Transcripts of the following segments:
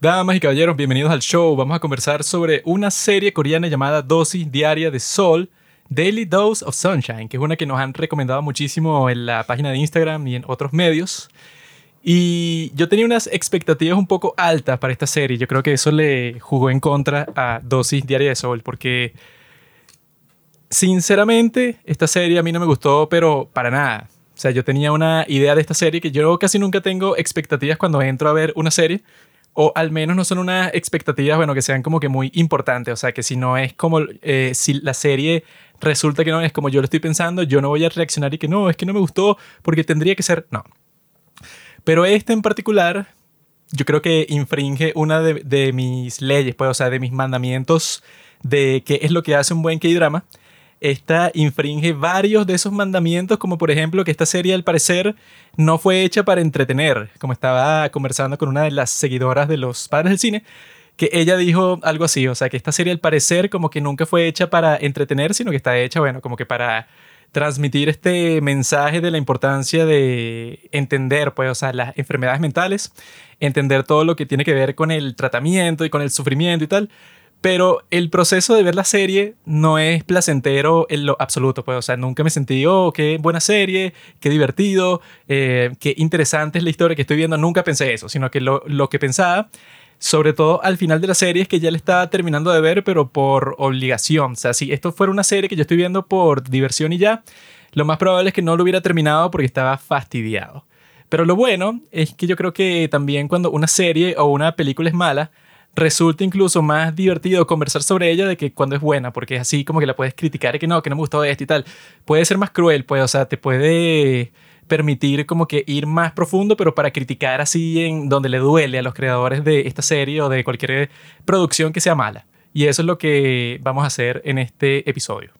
Damas y caballeros, bienvenidos al show. Vamos a conversar sobre una serie coreana llamada Dosis Diaria de Sol, Daily Dose of Sunshine, que es una que nos han recomendado muchísimo en la página de Instagram y en otros medios. Y yo tenía unas expectativas un poco altas para esta serie. Yo creo que eso le jugó en contra a Dosis Diaria de Sol, porque sinceramente esta serie a mí no me gustó, pero para nada. O sea, yo tenía una idea de esta serie que yo casi nunca tengo expectativas cuando entro a ver una serie o al menos no son unas expectativas, bueno, que sean como que muy importantes, o sea, que si no es como, eh, si la serie resulta que no es como yo lo estoy pensando, yo no voy a reaccionar y que no, es que no me gustó porque tendría que ser, no. Pero este en particular, yo creo que infringe una de, mis leyes, pues, o sea, de mis mandamientos de qué es lo que hace un buen K-drama, esta infringe varios de esos mandamientos, como por ejemplo que esta serie al parecer no fue hecha para entretener, como estaba conversando con una de las seguidoras de los padres del cine, que ella dijo algo así, o sea, que esta serie al parecer como que nunca fue hecha para entretener, sino que está hecha, bueno, como que para transmitir este mensaje de la importancia de entender, pues, o sea, las enfermedades mentales, entender todo lo que tiene que ver con el tratamiento y con el sufrimiento y tal, pero el proceso de ver la serie no es placentero en lo absoluto, pues, o sea, nunca me sentí, oh, qué buena serie, qué divertido, eh, qué interesante es la historia que estoy viendo, nunca pensé eso, sino que lo, lo que pensaba, sobre todo al final de la serie, es que ya le estaba terminando de ver, pero por obligación, o sea, si esto fuera una serie que yo estoy viendo por diversión y ya, lo más probable es que no lo hubiera terminado porque estaba fastidiado. Pero lo bueno es que yo creo que también cuando una serie o una película es mala, resulta incluso más divertido conversar sobre ella de que cuando es buena, porque es así como que la puedes criticar y que no, que no me gustó esto y tal. Puede ser más cruel, pues, o sea, te puede permitir como que ir más profundo, pero para criticar así en donde le duele a los creadores de esta serie o de cualquier producción que sea mala. Y eso es lo que vamos a hacer en este episodio.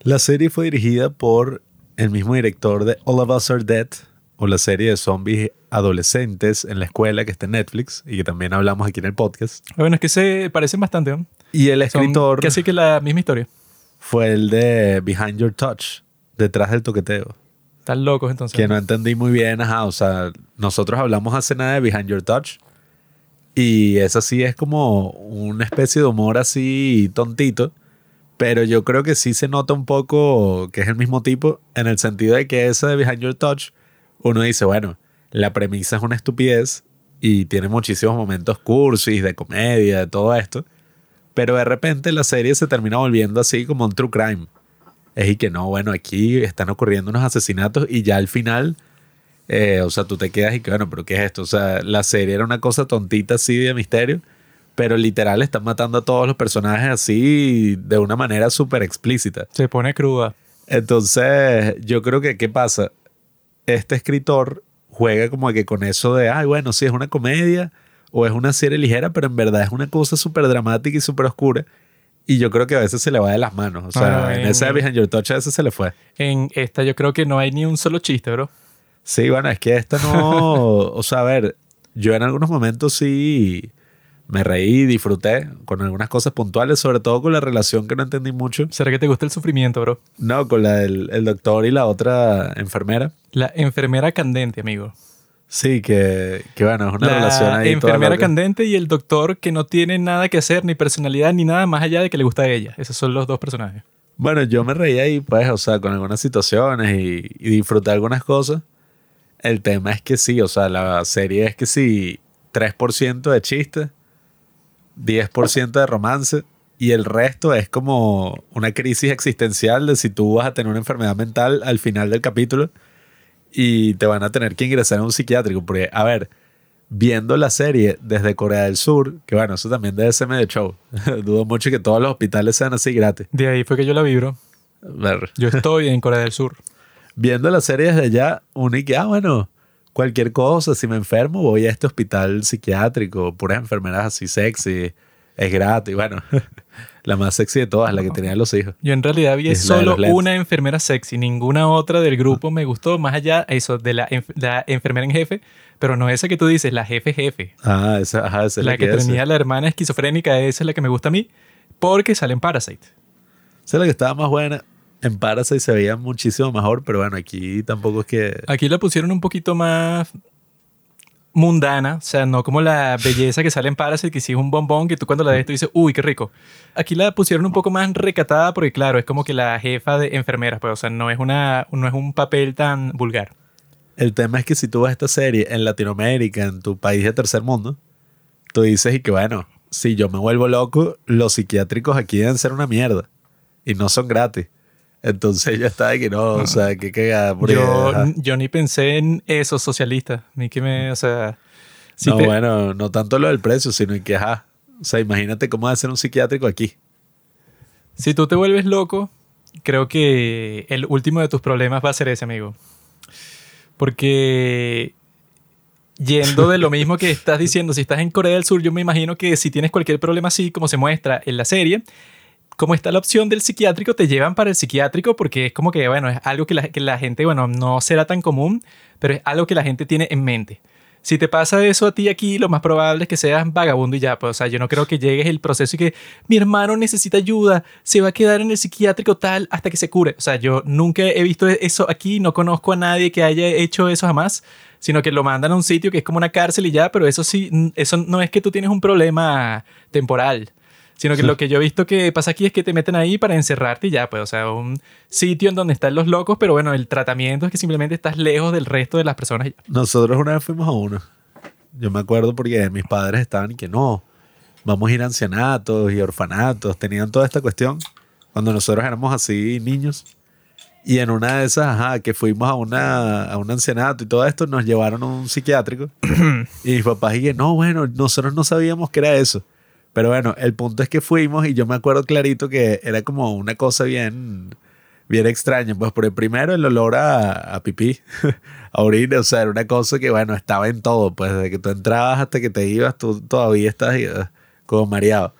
La serie fue dirigida por el mismo director de All of Us Are Dead, o la serie de zombies adolescentes en la escuela que está en Netflix y que también hablamos aquí en el podcast. Bueno, es que se parecen bastante. ¿no? Y el escritor... Casi que la misma historia. Fue el de Behind Your Touch, detrás del toqueteo. Están locos entonces. Que no entendí muy bien, ajá, o sea, nosotros hablamos hace nada de Behind Your Touch y eso sí es como una especie de humor así tontito, pero yo creo que sí se nota un poco que es el mismo tipo en el sentido de que ese de Behind Your Touch uno dice, bueno, la premisa es una estupidez y tiene muchísimos momentos cursis, de comedia, de todo esto, pero de repente la serie se termina volviendo así como un true crime. Es y que no, bueno, aquí están ocurriendo unos asesinatos y ya al final, eh, o sea, tú te quedas y que, bueno, pero ¿qué es esto? O sea, la serie era una cosa tontita así de misterio, pero literal están matando a todos los personajes así de una manera súper explícita. Se pone cruda. Entonces, yo creo que, ¿qué pasa? este escritor juega como que con eso de, ay, bueno, sí es una comedia o es una serie ligera, pero en verdad es una cosa súper dramática y súper oscura. Y yo creo que a veces se le va de las manos. O sea, ah, en, esa Behind Your Touch a veces se le fue. En esta yo creo que no hay ni un solo chiste, bro. Sí, bueno, es que esta no... o sea, a ver, yo en algunos momentos sí me reí, disfruté con algunas cosas puntuales, sobre todo con la relación que no entendí mucho. ¿Será que te gusta el sufrimiento, bro? No, con la del el doctor y la otra enfermera. La enfermera candente, amigo. Sí, que, que bueno, es una relación ahí. La enfermera candente y el doctor que no tiene nada que hacer, ni personalidad, ni nada más allá de que le gusta a ella. Esos son los dos personajes. Bueno, yo me reí ahí, pues, o sea, con algunas situaciones y, y disfruté algunas cosas. El tema es que sí, o sea, la serie es que sí, 3% de chistes 10% de romance y el resto es como una crisis existencial de si tú vas a tener una enfermedad mental al final del capítulo y te van a tener que ingresar a un psiquiátrico. Porque, a ver, viendo la serie desde Corea del Sur, que bueno, eso también debe ser medio show. Dudo mucho que todos los hospitales sean así gratis. De ahí fue que yo la vibro. Ver. Yo estoy en Corea del Sur. Viendo la serie desde allá, uno y que, ah, bueno, cualquier cosa, si me enfermo, voy a este hospital psiquiátrico, puras enfermeras así sexy, es gratis. Bueno, la más sexy de todas, la que tenía los hijos. Yo en realidad vi solo una enfermera sexy, ninguna otra del grupo me gustó, más allá eso de la, enfermera en jefe, pero no esa que tú dices, la jefe jefe. Ah, esa, ajá, esa es la, la que, tenía la hermana esquizofrénica, esa es la que me gusta a mí, porque sale en Parasite. Esa es la que estaba más buena. En Parasite se veía muchísimo mejor, pero bueno, aquí tampoco es que... Aquí la pusieron un poquito más... mundana, o sea, no como la belleza que sale en Parasite, que sí es un bombón que tú cuando la ves tú dices, uy, qué rico. Aquí la pusieron un poco más recatada porque, claro, es como que la jefa de enfermeras, pero, o sea, no es, una, no es un papel tan vulgar. El tema es que si tú ves esta serie en Latinoamérica, en tu país de tercer mundo, tú dices y que bueno, si yo me vuelvo loco, los psiquiátricos aquí deben ser una mierda y no son gratis. Entonces ya está de que no, o sea, que cagada. porque, Yo, yo ni pensé en esos socialistas. Ni que me, o sea... si no, te- bueno, no tanto lo del precio, sino en que, ajá. O sea, imagínate cómo va a ser un psiquiátrico aquí. Si tú te vuelves loco, creo que el último de tus problemas va a ser ese, amigo. Porque yendo de lo mismo que estás diciendo, si estás en Corea del Sur, yo me imagino que si tienes cualquier problema así, como se muestra en la serie, como está la opción del psiquiátrico, te llevan para el psiquiátrico porque es como que, bueno, es algo que la, que la gente, bueno, no será tan común, pero es algo que la gente tiene en mente. Si te pasa eso a ti aquí, lo más probable es que seas vagabundo y ya. Pues, o sea, yo no creo que llegues el proceso y que mi hermano necesita ayuda, se va a quedar en el psiquiátrico tal hasta que se cure. O sea, yo nunca he visto eso aquí, no conozco a nadie que haya hecho eso jamás, sino que lo mandan a un sitio que es como una cárcel y ya, pero eso sí, eso no es que tú tienes un problema temporal. Sino que lo que yo he visto que pasa aquí es que te meten ahí para encerrarte y ya, pues, o sea, un sitio en donde están los locos, pero bueno, el tratamiento es que simplemente estás lejos del resto de las personas. Nosotros una vez fuimos a uno. Yo me acuerdo porque mis padres estaban y que no, vamos a ir a ancianatos y orfanatos. Tenían toda esta cuestión cuando nosotros éramos así niños. Y en una de esas, ajá, que fuimos a, una, a un ancianato y todo esto, nos llevaron a un psiquiátrico. y mis papás que no, bueno, nosotros no sabíamos que era eso. Pero bueno, el punto es que fuimos y yo me acuerdo clarito que era como una cosa bien, bien extraña. Pues por el primero el olor a, a pipí, a orina, o sea, era una cosa que bueno, estaba en todo. Pues desde que tú entrabas hasta que te ibas, tú todavía estás eh, como mareado.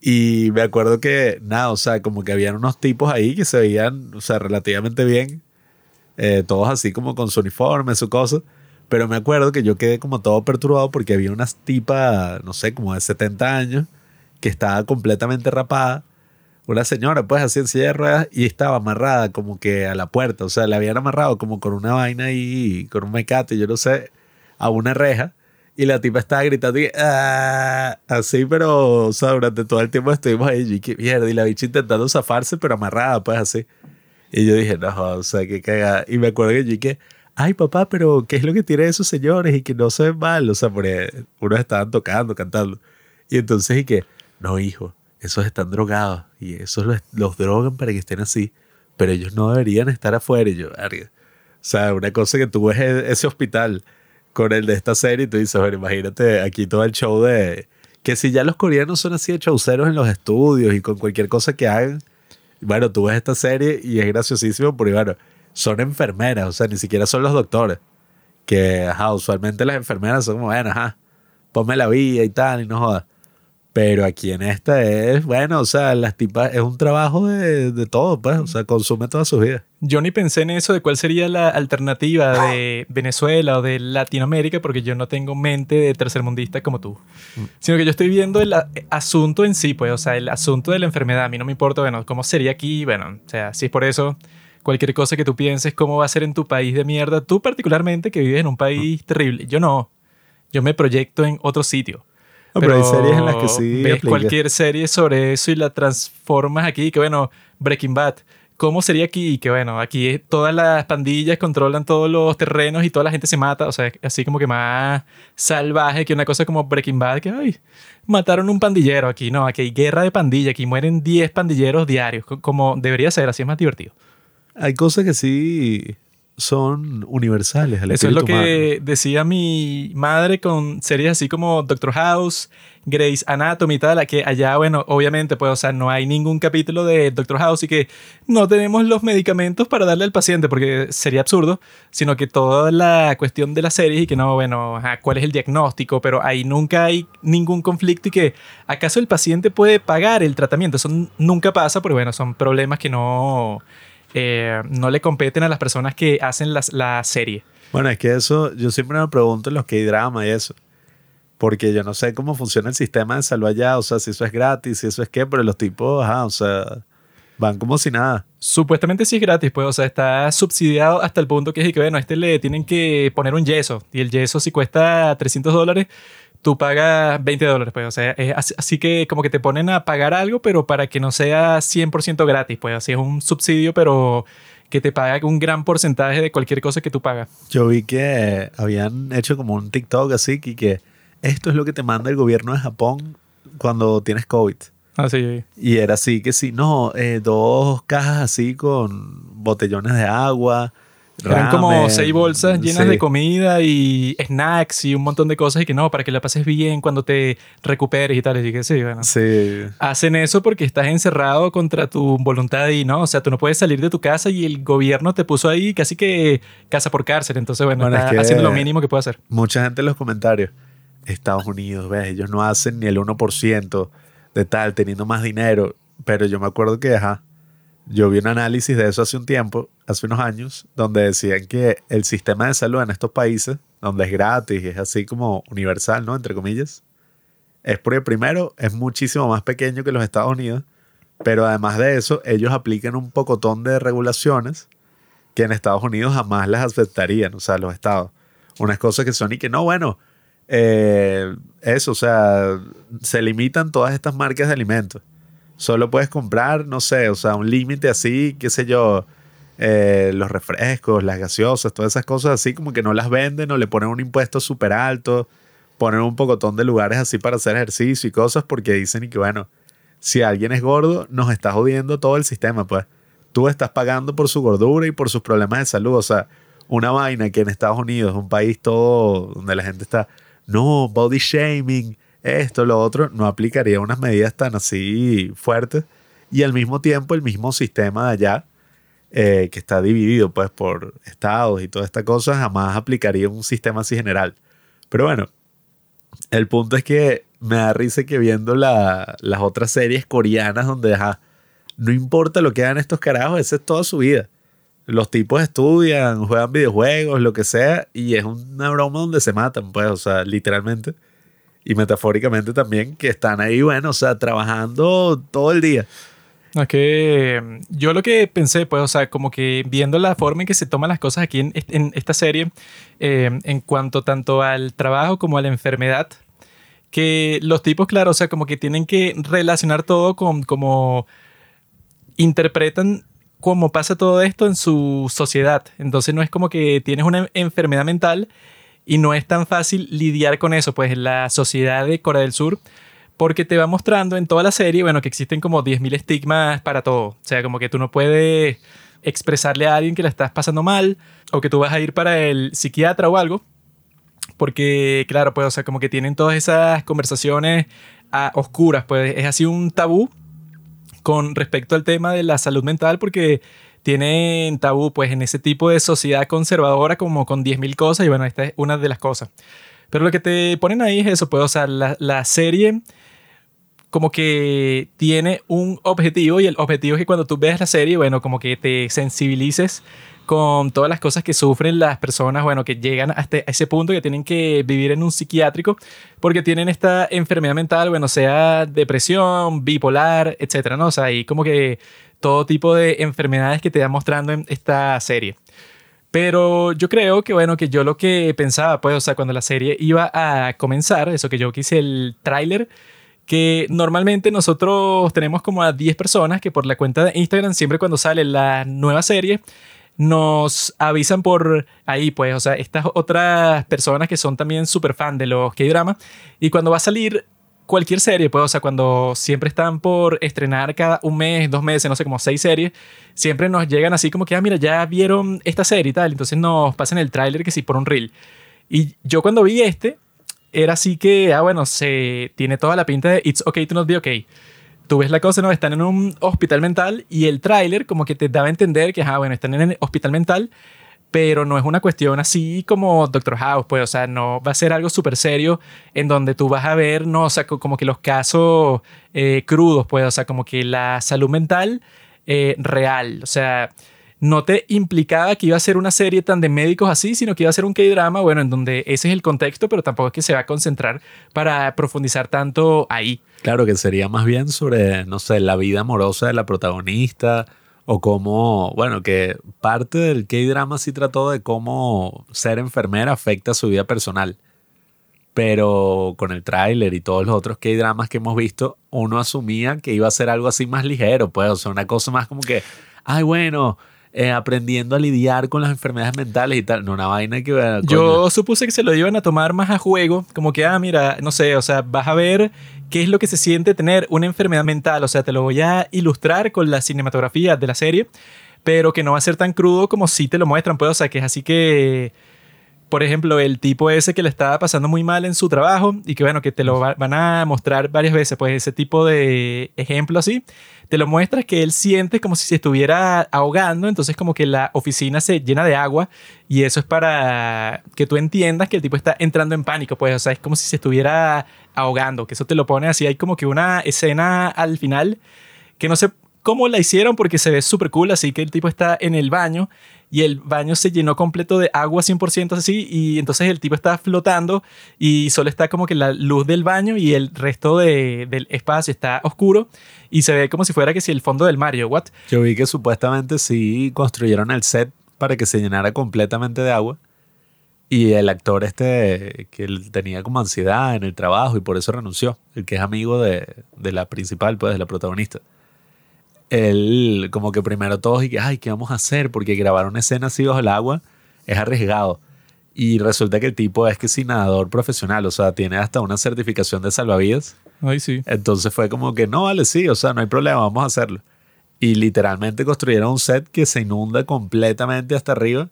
Y me acuerdo que, nada, o sea, como que habían unos tipos ahí que se veían, o sea, relativamente bien. eh, todos así como con su uniforme, su cosa. Pero me acuerdo que yo quedé como todo perturbado porque había unas tipas, no sé, como de 70 años, que estaba completamente rapada. Una señora, pues, así en silla de ruedas y estaba amarrada como que a la puerta. O sea, la habían amarrado como con una vaina ahí, con un mecate, yo no sé, a una reja. Y la tipa estaba gritando y, "Ah", así, pero, o sea, durante todo el tiempo estuvimos ahí. Y qué mierda. Y la bicha intentando zafarse, pero amarrada, pues así. Y yo dije, no, o sea, qué cagada. Y me acuerdo que yo dije, ay, papá, pero ¿qué es lo que tienen esos señores? Y que no se ven mal. O sea, porque unos estaban tocando, cantando. Y entonces, y que, no, hijo, esos están drogados. Y esos los, drogan para que estén así. Pero ellos no deberían estar afuera. Y yo. O sea, una cosa que tú ves ese hospital con el de esta serie y tú dices, bueno, imagínate aquí todo el show de... Que si ya los coreanos son así de showceros en los estudios y con cualquier cosa que hagan, bueno, tú ves esta serie y es graciosísimo porque, bueno, son enfermeras, o sea, ni siquiera son los doctores. Que, ajá, usualmente las enfermeras son como, bueno, ajá, ponme la vía y tal, y no jodas. Pero aquí en esta es, bueno, o sea, las tipas, es un trabajo de, de todo, pues, o sea, consume toda su vida. Yo ni pensé en eso de cuál sería la alternativa de Venezuela o de Latinoamérica, porque yo no tengo mente de tercermundista como tú. Sino que yo estoy viendo el asunto en sí, pues, o sea, el asunto de la enfermedad. A mí no me importa, bueno, cómo sería aquí, bueno, o sea, si es por eso, cualquier cosa que tú pienses, cómo va a ser en tu país de mierda, tú particularmente que vives en un país terrible. Yo no, yo me proyecto en otro sitio. No, pero hay series en las que sí ves aplica. cualquier serie sobre eso y la transformas aquí, que bueno, Breaking Bad. ¿Cómo sería aquí? Que bueno, aquí todas las pandillas controlan todos los terrenos y toda la gente se mata. O sea, así como que más salvaje que una cosa como Breaking Bad, que ay, mataron un pandillero aquí. No, aquí hay guerra de pandilla, aquí mueren 10 pandilleros diarios, co- como debería ser, así es más divertido. Hay cosas que sí son universales al Eso es lo que humano. decía mi madre con series así como Doctor House, Grey's Anatomy y tal, que allá, bueno, obviamente, pues, o sea, no hay ningún capítulo de Doctor House y que no tenemos los medicamentos para darle al paciente, porque sería absurdo, sino que toda la cuestión de la serie y que no, bueno, ajá, cuál es el diagnóstico, pero ahí nunca hay ningún conflicto y que acaso el paciente puede pagar el tratamiento. Eso nunca pasa, porque bueno, son problemas que no, eh, no le competen a las personas que hacen las- la serie. Bueno, es que eso, yo siempre me pregunto en los que hay drama y eso. Porque yo no sé cómo funciona el sistema de salud allá, o sea, si eso es gratis, si eso es qué, pero los tipos, ajá, o sea, Van como si nada. Supuestamente sí es gratis, pues, o sea, está subsidiado hasta el punto que es que, bueno, a este le tienen que poner un yeso y el yeso si cuesta 300 dólares, tú pagas 20 dólares, pues, o sea, es así, así que como que te ponen a pagar algo, pero para que no sea 100% gratis, pues, así es un subsidio, pero que te paga un gran porcentaje de cualquier cosa que tú pagas. Yo vi que habían hecho como un TikTok así que esto es lo que te manda el gobierno de Japón cuando tienes COVID. Ah, sí. Y era así que sí, no, eh, dos cajas así con botellones de agua. Eran como seis bolsas llenas sí. de comida y snacks y un montón de cosas y que no, para que la pases bien cuando te recuperes y tal. Y que sí, bueno. Sí, Hacen eso porque estás encerrado contra tu voluntad y no, o sea, tú no puedes salir de tu casa y el gobierno te puso ahí casi que casa por cárcel. Entonces, bueno, Bueno, es está que- haciendo lo mínimo que puede hacer. mucha gente en los comentarios. Estados Unidos, ves, ellos no hacen ni el 1% de tal, teniendo más dinero. Pero yo me acuerdo que, ajá, yo vi un análisis de eso hace un tiempo, hace unos años, donde decían que el sistema de salud en estos países, donde es gratis y es así como universal, ¿no? Entre comillas, es porque primero es muchísimo más pequeño que los Estados Unidos, pero además de eso, ellos aplican un pocotón de regulaciones que en Estados Unidos jamás las aceptarían, o sea, los estados. Unas cosas que son y que no, bueno, eh, eso, o sea, se limitan todas estas marcas de alimentos. Solo puedes comprar, no sé, o sea, un límite así, qué sé yo, eh, los refrescos, las gaseosas, todas esas cosas así, como que no las venden o le ponen un impuesto súper alto, ponen un pocotón de lugares así para hacer ejercicio y cosas porque dicen que, bueno, si alguien es gordo, nos está jodiendo todo el sistema, pues. Tú estás pagando por su gordura y por sus problemas de salud, o sea, una vaina que en Estados Unidos, un país todo donde la gente está, no, body shaming, esto, lo otro, no aplicaría unas medidas tan así fuertes. Y al mismo tiempo, el mismo sistema de allá, eh, que está dividido pues por estados y toda esta cosa, jamás aplicaría un sistema así general. Pero bueno, el punto es que me da risa que viendo la- las otras series coreanas donde ajá, no importa lo que hagan estos carajos, esa es toda su vida. Los tipos estudian, juegan videojuegos, lo que sea, y es una broma donde se matan, pues, o sea, literalmente. Y metafóricamente también, que están ahí, bueno, o sea, trabajando todo el día. No, es que mm, yo lo que pensé, pues, o sea, como que viendo la forma en que se toman las cosas aquí en, est- en esta serie, eh, en cuanto tanto al trabajo como a la enfermedad, que los tipos, claro, o sea, como que tienen que relacionar todo con como interpretan cómo pasa todo esto en su sociedad. Entonces no es como que tienes una enfermedad mental y no es tan fácil lidiar con eso, pues la sociedad de Corea del Sur, porque te va mostrando en toda la serie, bueno, que existen como 10.000 estigmas para todo. O sea, como que tú no puedes expresarle a alguien que la estás pasando mal o que tú vas a ir para el psiquiatra o algo, porque claro, pues, o sea, como que tienen todas esas conversaciones a oscuras, pues es así un tabú con respecto al tema de la salud mental porque tienen tabú pues en ese tipo de sociedad conservadora como con 10.000 cosas y bueno, esta es una de las cosas. Pero lo que te ponen ahí es eso, pues, o sea, la, la serie como que tiene un objetivo y el objetivo es que cuando tú veas la serie, bueno, como que te sensibilices con todas las cosas que sufren las personas, bueno, que llegan hasta ese punto que tienen que vivir en un psiquiátrico porque tienen esta enfermedad mental, bueno, sea depresión, bipolar, etcétera, ¿no? O sea, hay como que todo tipo de enfermedades que te va mostrando en esta serie. Pero yo creo que, bueno, que yo lo que pensaba, pues, o sea, cuando la serie iba a comenzar, eso que yo quise el tráiler, que normalmente nosotros tenemos como a 10 personas que por la cuenta de Instagram, siempre cuando sale la nueva serie, nos avisan por ahí, pues, o sea, estas otras personas que son también súper fan de los K-drama, y cuando va a salir cualquier serie, pues, o sea, cuando siempre están por estrenar cada un mes, dos meses, no sé, como seis series, siempre nos llegan así como que, ah, mira, ya vieron esta serie y tal, entonces nos pasan el tráiler que sí por un reel. Y yo cuando vi este, era así que, ah, bueno, se tiene toda la pinta de It's okay to not be okay. Tú ves la cosa, ¿no? Están en un hospital mental y el tráiler como que te daba a entender que, ah, bueno, están en el hospital mental, pero no es una cuestión así como Doctor House, pues, o sea, no va a ser algo súper serio en donde tú vas a ver, no, o sea, co- como que los casos eh, crudos, pues, o sea, como que la salud mental eh, real, o sea, no te implicaba que iba a ser una serie tan de médicos así, sino que iba a ser un K-drama, bueno, en donde ese es el contexto, pero tampoco es que se va a concentrar para profundizar tanto ahí. Claro, que sería más bien sobre, no sé, la vida amorosa de la protagonista o cómo, bueno, que parte del K-drama sí trató de cómo ser enfermera afecta su vida personal. Pero con el tráiler y todos los otros K-dramas que hemos visto, uno asumía que iba a ser algo así más ligero, pues, o sea, una cosa más como que, ay, bueno, eh, aprendiendo a lidiar con las enfermedades mentales y tal. No, una vaina que... Yo supuse que se lo iban a tomar más a juego, como que, ah, mira, no sé, o sea, vas a ver qué es lo que se siente tener una enfermedad mental, o sea, te lo voy a ilustrar con la cinematografía de la serie, pero que no va a ser tan crudo como si te lo muestran, pues, o sea, que es así que por ejemplo, el tipo ese que le estaba pasando muy mal en su trabajo y que bueno, que te lo van a mostrar varias veces, pues ese tipo de ejemplo así, te lo muestras que él siente como si se estuviera ahogando, entonces como que la oficina se llena de agua y eso es para que tú entiendas que el tipo está entrando en pánico, pues, o sea, es como si se estuviera ahogando, que eso te lo pone así, hay como que una escena al final que no sé cómo la hicieron porque se ve súper cool, así que el tipo está en el baño y el baño se llenó completo de agua 100% así y entonces el tipo está flotando y solo está como que la luz del baño y el resto del espacio está oscuro y se ve como si fuera que si el fondo del Mario, what? Yo vi que supuestamente sí construyeron el set para que se llenara completamente de agua y el actor este que tenía como ansiedad en el trabajo y por eso renunció, el que es amigo de, de la principal, pues de la protagonista él como que primero todos y que, ay, ¿qué vamos a hacer? Porque grabar una escena así bajo el agua es arriesgado. Y resulta que el tipo es que es nadador profesional, o sea, tiene hasta una certificación de salvavidas. Ay, sí. Entonces fue como que, no, vale, sí, o sea, no hay problema, vamos a hacerlo. Y literalmente construyeron un set que se inunda completamente hasta arriba.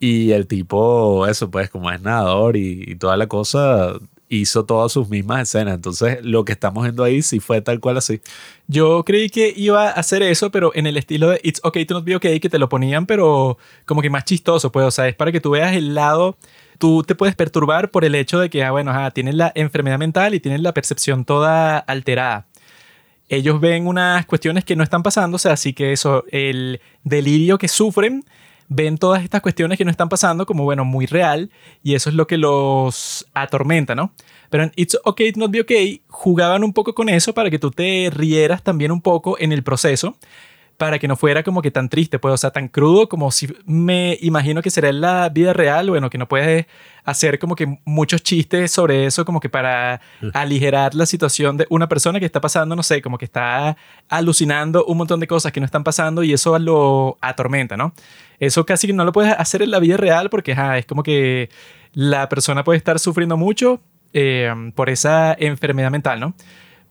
Y el tipo, eso, pues, como es nadador y, y toda la cosa, hizo todas sus mismas escenas. Entonces, lo que estamos viendo ahí sí fue tal cual así. Yo creí que iba a hacer eso, pero en el estilo de It's Okay to Not Be Okay, que te lo ponían, pero como que más chistoso, pues, o sea, es para que tú veas el lado. Tú te puedes perturbar por el hecho de que, ah, bueno, ah, tienes la enfermedad mental y tienes la percepción toda alterada. Ellos ven unas cuestiones que no están sea, así que eso, el delirio que sufren ven todas estas cuestiones que no están pasando como, bueno, muy real y eso es lo que los atormenta, ¿no? Pero en It's Okay, Not Be Okay jugaban un poco con eso para que tú te rieras también un poco en el proceso para que no fuera como que tan triste, pues, o sea, tan crudo como si me imagino que será en la vida real, bueno, que no puedes hacer como que muchos chistes sobre eso, como que para aligerar la situación de una persona que está pasando, no sé, como que está alucinando un montón de cosas que no están pasando y eso lo atormenta, ¿no? Eso casi que no lo puedes hacer en la vida real porque es como que la persona puede estar sufriendo mucho eh, por esa enfermedad mental, ¿no?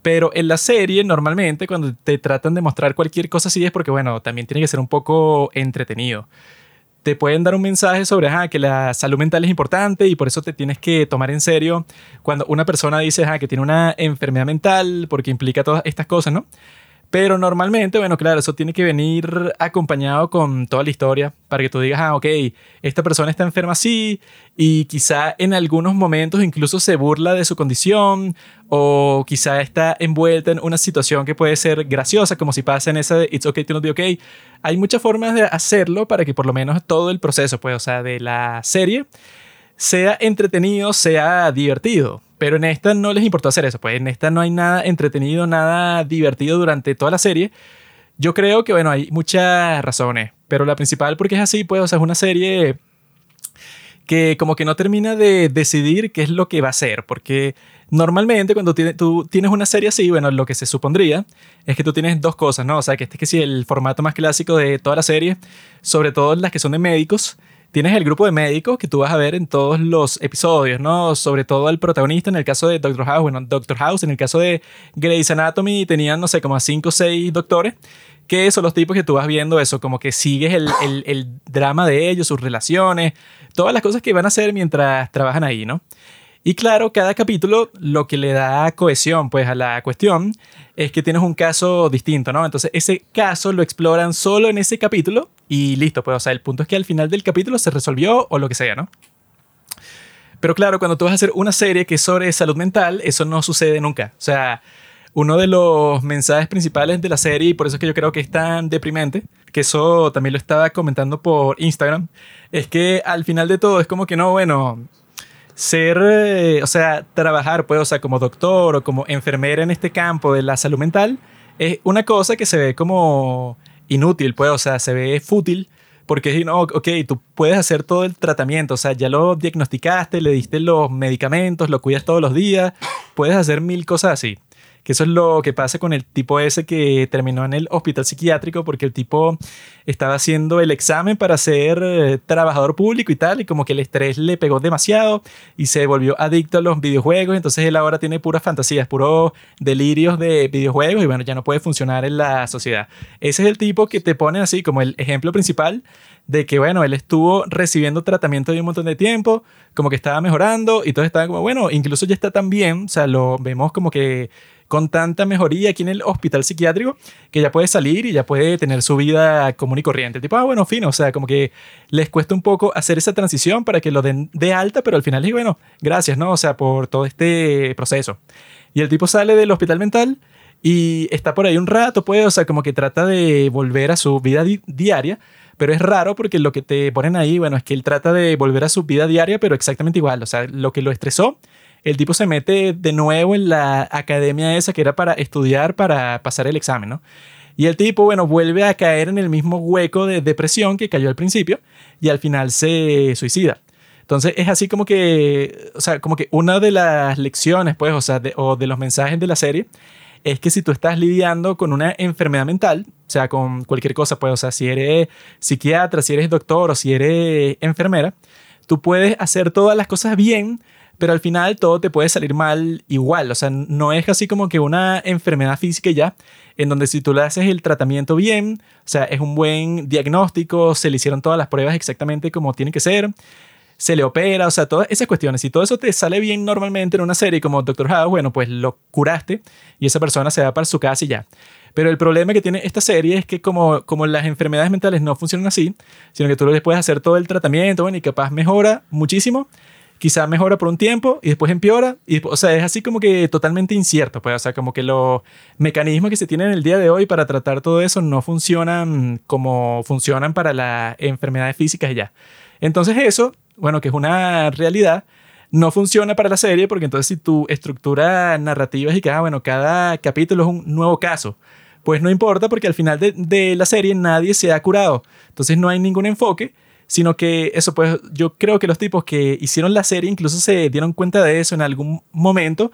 Pero en la serie, normalmente, cuando te tratan de mostrar cualquier cosa así, es porque, bueno, también tiene que ser un poco entretenido. Te pueden dar un mensaje sobre que la salud mental es importante y por eso te tienes que tomar en serio cuando una persona dice que tiene una enfermedad mental, porque implica todas estas cosas, ¿no? Pero normalmente, bueno, claro, eso tiene que venir acompañado con toda la historia para que tú digas, ah, ok, esta persona está enferma así y quizá en algunos momentos incluso se burla de su condición o quizá está envuelta en una situación que puede ser graciosa, como si pasa en esa de It's okay to not be okay. Hay muchas formas de hacerlo para que por lo menos todo el proceso, pues, o sea, de la serie sea entretenido, sea divertido. Pero en esta no les importó hacer eso, pues en esta no hay nada entretenido, nada divertido durante toda la serie. Yo creo que, bueno, hay muchas razones, pero la principal porque es así, pues, o sea, es una serie que como que no termina de decidir qué es lo que va a ser, porque normalmente cuando tú tienes una serie así, bueno, lo que se supondría es que tú tienes dos cosas, ¿no? O sea, que este es que sí, el formato más clásico de toda la serie, sobre todo las que son de médicos, tienes el grupo de médicos que tú vas a ver en todos los episodios, ¿no? Sobre todo el protagonista en el caso de Doctor House, bueno, Doctor House, en el caso de Grey's Anatomy tenían, no sé, como a cinco o seis doctores, que son los tipos que tú vas viendo eso, como que sigues el, el drama de ellos, sus relaciones, todas las cosas que van a hacer mientras trabajan ahí, ¿no? Y claro, cada capítulo lo que le da cohesión pues a la cuestión es que tienes un caso distinto, ¿no? Entonces ese caso lo exploran solo en ese capítulo y listo, pues o sea, el punto es que al final del capítulo se resolvió o lo que sea, ¿no? Pero claro, cuando tú vas a hacer una serie que es sobre salud mental, eso no sucede nunca. O sea, uno de los mensajes principales de la serie, y por eso es que yo creo que es tan deprimente, que eso también lo estaba comentando por Instagram, es que al final de todo es como que no, bueno, ser, eh, o sea, trabajar, pues, o sea, como doctor o como enfermera en este campo de la salud mental, es una cosa que se ve como inútil, pues, o sea, se ve fútil, porque, no, ok, tú puedes hacer todo el tratamiento, o sea, ya lo diagnosticaste, le diste los medicamentos, lo cuidas todos los días, puedes hacer mil cosas así. Que eso es lo que pasa con el tipo ese que terminó en el hospital psiquiátrico porque el tipo estaba haciendo el examen para ser eh, trabajador público y tal, y como que el estrés le pegó demasiado y se volvió adicto a los videojuegos, entonces él ahora tiene puras fantasías, puros delirios de videojuegos y bueno, ya no puede funcionar en la sociedad. Ese es el tipo que te pone así como el ejemplo principal de que, bueno, él estuvo recibiendo tratamiento de un montón de tiempo, como que estaba mejorando y todo estaba como, bueno, incluso ya está tan bien, o sea, lo vemos como que con tanta mejoría aquí en el hospital psiquiátrico que ya puede salir y ya puede tener su vida común y corriente. Tipo, ah, bueno, fino, o sea, como que les cuesta un poco hacer esa transición para que lo den de alta, pero al final digo, bueno, gracias, ¿no? O sea, por todo este proceso. Y el tipo sale del hospital mental y está por ahí un rato, pues, o sea, como que trata de volver a su vida diaria, pero es raro porque lo que te ponen ahí, bueno, es que él trata de volver a su vida diaria, pero exactamente igual, o sea, lo que lo estresó el tipo se mete de nuevo en la academia esa que era para estudiar, para pasar el examen, ¿no? Y el tipo, bueno, vuelve a caer en el mismo hueco de depresión que cayó al principio y al final se suicida. Entonces es así como que, o sea, como que una de las lecciones, pues, o sea, de, o de los mensajes de la serie es que si tú estás lidiando con una enfermedad mental, o sea, con cualquier cosa, pues, o sea, si eres psiquiatra, si eres doctor o si eres enfermera, tú puedes hacer todas las cosas bien, pero al final todo te puede salir mal igual. O sea, no es así como que una enfermedad física ya, en donde si tú le haces el tratamiento bien, o sea, es un buen diagnóstico, se le hicieron todas las pruebas exactamente como tienen que ser, se le opera, o sea, todas esas cuestiones. Si todo eso te sale bien normalmente en una serie como Doctor House, bueno, pues lo curaste y esa persona se va para su casa y ya. Pero el problema que tiene esta serie es que como, como las enfermedades mentales no funcionan así, sino que tú le puedes hacer todo el tratamiento, bueno, y capaz mejora muchísimo, quizá mejora por un tiempo y después empeora. Y, o sea, es así como que totalmente incierto. Pues, o sea, como que los mecanismos que se tienen en el día de hoy para tratar todo eso no funcionan como funcionan para las enfermedades físicas ya. Entonces eso, bueno, que es una realidad, no funciona para la serie porque entonces si tu estructura narrativa es y que, ah, bueno, cada capítulo es un nuevo caso, pues no importa porque al final de, de la serie nadie se ha curado. Entonces no hay ningún enfoque sino que eso, pues yo creo que los tipos que hicieron la serie incluso se dieron cuenta de eso en algún momento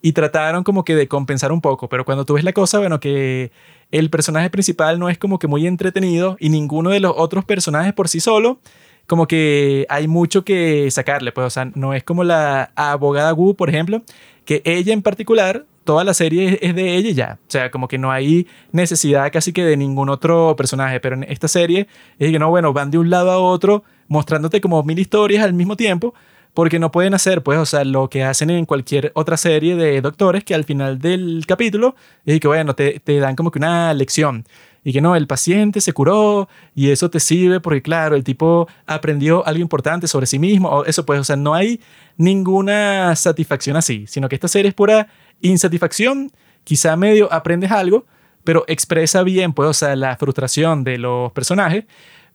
y trataron como que de compensar un poco, pero cuando tú ves la cosa, bueno, que el personaje principal no es como que muy entretenido y ninguno de los otros personajes por sí solo, como que hay mucho que sacarle, pues, o sea, no es como la abogada Wu, por ejemplo, que ella en particular toda la serie es de ella ya. O sea, como que no hay necesidad casi que de ningún otro personaje. Pero en esta serie es que no, bueno, van de un lado a otro mostrándote como mil historias al mismo tiempo. Porque no pueden hacer, pues, o sea, lo que hacen en cualquier otra serie de doctores que al final del capítulo es que, bueno, te, te dan como que una lección y que no, el paciente se curó y eso te sirve porque claro, el tipo aprendió algo importante sobre sí mismo, o eso pues, o sea, no hay ninguna satisfacción así, sino que esta serie es pura insatisfacción, quizá medio aprendes algo, pero expresa bien, pues, o sea, la frustración de los personajes.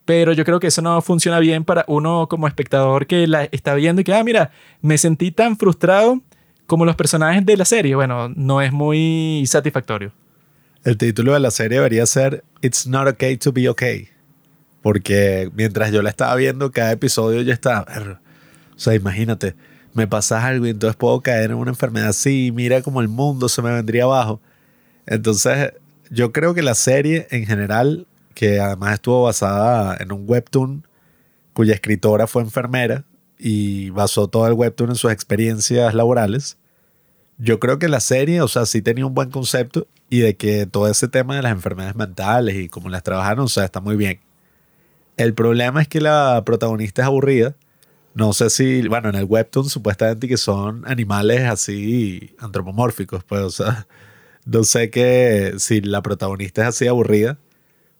Pero yo creo que eso no funciona bien para uno como espectador que la está viendo y que, ah, mira, me sentí tan frustrado como los personajes de la serie. Bueno, no es muy satisfactorio. El título de la serie debería ser It's Not Okay to Be Okay. Porque mientras yo la estaba viendo, cada episodio ya estaba. O sea, imagínate, me pasa algo y entonces puedo caer en una enfermedad así, mira como el mundo se me vendría abajo. Entonces, yo creo que la serie en general, que además estuvo basada en un webtoon cuya escritora fue enfermera y basó todo el webtoon en sus experiencias laborales, yo creo que la serie, o sea, sí tenía un buen concepto y de que todo ese tema de las enfermedades mentales y cómo las trabajaron, o sea, está muy bien. El problema es que la protagonista es aburrida no sé si, bueno, en el webtoon supuestamente que son animales así antropomórficos, pues, o sea, no sé que si la protagonista es así aburrida,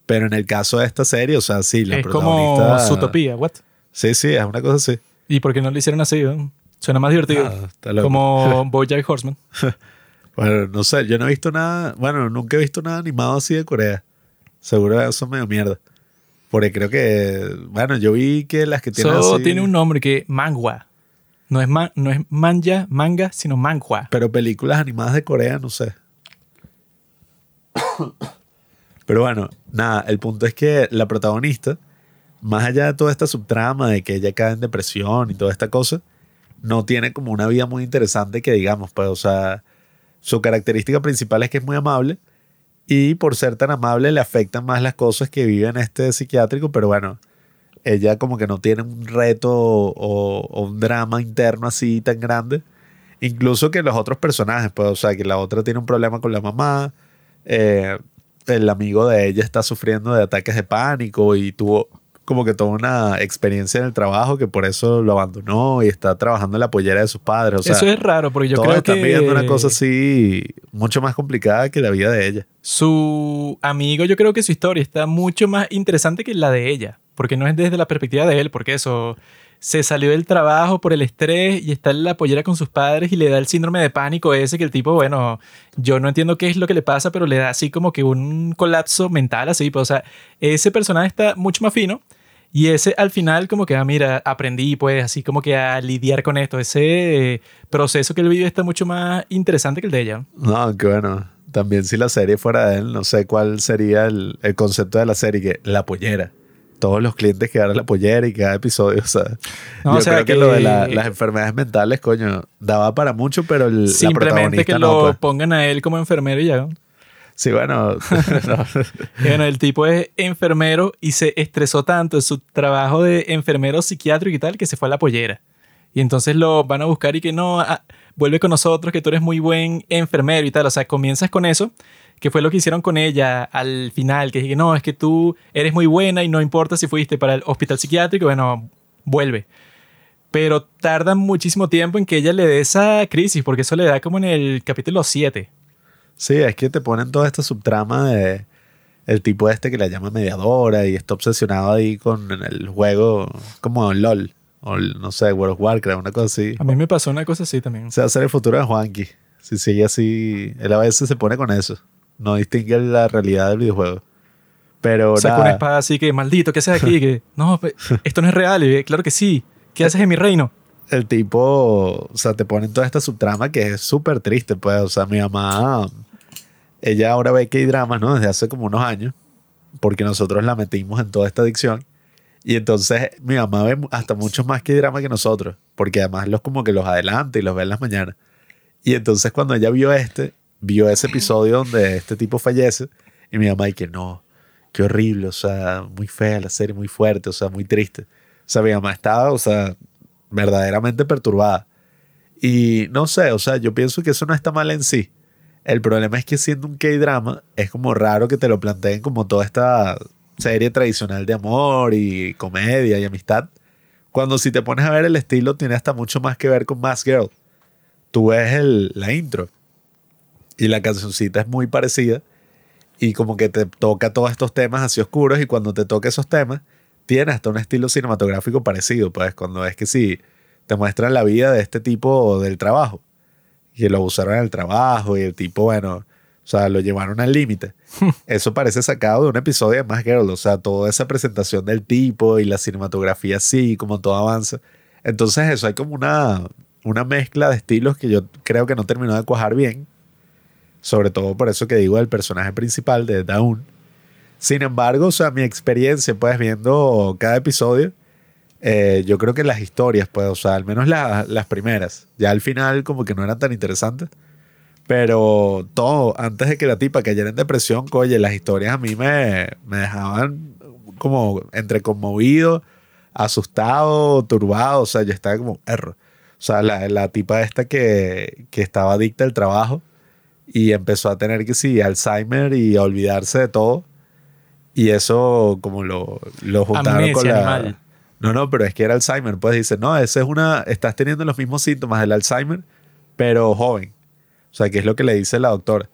pero en el caso de esta serie, o sea, sí, la es protagonista... como Zootopia, ¿what? Sí, sí, es una cosa así. ¿Y por qué no lo hicieron así? Suena más divertido. Ah, como Bojack Horseman. bueno, no sé, yo no he visto nada, bueno, nunca he visto nada animado así de Corea. Seguro eso medio mierda. Porque creo que, bueno, yo vi que las que tienen así- tiene un nombre que mangua. No es, ma- no es manja, manga, sino manhua. Pero películas animadas de Corea, no sé. Pero bueno, nada, el punto es que la protagonista, más allá de toda esta subtrama de que ella cae en depresión y toda esta cosa, no tiene como una vida muy interesante que digamos, pues, o sea, su característica principal es que es muy amable y por ser tan amable le afectan más las cosas que vive en este psiquiátrico, pero bueno, ella como que no tiene un reto o, un drama interno así tan grande. Incluso que los otros personajes, pues, o sea, que la otra tiene un problema con la mamá, eh, el amigo de ella está sufriendo de ataques de pánico y tuvo como que toda una experiencia en el trabajo que por eso lo abandonó y está trabajando en la pollera de sus padres. O sea, Eso es raro, porque yo todos creo están que viviendo una cosa así mucho más complicada que la vida de ella. su amigo, yo creo que su historia está mucho más interesante que la de ella, porque no es desde la perspectiva de él, porque eso se salió del trabajo por el estrés y está en la pollera con sus padres y le da el síndrome de pánico ese que el tipo, bueno, yo no entiendo qué es lo que le pasa, pero le da así como que un colapso mental así, pues, o sea, ese personaje está mucho más fino y ese al final como que, ah, mira, aprendí pues así como que a lidiar con esto, ese eh, proceso que él vive está mucho más interesante que el de ella. No, aunque bueno, también si la serie fuera de él, no sé cuál sería el, el concepto de la serie, que la pollera. Todos los clientes que la pollera y cada episodio, o sea, No, yo o sea creo que, que- lo de la- las enfermedades mentales, coño, daba para mucho, pero el, la Simplemente protagonista que no, lo pues. pongan a él como enfermero y ya. Sí, bueno, no. Bueno, el tipo es enfermero y se estresó tanto en su trabajo de enfermero psiquiátrico y tal que se fue a la pollera. Y entonces lo van a buscar y que no, ah, vuelve con nosotros, que tú eres muy buen enfermero y tal. O sea, comienzas con eso, que fue lo que hicieron con ella al final, que dije, no, es que tú eres muy buena y no importa si fuiste para el hospital psiquiátrico, bueno, vuelve. Pero tarda muchísimo tiempo en que ella le dé esa crisis, porque eso le da como en el capítulo 7. Sí, es que te ponen toda esta subtrama de el tipo este que la llama mediadora y está obsesionado ahí con el juego como LOL, o no sé, World of Warcraft, una cosa así. A mí me pasó una cosa así también. Se va a hacer el futuro de Juanqui. Si sigue así, él a veces se pone con eso. No distingue la realidad del videojuego. Pero Saca una espada así que, maldito, ¿qué haces aquí? Que, no, pe- esto no es real. Y, claro que sí. ¿Qué haces en mi reino? El tipo, o sea, te ponen toda esta subtrama que es súper triste, pues. O sea, mi mamá, ella ahora ve que hay dramas, ¿no? Desde hace como unos años, porque nosotros la metimos en toda esta adicción. Y entonces mi mamá ve hasta muchos más que drama que nosotros, porque además los como que los adelanta y los ve en las mañanas. Y entonces cuando ella vio este, vio ese episodio donde este tipo fallece, y mi mamá y que no, qué horrible, o sea, muy fea la serie, muy fuerte, o sea, muy triste. O sea, mi mamá estaba, o sea, verdaderamente perturbada. Y no sé, o sea, yo pienso que eso no está mal en sí. El problema es que siendo un K-drama, es como raro que te lo planteen como toda esta serie tradicional de amor y comedia y amistad. Cuando si te pones a ver el estilo, tiene hasta mucho más que ver con Mass Girl. Tú ves el, la intro y la cancioncita es muy parecida y como que te toca todos estos temas así oscuros y cuando te toca esos temas, tiene hasta un estilo cinematográfico parecido, pues cuando ves que sí, te muestran la vida de este tipo del trabajo, que lo usaron en el trabajo y el tipo, bueno, o sea, lo llevaron al límite. Eso parece sacado de un episodio de Más Girl, o sea, toda esa presentación del tipo y la cinematografía así, como todo avanza. Entonces eso, hay como una, una mezcla de estilos que yo creo que no terminó de cuajar bien, sobre todo por eso que digo del personaje principal de Dawn. Sin embargo, o sea, mi experiencia, pues viendo cada episodio, eh, yo creo que las historias, pues, o sea, al menos la- las primeras, ya al final como que no eran tan interesantes, pero todo, antes de que la tipa cayera en depresión, oye, las historias a mí me, me dejaban como entre conmovido, asustado, turbado, o sea, yo estaba como erro. O sea, la, la tipa esta que, que estaba adicta al trabajo y empezó a tener que sí, Alzheimer y a olvidarse de todo. Y eso como lo, lo juntaron con la... animal. No, no, pero es que era Alzheimer. Pues dice, no, ese es una... Estás teniendo los mismos síntomas del Alzheimer, pero joven. O sea, que es lo que le dice la doctora.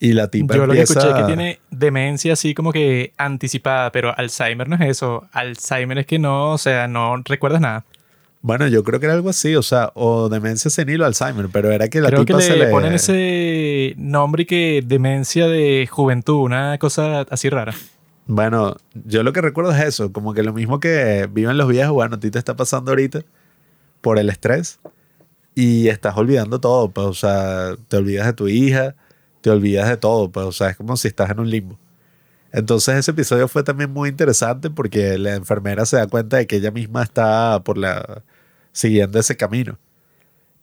Y la tipa Yo lo que escuché es que tiene demencia así como que anticipada, pero Alzheimer no es eso. Alzheimer es que no, o sea, no recuerdas nada. Bueno, yo creo que era algo así, o sea, o demencia senil o Alzheimer, pero era que la Creo que tipa le, se le... ponen ese nombre y que demencia de juventud, una cosa así rara. Bueno, yo lo que recuerdo es eso, como que lo mismo que viven los viejos, bueno, a ti te está pasando ahorita por el estrés y estás olvidando todo, pues, o sea, te olvidas de tu hija, te olvidas de todo, pues, o sea, es como si estás en un limbo. Entonces ese episodio fue también muy interesante porque la enfermera se da cuenta de que ella misma está por la siguiendo ese camino.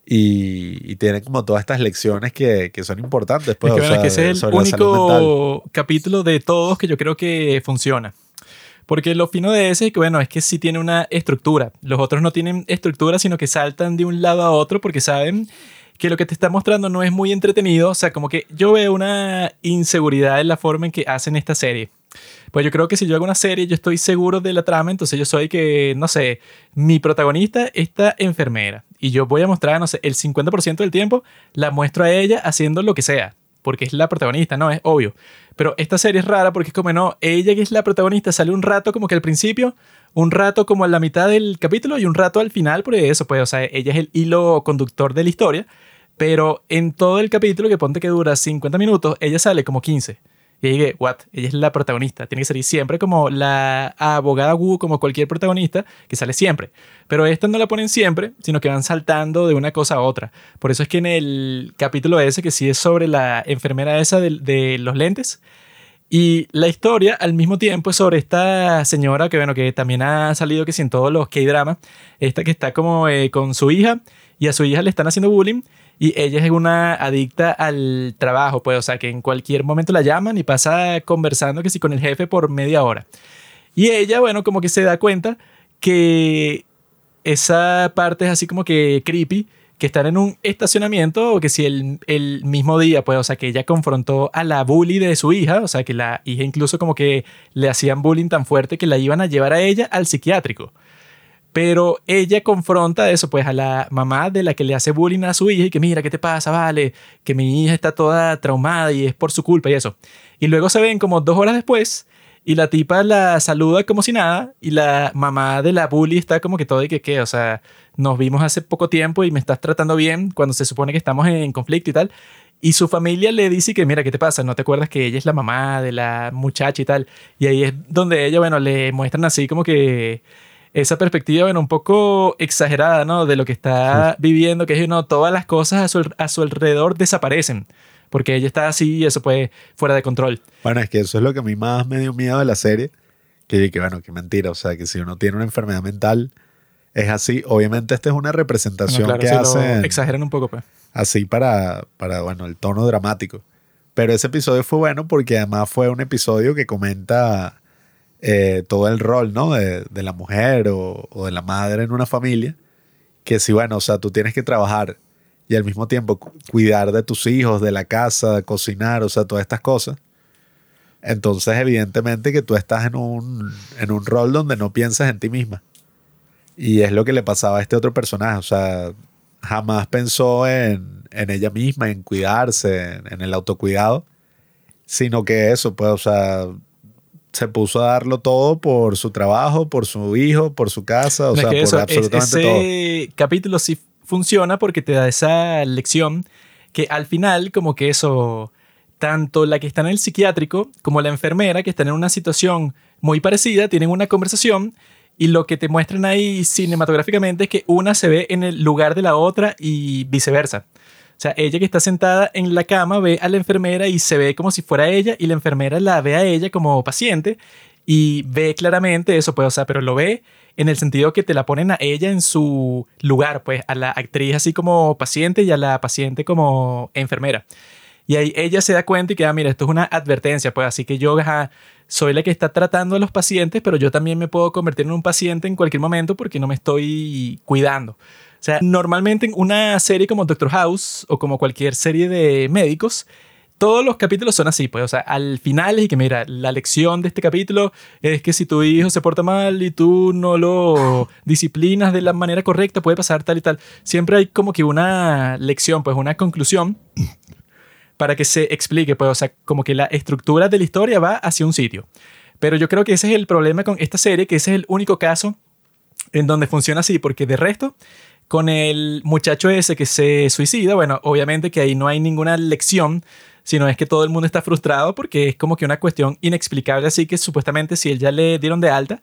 Y, y tiene como todas estas lecciones que, que son importantes. Pues, Es que, o sea, que ese es el único capítulo de todos que yo creo que funciona. Porque lo fino de ese es que, bueno, es que sí tiene una estructura. Los otros no tienen estructura, sino que saltan de un lado a otro porque saben que lo que te está mostrando no es muy entretenido. O sea, como que yo veo una inseguridad en la forma en que hacen esta serie. Pues yo creo que si yo hago una serie, yo estoy seguro de la trama, entonces yo soy que, no sé, mi protagonista, esta enfermera, y yo voy a mostrar, no sé, el 50% del tiempo la muestro a ella haciendo lo que sea, porque es la protagonista, ¿no? Es obvio. Pero esta serie es rara porque es como, no, ella que es la protagonista sale un rato como que al principio, un rato como a la mitad del capítulo y un rato al final, por eso, pues, o sea, ella es el hilo conductor de la historia, pero en todo el capítulo, que ponte que dura 50 minutos, ella sale como 15. Y ahí dije, what? Ella es la protagonista. Tiene que salir siempre como la abogada Wu, como cualquier protagonista, que sale siempre. Pero esta no la ponen siempre, sino que van saltando de una cosa a otra. Por eso es que en el capítulo ese, que sí es sobre la enfermera esa de, los lentes, y la historia al mismo tiempo es sobre esta señora que, bueno, que también ha salido que sí en todos los K-dramas, esta que está como eh, con su hija y a su hija le están haciendo bullying y ella es una adicta al trabajo, pues, o sea, que en cualquier momento la llaman y pasa conversando que sí con el jefe por media hora. Y ella, bueno, como que se da cuenta que esa parte es así como que creepy, que están en un estacionamiento o que si el, el mismo día, pues, o sea, que ella confrontó a la bully de su hija, o sea, que la hija incluso como que le hacían bullying tan fuerte que la iban a llevar a ella al psiquiátrico. Pero ella confronta eso, pues, a la mamá de la que le hace bullying a su hija y que mira, ¿qué te pasa? Vale, que mi hija está toda traumada y es por su culpa y eso. Y luego se ven como dos horas después y la tipa la saluda como si nada y la mamá de la bully está como que todo de que, ¿qué? O sea, nos vimos hace poco tiempo y me estás tratando bien cuando se supone que estamos en conflicto y tal. Y su familia le dice que, mira, ¿qué te pasa? ¿No te acuerdas que ella es la mamá de la muchacha y tal? Y ahí es donde ella, bueno, le muestran así como que esa perspectiva, bueno, un poco exagerada, ¿no? De lo que está viviendo, que es, no, todas las cosas a su, a su alrededor desaparecen. Porque ella está así y eso pues fuera de control. Bueno, es que eso es lo que a mí más me dio miedo de la serie. Que, que bueno, que mentira. O sea, que si uno tiene una enfermedad mental, es así. Obviamente, esta es una representación Bueno, que claro, lo hacen exageran un poco, pues. así para, para, bueno, el tono dramático. Pero ese episodio fue bueno porque además fue un episodio que comenta eh, todo el rol, ¿no? De, de la mujer o, o de la madre en una familia. Que si, bueno, o sea, tú tienes que trabajar y al mismo tiempo cu- cuidar de tus hijos, de la casa, cocinar, o sea, todas estas cosas. Entonces, evidentemente que tú estás en un, en un rol donde no piensas en ti misma. Y es lo que le pasaba a este otro personaje. O sea, jamás pensó en, en ella misma, en cuidarse, en, en el autocuidado, sino que eso, pues, o sea, se puso a darlo todo por su trabajo, por su hijo, por su casa, o No, es sea, que por eso, es- absolutamente todo. ese capítulo sí funciona porque te da esa lección que al final como que eso, tanto la que está en el psiquiátrico como la enfermera que están en una situación muy parecida, tienen una conversación y lo que te muestran ahí cinematográficamente es que una se ve en el lugar de la otra y viceversa. Sea, ella que está sentada en la cama ve a la enfermera y se ve como si fuera ella y la enfermera la ve a ella como paciente y ve claramente eso, pues, o sea, pero lo ve en el sentido que te la ponen a ella en su lugar, pues, a la actriz así como paciente y a la paciente como enfermera. Y ahí ella se da cuenta y que, ah, mira, esto es una advertencia, pues, así que yo soy la que está tratando a los pacientes, pero yo también me puedo convertir en un paciente en cualquier momento porque no me estoy cuidando. O sea, normalmente en una serie como Doctor House o como cualquier serie de médicos, todos los capítulos son así, pues, o sea, al final es que, mira, la lección de este capítulo es que si tu hijo se porta mal y tú no lo disciplinas de la manera correcta, puede pasar tal y tal. Siempre hay como que una lección, pues, una conclusión para que se explique, pues, o sea, como que la estructura de la historia va hacia un sitio. Pero yo creo que ese es el problema con esta serie, que ese es el único caso en donde funciona así, porque de resto, con el muchacho ese que se suicida, bueno, obviamente que ahí no hay ninguna lección sino es que todo el mundo está frustrado porque es como que una cuestión inexplicable, así que supuestamente si él ya le dieron de alta,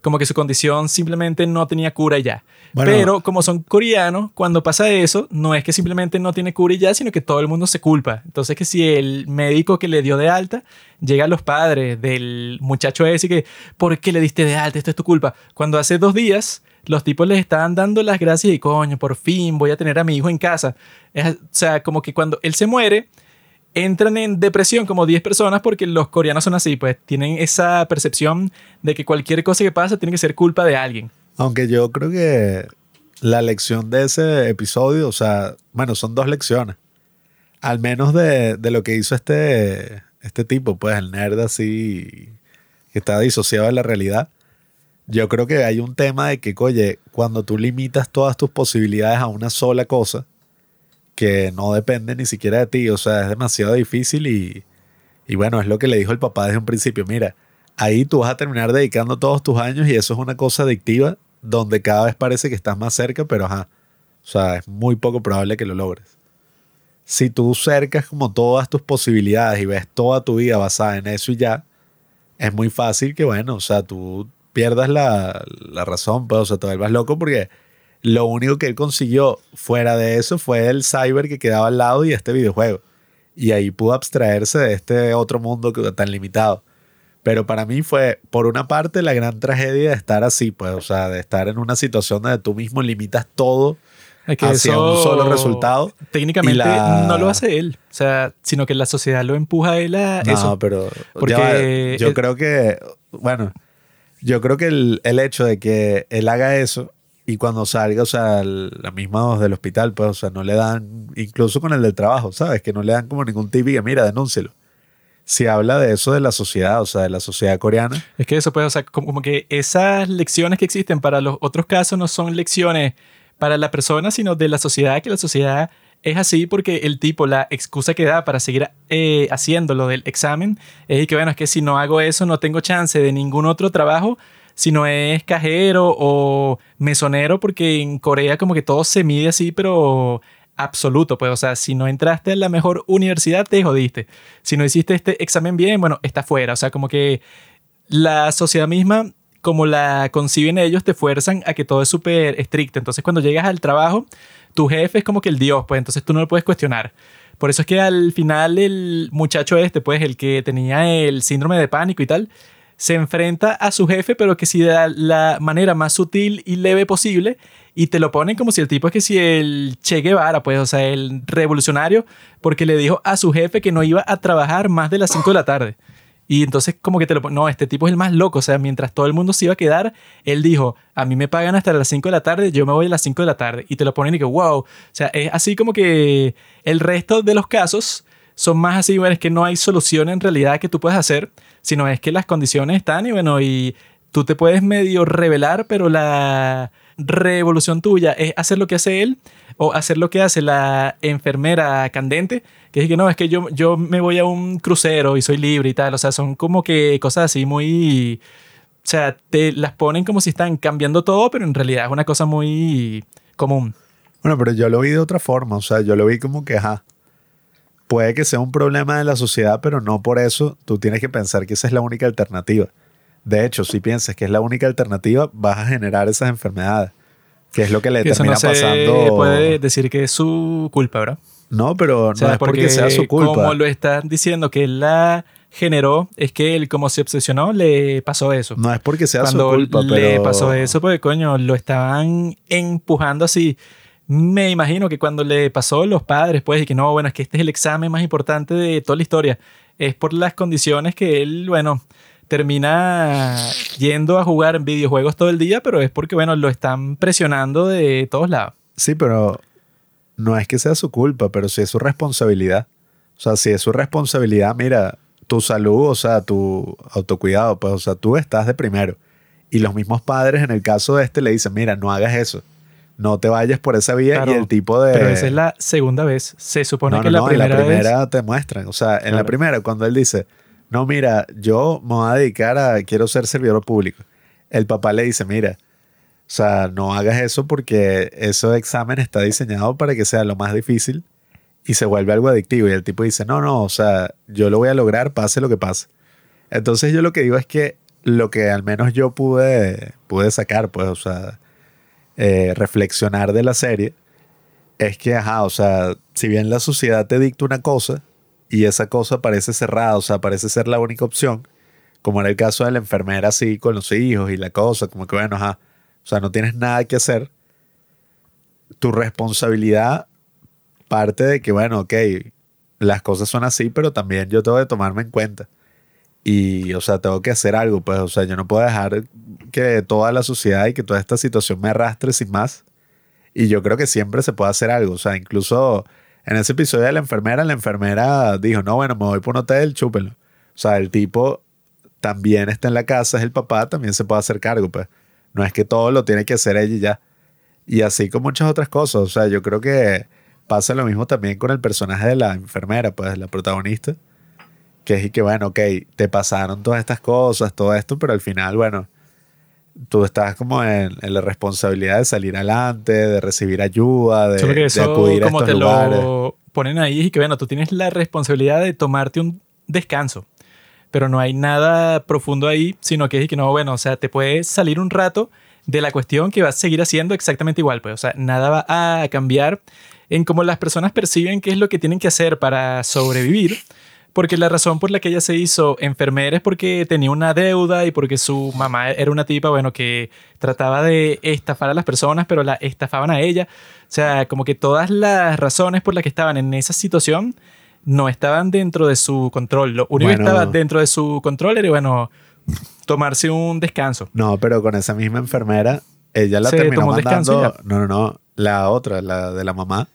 como que su condición simplemente no tenía cura y ya. Bueno. Pero como son coreanos, cuando pasa eso, no es que simplemente no tiene cura y ya, sino que todo el mundo se culpa. Entonces que si el médico que le dio de alta llega a los padres del muchacho ese que, ¿por qué le diste de alta? Esto es tu culpa. Cuando hace dos días los tipos les estaban dando las gracias y coño, por fin voy a tener a mi hijo en casa. Es- o sea, como que cuando él se muere, entran en depresión como 10 personas porque los coreanos son así, pues tienen esa percepción de que cualquier cosa que pasa tiene que ser culpa de alguien. Aunque yo creo que la lección de ese episodio, o sea, bueno, son dos lecciones. Al menos de, lo que hizo este, este tipo, pues el nerd así, que está disociado de la realidad. Yo creo que hay un tema de que, oye, cuando tú limitas todas tus posibilidades a una sola cosa, que no depende ni siquiera de ti, o sea, es demasiado difícil y, y bueno, es lo que le dijo el papá desde un principio, mira, ahí tú vas a terminar dedicando todos tus años y eso es una cosa adictiva donde cada vez parece que estás más cerca, pero ajá, o sea, es muy poco probable que lo logres. Si tú cercas como todas tus posibilidades y ves toda tu vida basada en eso y ya, es muy fácil que, bueno, o sea, tú pierdas la, la razón, pues, o sea, te vuelvas loco porque lo único que él consiguió fuera de eso fue el cyber que quedaba al lado y este videojuego. Y ahí pudo abstraerse de este otro mundo que- tan limitado. Pero para mí fue, por una parte, la gran tragedia de estar así, pues, o sea, de estar en una situación donde tú mismo limitas todo Es que hacia eso, un solo resultado. Técnicamente la- no lo hace él, o sea, sino que la sociedad lo empuja a él a No, eso. pero Porque ya yo creo que, bueno, yo creo que el, el hecho de que él haga eso y cuando salga, o sea, el- la misma del hospital, pues, o sea, no le dan, incluso con el del trabajo, ¿sabes? Que no le dan como ningún tip y que, mira, denúncielo. Si habla de eso de la sociedad, o sea, de la sociedad coreana, Es que eso puede, o sea, como, como que esas lecciones que existen para los otros casos no son lecciones para la persona, sino de la sociedad, que la sociedad es así porque el tipo, la excusa que da para seguir eh, haciendo lo del examen es que, bueno, es que si no hago eso no tengo chance de ningún otro trabajo, si no es cajero o mesonero, porque en Corea como que todo se mide así, pero absoluto, pues, o sea, si no entraste en la mejor universidad, te jodiste. Si no hiciste este examen bien, bueno, está fuera, o sea, como que la sociedad misma, como la conciben ellos, te fuerzan a que todo es súper estricto. Entonces, cuando llegas al trabajo, tu jefe es como que el dios, pues entonces tú no lo puedes cuestionar. Por eso es que al final el muchacho este, pues el que tenía el síndrome de pánico y tal, se enfrenta a su jefe, pero que si de la, la manera más sutil y leve posible, y te lo ponen como si el tipo es que si el Che Guevara, pues, o sea, el revolucionario, porque le dijo a su jefe que no iba a trabajar más de las 5 de la tarde. Y entonces como que te lo no, este tipo es el más loco, o sea, mientras todo el mundo se iba a quedar, él dijo, a mí me pagan hasta las 5 de la tarde, yo me voy a las 5 de la tarde. Y te lo ponen y que, wow, o sea, es así como que el resto de los casos son más así, bueno, es que no hay solución en realidad que tú puedas hacer, sino es que las condiciones están y bueno, y tú te puedes medio revelar, pero la revolución tuya es hacer lo que hace él o hacer lo que hace la enfermera candente, que es que no, es que yo, yo me voy a un crucero y soy libre y tal, o sea, son como que cosas así muy... O sea, te las ponen como si están cambiando todo, pero en realidad es una cosa muy común. Bueno, pero yo lo vi de otra forma, o sea, yo lo vi como que, ajá, puede que sea un problema de la sociedad, pero no por eso tú tienes que pensar que esa es la única alternativa. De hecho, si piensas que es la única alternativa, vas a generar esas enfermedades, que es lo que le Que eso termina no se pasando. puede decir que es su culpa, ¿verdad? No, pero O sea, no es porque, sea su culpa. Como lo están diciendo que la generó, es que él como se obsesionó, le pasó eso. No es porque sea Cuando su culpa, le pero pasó eso, porque coño, lo estaban empujando así. Me imagino que cuando le pasó los padres, pues, y que no, bueno, es que este es el examen más importante de toda la historia, es por las condiciones que él, bueno, termina yendo a jugar en videojuegos todo el día, pero es porque, bueno, lo están presionando de todos lados. Sí, pero no es que sea su culpa, pero sí es su responsabilidad. O sea, si es su responsabilidad, mira, tu salud, o sea, tu autocuidado, pues, o sea, tú estás de primero. Y los mismos padres, en el caso de este, le dicen, mira, no hagas eso. No te vayas por esa vía Claro, y el tipo de... Pero esa es la segunda vez. Se supone no, que no, la no, en primera, la primera vez... te muestran. O sea, en la primera, cuando él dice, no, mira, yo me voy a dedicar a, quiero ser servidor público. El papá le dice, mira, o sea, no hagas eso porque ese examen está diseñado para que sea lo más difícil y se vuelve algo adictivo y el tipo dice, no, no, o sea, yo lo voy a lograr, pase lo que pase. Entonces yo lo que digo es que lo que al menos yo pude, pude sacar, pues, o sea, eh, reflexionar de la serie, es que, ajá, o sea, si bien la sociedad te dicta una cosa y esa cosa parece cerrada, o sea, parece ser la única opción, como era el caso de la enfermera así con los hijos y la cosa, como que, bueno, ajá, o sea, no tienes nada que hacer, tu responsabilidad parte de que, bueno, ok, las cosas son así, pero también yo tengo que tomarme en cuenta. Y, o sea, tengo que hacer algo, pues, o sea, yo no puedo dejar que toda la sociedad y que toda esta situación me arrastre sin más. Y yo creo que siempre se puede hacer algo, o sea, incluso en ese episodio de la enfermera, la enfermera dijo, no, bueno, me voy por un hotel, chúpenlo. O sea, el tipo también está en la casa, es el papá, también se puede hacer cargo, pues. No es que todo lo tiene que hacer ella y ya. Y así con muchas otras cosas, o sea, yo creo que pasa lo mismo también con el personaje de la enfermera, pues, la protagonista que es y que, bueno, ok, te pasaron todas estas cosas, todo esto, pero al final, bueno, tú estás como en, la responsabilidad de salir adelante, de recibir ayuda, de, acudir a como te lo ponen ahí y que, bueno, tú tienes la responsabilidad de tomarte un descanso, pero no hay nada profundo ahí, sino que es que no, bueno, o sea, te puedes salir un rato de la cuestión que vas a seguir haciendo exactamente igual, pues, o sea, nada va a cambiar en cómo las personas perciben qué es lo que tienen que hacer para sobrevivir porque la razón por la que ella se hizo enfermera es porque tenía una deuda y porque su mamá era una tipa, bueno, que trataba de estafar a las personas, pero la estafaban a ella. O sea, como que todas las razones por las que estaban en esa situación no estaban dentro de su control. Lo único que estaba dentro de su control era, bueno, tomarse un descanso. No, pero con esa misma enfermera, ella la terminó mandando... No, no, no. La otra, la de la mamá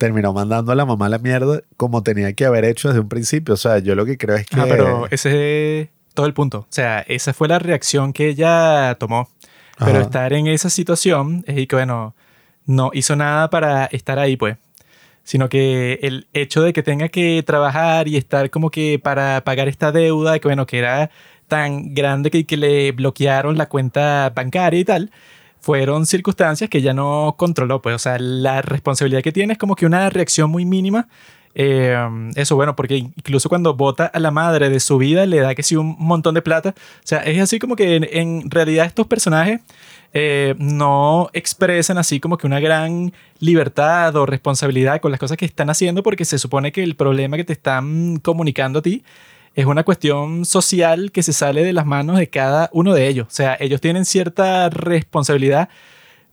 terminó mandando a la mamá la mierda como tenía que haber hecho desde un principio. O sea, yo lo que creo es que... Ah, pero ese es todo el punto. O sea, esa fue la reacción que ella tomó. Pero estar en esa situación es que, bueno, no hizo nada para estar ahí, pues. Sino que el hecho de que tenga que trabajar y estar como que para pagar esta deuda, que bueno, que era tan grande que, que le bloquearon la cuenta bancaria y tal, fueron circunstancias que ya no controló, pues, o sea, la responsabilidad que tiene es como que una reacción muy mínima. Eh, eso, bueno, porque incluso cuando vota a la madre de su vida, le da que sí un montón de plata. O sea, es así como que en, realidad estos personajes eh, no expresan así como que una gran libertad o responsabilidad con las cosas que están haciendo, porque se supone que el problema que te están comunicando a ti es una cuestión social que se sale de las manos de cada uno de ellos. O sea, ellos tienen cierta responsabilidad,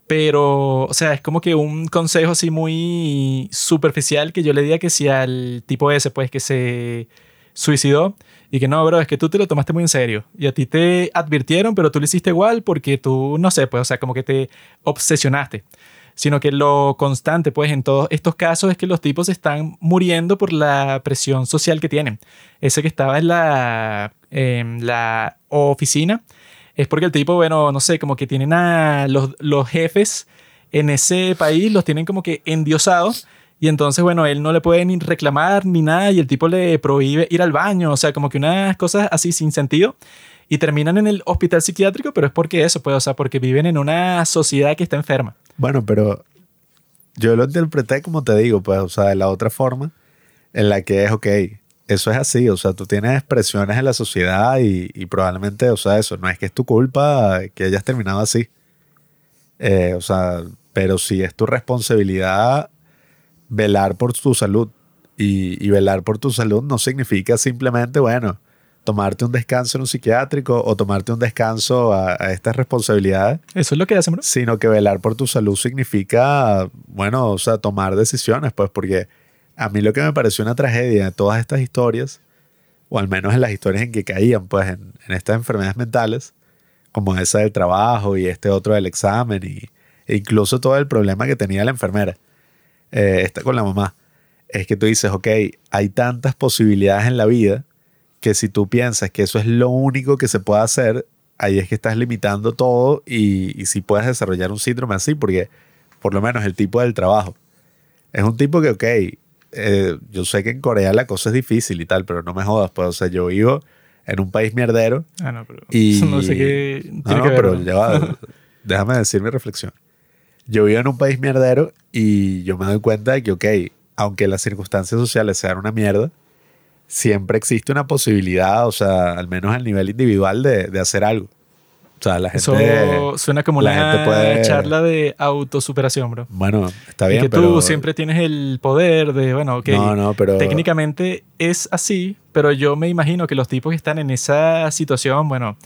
pero, o sea, es como que un consejo así muy superficial que yo le diga que si al tipo ese, pues, que se suicidó y que no, bro, es que tú te lo tomaste muy en serio y a ti te advirtieron, pero tú lo hiciste igual porque tú, no sé, pues, o sea, como que te obsesionaste sino que lo constante, pues, en todos estos casos es que los tipos están muriendo por la presión social que tienen. Ese que estaba en la, la oficina es porque el tipo, bueno, no sé, como que tienen a los, los jefes en ese país, los tienen como que endiosados. Y entonces, bueno, él no le puede ni reclamar ni nada y el tipo le prohíbe ir al baño, o sea, como que unas cosas así sin sentido y terminan en el hospital psiquiátrico, pero es porque eso, pues, o sea, porque viven en una sociedad que está enferma. Bueno, pero yo lo interpreté como te digo, pues, o sea, de la otra forma, en la que es, ok, eso es así, o sea, tú tienes expresiones en la sociedad y, probablemente, o sea, eso, no es que es tu culpa que hayas terminado así. Eh, o sea, pero sí es tu responsabilidad velar por tu salud. Y, y, velar por tu salud no significa simplemente, bueno, tomarte un descanso en un psiquiátrico o tomarte un descanso a, estas responsabilidades. Eso es lo que hacen, bro. Sino que velar por tu salud significa, bueno, o sea, tomar decisiones, pues, porque a mí lo que me pareció una tragedia de todas estas historias, o al menos en las historias en que caían, pues, en, estas enfermedades mentales, como esa del trabajo y este otro del examen, y, e incluso todo el problema que tenía la enfermera, eh, esta con la mamá, es que tú dices, ok, hay tantas posibilidades en la vida que si tú piensas que eso es lo único que se puede hacer, ahí es que estás limitando todo y, si puedes desarrollar un síndrome así, porque por lo menos el tipo del trabajo. Es un tipo que, ok, eh, yo sé que en Corea la cosa es difícil y tal, pero no me jodas, pues, o sea, yo vivo en un país mierdero. Ah, no, pero y, no sé qué. no, pero déjame decir mi reflexión. Yo vivo en un país mierdero y yo me doy cuenta de que, ok, aunque las circunstancias sociales sean una mierda, siempre existe una posibilidad, o sea, al menos al nivel individual, de, de hacer algo. O sea, la gente. Eso suena como la una gente puede- charla de autosuperación, bro. Bueno, está y bien, que pero. tú siempre tienes el poder de, bueno, ok, No, no, pero. técnicamente es así, pero yo me imagino que los tipos que están en esa situación, bueno,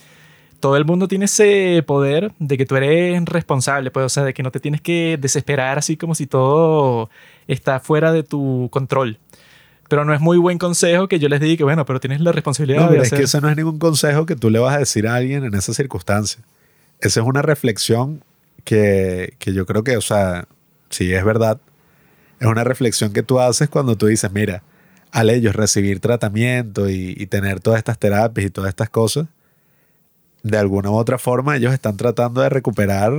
todo el mundo tiene ese poder de que tú eres responsable, pues, o sea, de que no te tienes que desesperar así como si todo está fuera de tu control. Pero no es muy buen consejo que yo les diga que, bueno, pero tienes la responsabilidad No, de pero es hacer... que ese no es ningún consejo que tú le vas a decir a alguien en esa circunstancia. Esa es una reflexión que, que yo creo que, o sea, si es verdad, es una reflexión que tú haces cuando tú dices, mira, al ellos recibir tratamiento y, y tener todas estas terapias y todas estas cosas, de alguna u otra forma ellos están tratando de recuperar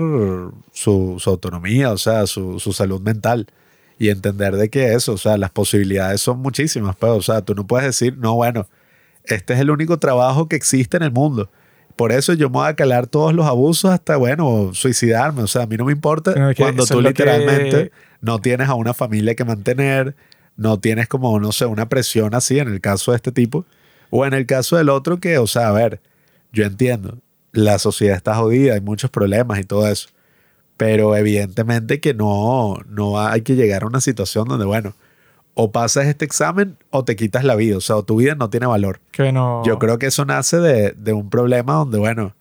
su, su autonomía, o sea, su, su salud mental. Y entender de que eso, o sea, las posibilidades son muchísimas, pues, o sea, tú no puedes decir, no, bueno, este es el único trabajo que existe en el mundo. Por eso yo me voy a calar todos los abusos hasta, bueno, suicidarme. O sea, a mí no me importa No, cuando eso tú es lo que- literalmente no tienes a una familia que mantener, no tienes como, no sé, una presión así en el caso de este tipo. O en el caso del otro que, o sea, a ver, yo entiendo, la sociedad está jodida, hay muchos problemas y todo eso. Pero evidentemente que no, no hay que llegar a una situación donde, bueno, o pasas este examen o te quitas la vida. O sea, o tu vida no tiene valor. que no... Yo creo que eso nace de, de un problema donde, bueno, o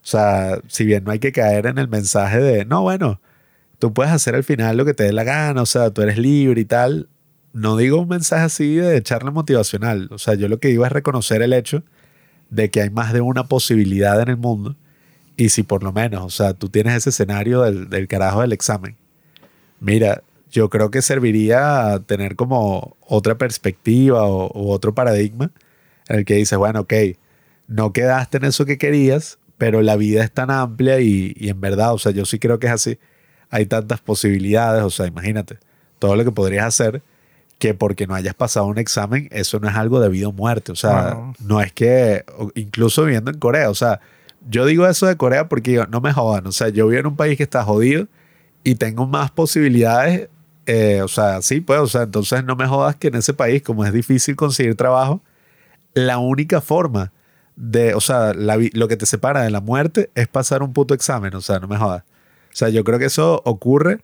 sea, si bien no hay que caer en el mensaje de, no, bueno, tú puedes hacer al final lo que te dé la gana, o sea, tú eres libre y tal. No digo un mensaje así de echarle motivacional. O sea, yo lo que digo es reconocer el hecho de que hay más de una posibilidad en el mundo. Y si por lo menos, o sea, tú tienes ese escenario del, del carajo del examen, mira, yo creo que serviría tener como otra perspectiva o, otro paradigma en el que dices, bueno, ok, no quedaste en eso que querías, pero la vida es tan amplia y, y en verdad, o sea, yo sí creo que es así. Hay tantas posibilidades, o sea, imagínate, todo lo que podrías hacer que porque no hayas pasado un examen, eso no es algo de vida o muerte. O sea, No. no es que, incluso viviendo en Corea, o sea, yo digo eso de Corea porque digo, no me jodan. O sea, yo vivo en un país que está jodido y tengo más posibilidades. eh, o sea, sí, pues, o sea, entonces no me jodas que en ese país, como es difícil conseguir trabajo, la única forma de, o sea, la lo que te separa de la muerte es pasar un puto examen. O sea, no me jodas. O sea, yo creo que eso ocurre,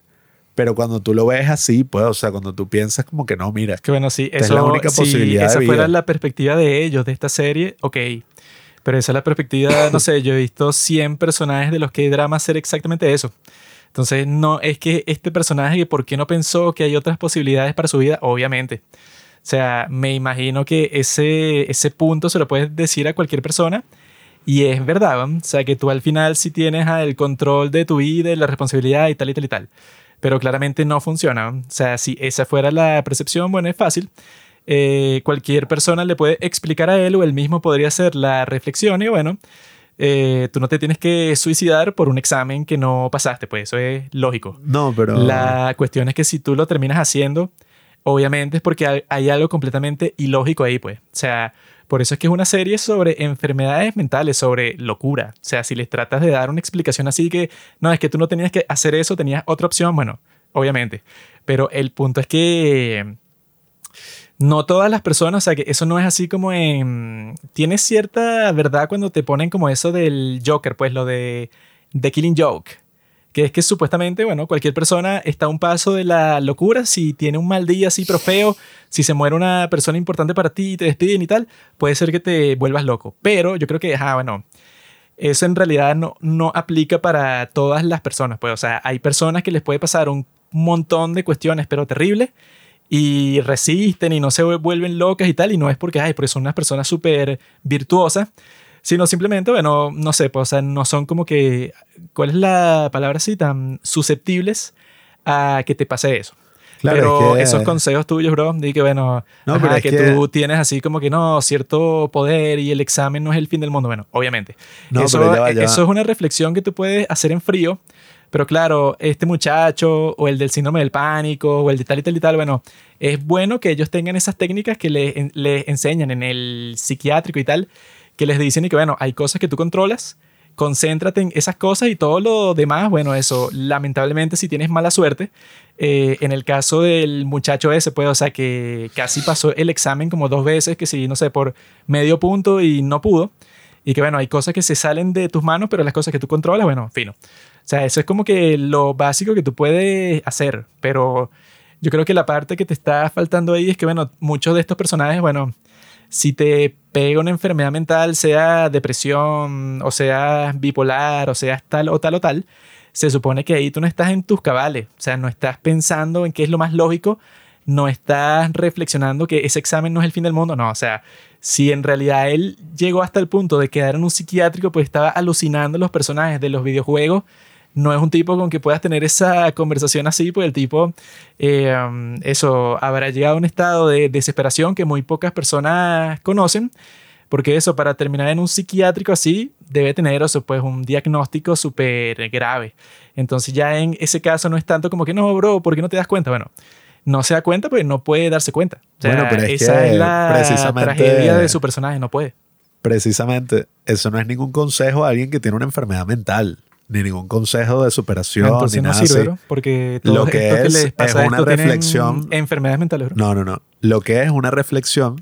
pero cuando tú lo ves así, pues, o sea, cuando tú piensas como que no, mira, Que bueno, sí, es la única si posibilidad de esa fuera vida. la perspectiva de ellos, de esta serie, ok. Pero esa es la perspectiva, no sé, yo he visto 100 personajes de los que drama hacer exactamente eso. Entonces, no es que este personaje, ¿por qué no pensó que hay otras posibilidades para su vida? Obviamente. O sea, me imagino que ese, ese punto se lo puedes decir a cualquier persona. Y es verdad, ¿no? o sea, que tú al final sí tienes el control de tu vida, la responsabilidad y tal y tal y tal. Pero claramente no funciona. O sea, si esa fuera la percepción, bueno, es fácil. Eh, cualquier persona le puede explicar a él o él mismo podría hacer la reflexión y bueno, eh, tú no te tienes que suicidar por un examen que no pasaste, pues eso es lógico. no, pero... La cuestión es que si tú lo terminas haciendo, obviamente es porque hay, hay algo completamente ilógico ahí, pues. O sea, por eso es que es una serie sobre enfermedades mentales, sobre locura. O sea, si les tratas de dar una explicación así que, no, es que tú no tenías que hacer eso, tenías otra opción, bueno, obviamente. Pero el punto es que no todas las personas, o sea, que eso no es así como en... Tienes cierta verdad cuando te ponen como eso del Joker, pues lo de Killing Joke. Que es que supuestamente, bueno, cualquier persona está a un paso de la locura. Si tiene un mal día así, pero feo, si se muere una persona importante para ti y te despiden y tal, puede ser que te vuelvas loco. Pero yo creo que, ah, bueno, eso en realidad no, no aplica para todas las personas. Pues, o sea, hay personas que les puede pasar un montón de cuestiones, pero terribles, y resisten y no se vuelven locas y tal, y no es porque, ay, porque son unas personas súper virtuosas, sino simplemente, bueno, no sé, pues, o sea, no son como que, ¿cuál es la palabra así? Tan susceptibles a que te pase eso. Claro, pero es que- esos consejos tuyos, bro, di que bueno, No, ajá, pero es que, que- tú tienes así como que no, cierto poder y el examen no es el fin del mundo. Bueno, obviamente. No, eso, pero ya va, ya eso va. es una reflexión que tú puedes hacer en frío. Pero claro, este muchacho o el del síndrome del pánico o el de tal y tal y tal, bueno, es bueno que ellos tengan esas técnicas que les, les enseñan en el psiquiátrico y tal, que les dicen y que bueno, hay cosas que tú controlas concéntrate en esas cosas y todo lo demás, bueno, eso, lamentablemente si tienes mala suerte, eh, en el caso del muchacho ese, pues, o sea, que casi pasó el examen como dos veces, que sí, no sé, por medio punto y no pudo, y que bueno, hay cosas que se salen de tus manos, pero las cosas que tú controlas, bueno, fino. O sea, eso es como que lo básico que tú puedes hacer, pero yo creo que la parte que te está faltando ahí es que, bueno, muchos de estos personajes, bueno, si te pega una enfermedad mental, sea depresión, o sea bipolar, o sea tal o tal o tal, se supone que ahí tú no estás en tus cabales, o sea, no estás pensando en qué es lo más lógico, no estás reflexionando que ese examen no es el fin del mundo, no, o sea, si en realidad él llegó hasta el punto de quedar en un psiquiátrico, pues estaba alucinando los personajes de los videojuegos no es un tipo con que puedas tener esa conversación así, pues el tipo, eh, um, eso, habrá llegado a un estado de desesperación que muy pocas personas conocen, porque eso, para terminar en un psiquiátrico así, debe tener, eso, pues un diagnóstico súper grave. Entonces ya en ese caso no es tanto como que, no, bro, ¿por qué no te das cuenta? Bueno, no se da cuenta, pues no puede darse cuenta. bueno, pero es esa que es la precisamente- tragedia de su personaje, no puede. Precisamente, eso no es ningún consejo a alguien que tiene una enfermedad mental, ni ningún consejo de superación, Entonces ni no nada sirve, así. porque Lo todos que estos es, les pasa es una esto reflexión- enfermedades mentales, bro. No, no, no. Lo que es una reflexión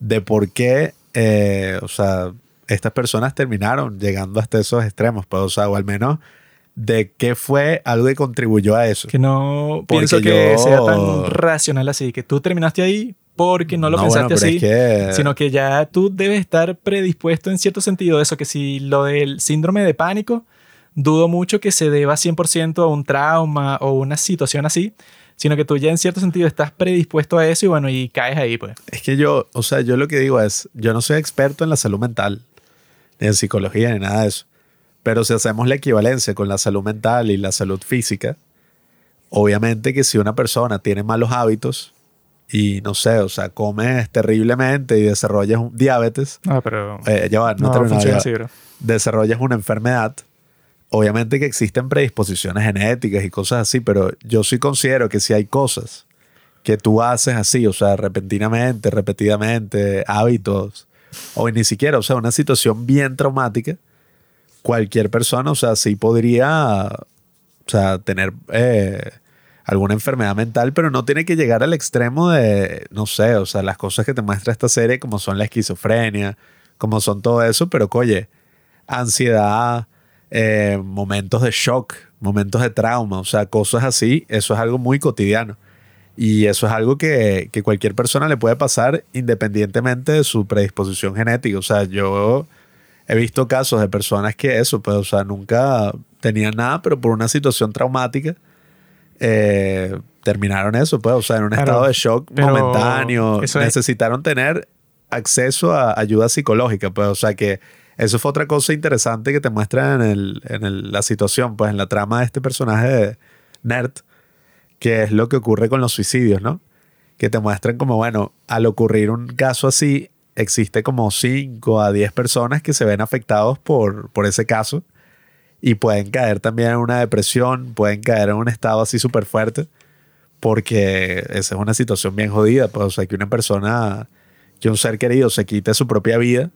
de por qué, eh, o sea, estas personas terminaron llegando hasta esos extremos, pues, o sea, o al menos de qué fue algo que contribuyó a eso. Que no Porque pienso que yo- sea tan racional así, que tú terminaste ahí porque no lo bueno, pensaste pero así, es que- sino que ya tú debes estar predispuesto en cierto sentido. Eso que si lo del síndrome de pánico, dudo mucho que se deba 100% a un trauma o una situación así, sino que tú ya en cierto sentido estás predispuesto a eso y bueno, y caes ahí, pues. Es que yo, o sea, yo lo que digo es, yo no soy experto en la salud mental, ni en psicología, ni nada de eso. Pero si hacemos la equivalencia con la salud mental y la salud física, obviamente que si una persona tiene malos hábitos y no sé, o sea, comes terriblemente y desarrollas un diabetes, No, pero eh, ya va, no, no, funciona así, bro. desarrollas una enfermedad, obviamente que existen predisposiciones genéticas y cosas así, pero yo sí considero que si hay cosas que tú haces así, o sea, repentinamente, repetidamente, hábitos, o ni siquiera, o sea, una situación bien traumática, cualquier persona, o sea, sí podría, o sea, tener eh, alguna enfermedad mental, pero no tiene que llegar al extremo de, no sé, o sea, las cosas que te muestra esta serie, como son la esquizofrenia, como son todo eso, pero oye, ansiedad, eh, momentos de shock, momentos de trauma, o sea, cosas así, eso es algo muy cotidiano. Y eso es algo que, que cualquier persona le puede pasar independientemente de su predisposición genética. O sea, yo he visto casos de personas que eso, pues, o sea, nunca tenían nada, pero por una situación traumática eh, terminaron eso, pues, o sea, en un estado de shock momentáneo. es- Necesitaron tener acceso a ayuda psicológica, pues, o sea, que eso fue otra cosa interesante que te muestra en, el, en el- la situación, pues, en la trama de este personaje de Nerd, que es lo que ocurre con los suicidios, ¿no? Que te muestran como, bueno, al ocurrir un caso así, existe como 5 a 10 personas que se ven afectados por, por ese caso y pueden caer también en una depresión, pueden caer en un estado así súper fuerte, porque esa es una situación bien jodida, pues, o sea, que una persona, que un ser querido se quite su propia vida,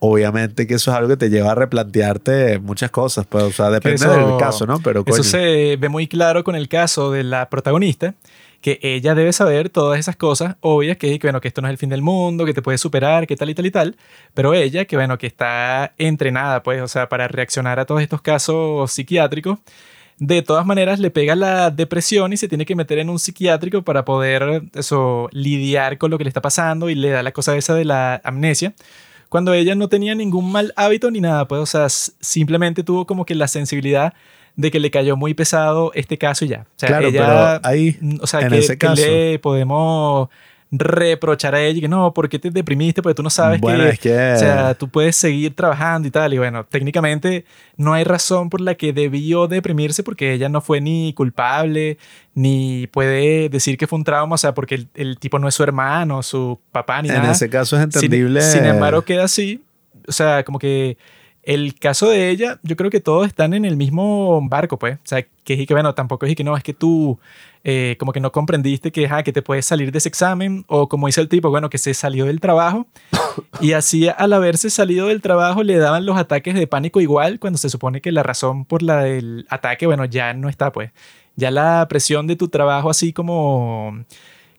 obviamente que eso es algo que te lleva a replantearte muchas cosas, pues, o sea, depende eso- del caso, ¿no? Pero Eso se ve muy claro con el caso de la protagonista, que ella debe saber todas esas cosas obvias, que, que, bueno, que esto no es el fin del mundo, que te puedes superar, que tal y tal y tal, pero ella, que bueno, que está entrenada, pues, o sea, para reaccionar a todos estos casos psiquiátricos, de todas maneras le pega la depresión y se tiene que meter en un psiquiátrico para poder, eso, lidiar con lo que le está pasando y le da la cosa esa de la amnesia cuando ella no tenía ningún mal hábito ni nada, pues, o sea, simplemente tuvo como que la sensibilidad de que le cayó muy pesado este caso y ya. O sea, Claro, ella, pero ahí, mm, o sea, en que, ese que caso- le podemos reprochar a ella que no, ¿por qué te deprimiste? Porque tú no sabes Bueno, que, es que- o sea, tú puedes seguir trabajando y tal. Y bueno, técnicamente no hay razón por la que debió deprimirse porque ella no fue ni culpable, ni puede decir que fue un trauma, o sea, porque el, el tipo no es su hermano, su papá, ni en nada. ese caso es Sin- entendible. Sin, embargo, queda así. O sea, como que El caso de ella, yo creo que todos están en el mismo barco, pues. O sea, que es que, bueno, tampoco es que no, es que tú eh, como que no comprendiste que, que te puedes salir de ese examen, o como dice el tipo, bueno, que se salió del trabajo y así al haberse salido del trabajo le daban los ataques de pánico igual cuando se supone que la razón por la del ataque, bueno, ya no está, pues. Ya la presión de tu trabajo así como,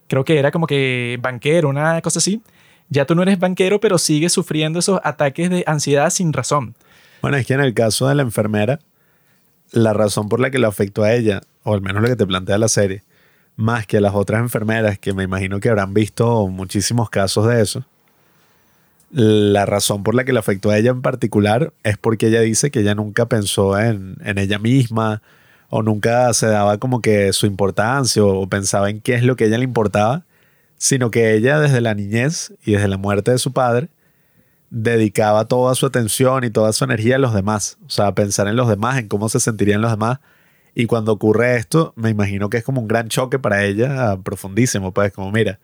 creo que era como que banquero, una cosa así, ya tú no eres banquero, pero sigues sufriendo esos ataques de ansiedad sin razón. Bueno, es que en el caso de la enfermera, la razón por la que le afectó a ella, o al menos lo que te plantea la serie, más que a las otras enfermeras, que me imagino que habrán visto muchísimos casos de eso, la razón por la que le afectó a ella en particular es porque ella dice que ella nunca pensó en, en ella misma o nunca se daba como que su importancia o pensaba en qué es lo que a ella le importaba, sino que ella desde la niñez y desde la muerte de su padre dedicaba toda su atención y toda su energía a los demás, o sea, a pensar en los demás, en cómo se sentirían los demás. Y cuando ocurre esto, me imagino que es como un gran choque para ella, profundísimo, pues como mira,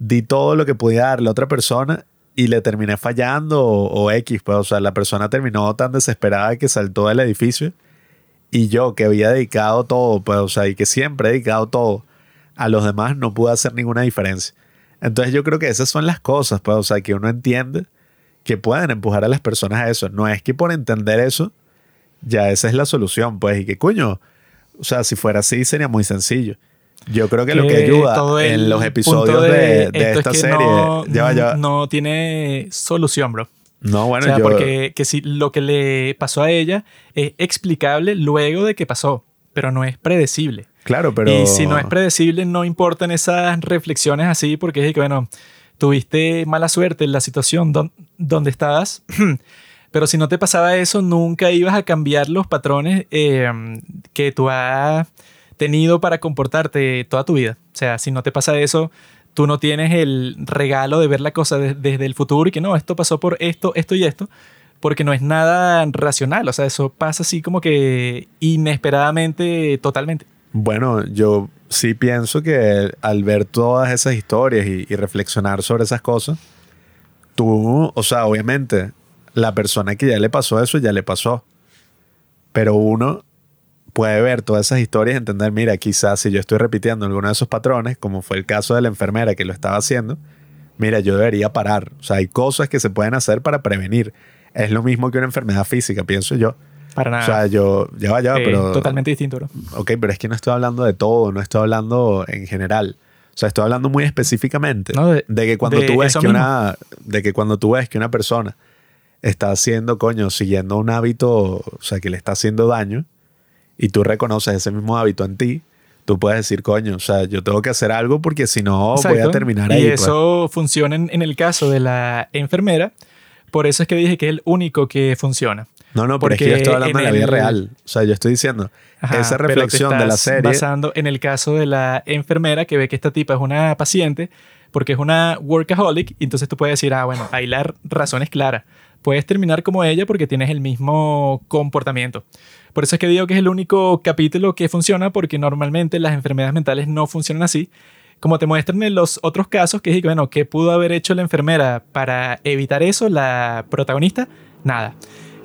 di todo lo que podía darle a otra persona y le terminé fallando o, X, pues, o sea, la persona terminó tan desesperada que saltó del edificio y yo que había dedicado todo, pues, o sea, y que siempre he dedicado todo a los demás, no pude hacer ninguna diferencia. Entonces yo creo que esas son las cosas, pues, o sea, que uno entiende que pueden empujar a las personas a eso. No es que por entender eso, ya esa es la solución, pues, y que coño, o sea, si fuera así sería muy sencillo. Yo creo que, lo que ayuda en los episodios de, esta serie no, no tiene solución, bro. No, bueno, o sea, porque que si lo que le pasó a ella es explicable luego de que pasó, pero no es predecible. Claro, pero... Y si no es predecible, no importan esas reflexiones así, porque es que, bueno, tuviste mala suerte en la situación donde estabas, pero si no te pasaba eso, nunca ibas a cambiar los patrones eh, que tú has tenido para comportarte toda tu vida. O sea, si no te pasa eso, tú no tienes el regalo de ver la cosa desde el futuro y que no, esto pasó por esto, esto y esto, porque no es nada racional. O sea, eso pasa así como que inesperadamente, totalmente. Bueno, yo sí pienso que al ver todas esas historias y, reflexionar sobre esas cosas, tú, o sea, obviamente, la persona que ya le pasó eso ya le pasó. Pero uno puede ver todas esas historias y entender, mira, quizás si yo estoy repitiendo alguno de esos patrones, como fue el caso de la enfermera que lo estaba haciendo, mira, yo debería parar. O sea, hay cosas que se pueden hacer para prevenir. Es lo mismo que una enfermedad física, pienso yo. Para nada. O sea, yo, ya va, ya va, eh, pero... Totalmente distinto, bro. Ok, pero es que no estoy hablando de todo, no estoy hablando en general. O sea, estoy hablando muy específicamente de, que cuando tú ves que una... De que cuando tú ves que una persona está haciendo, coño, siguiendo un hábito, o sea, que le está haciendo daño, y tú reconoces ese mismo hábito en ti, tú puedes decir, coño, o sea, yo tengo que hacer algo porque si no voy a terminar ahí. Y pues". eso funciona en, el caso de la enfermera. Por eso es que dije que es el único que funciona. No, no, porque es que yo estoy hablando de la vida real. O sea, yo estoy diciendo, esa reflexión de la serie. Basando en el caso de la enfermera que ve que esta tipa es una paciente, porque es una workaholic, y entonces tú puedes decir, ah, bueno, ahí la razón es clara. Puedes terminar como ella porque tienes el mismo comportamiento. Por eso es que digo que es el único capítulo que funciona porque normalmente las enfermedades mentales no funcionan así. Como te muestran en los otros casos, que es, bueno, ¿qué pudo haber hecho la enfermera para evitar eso, la protagonista? Nada.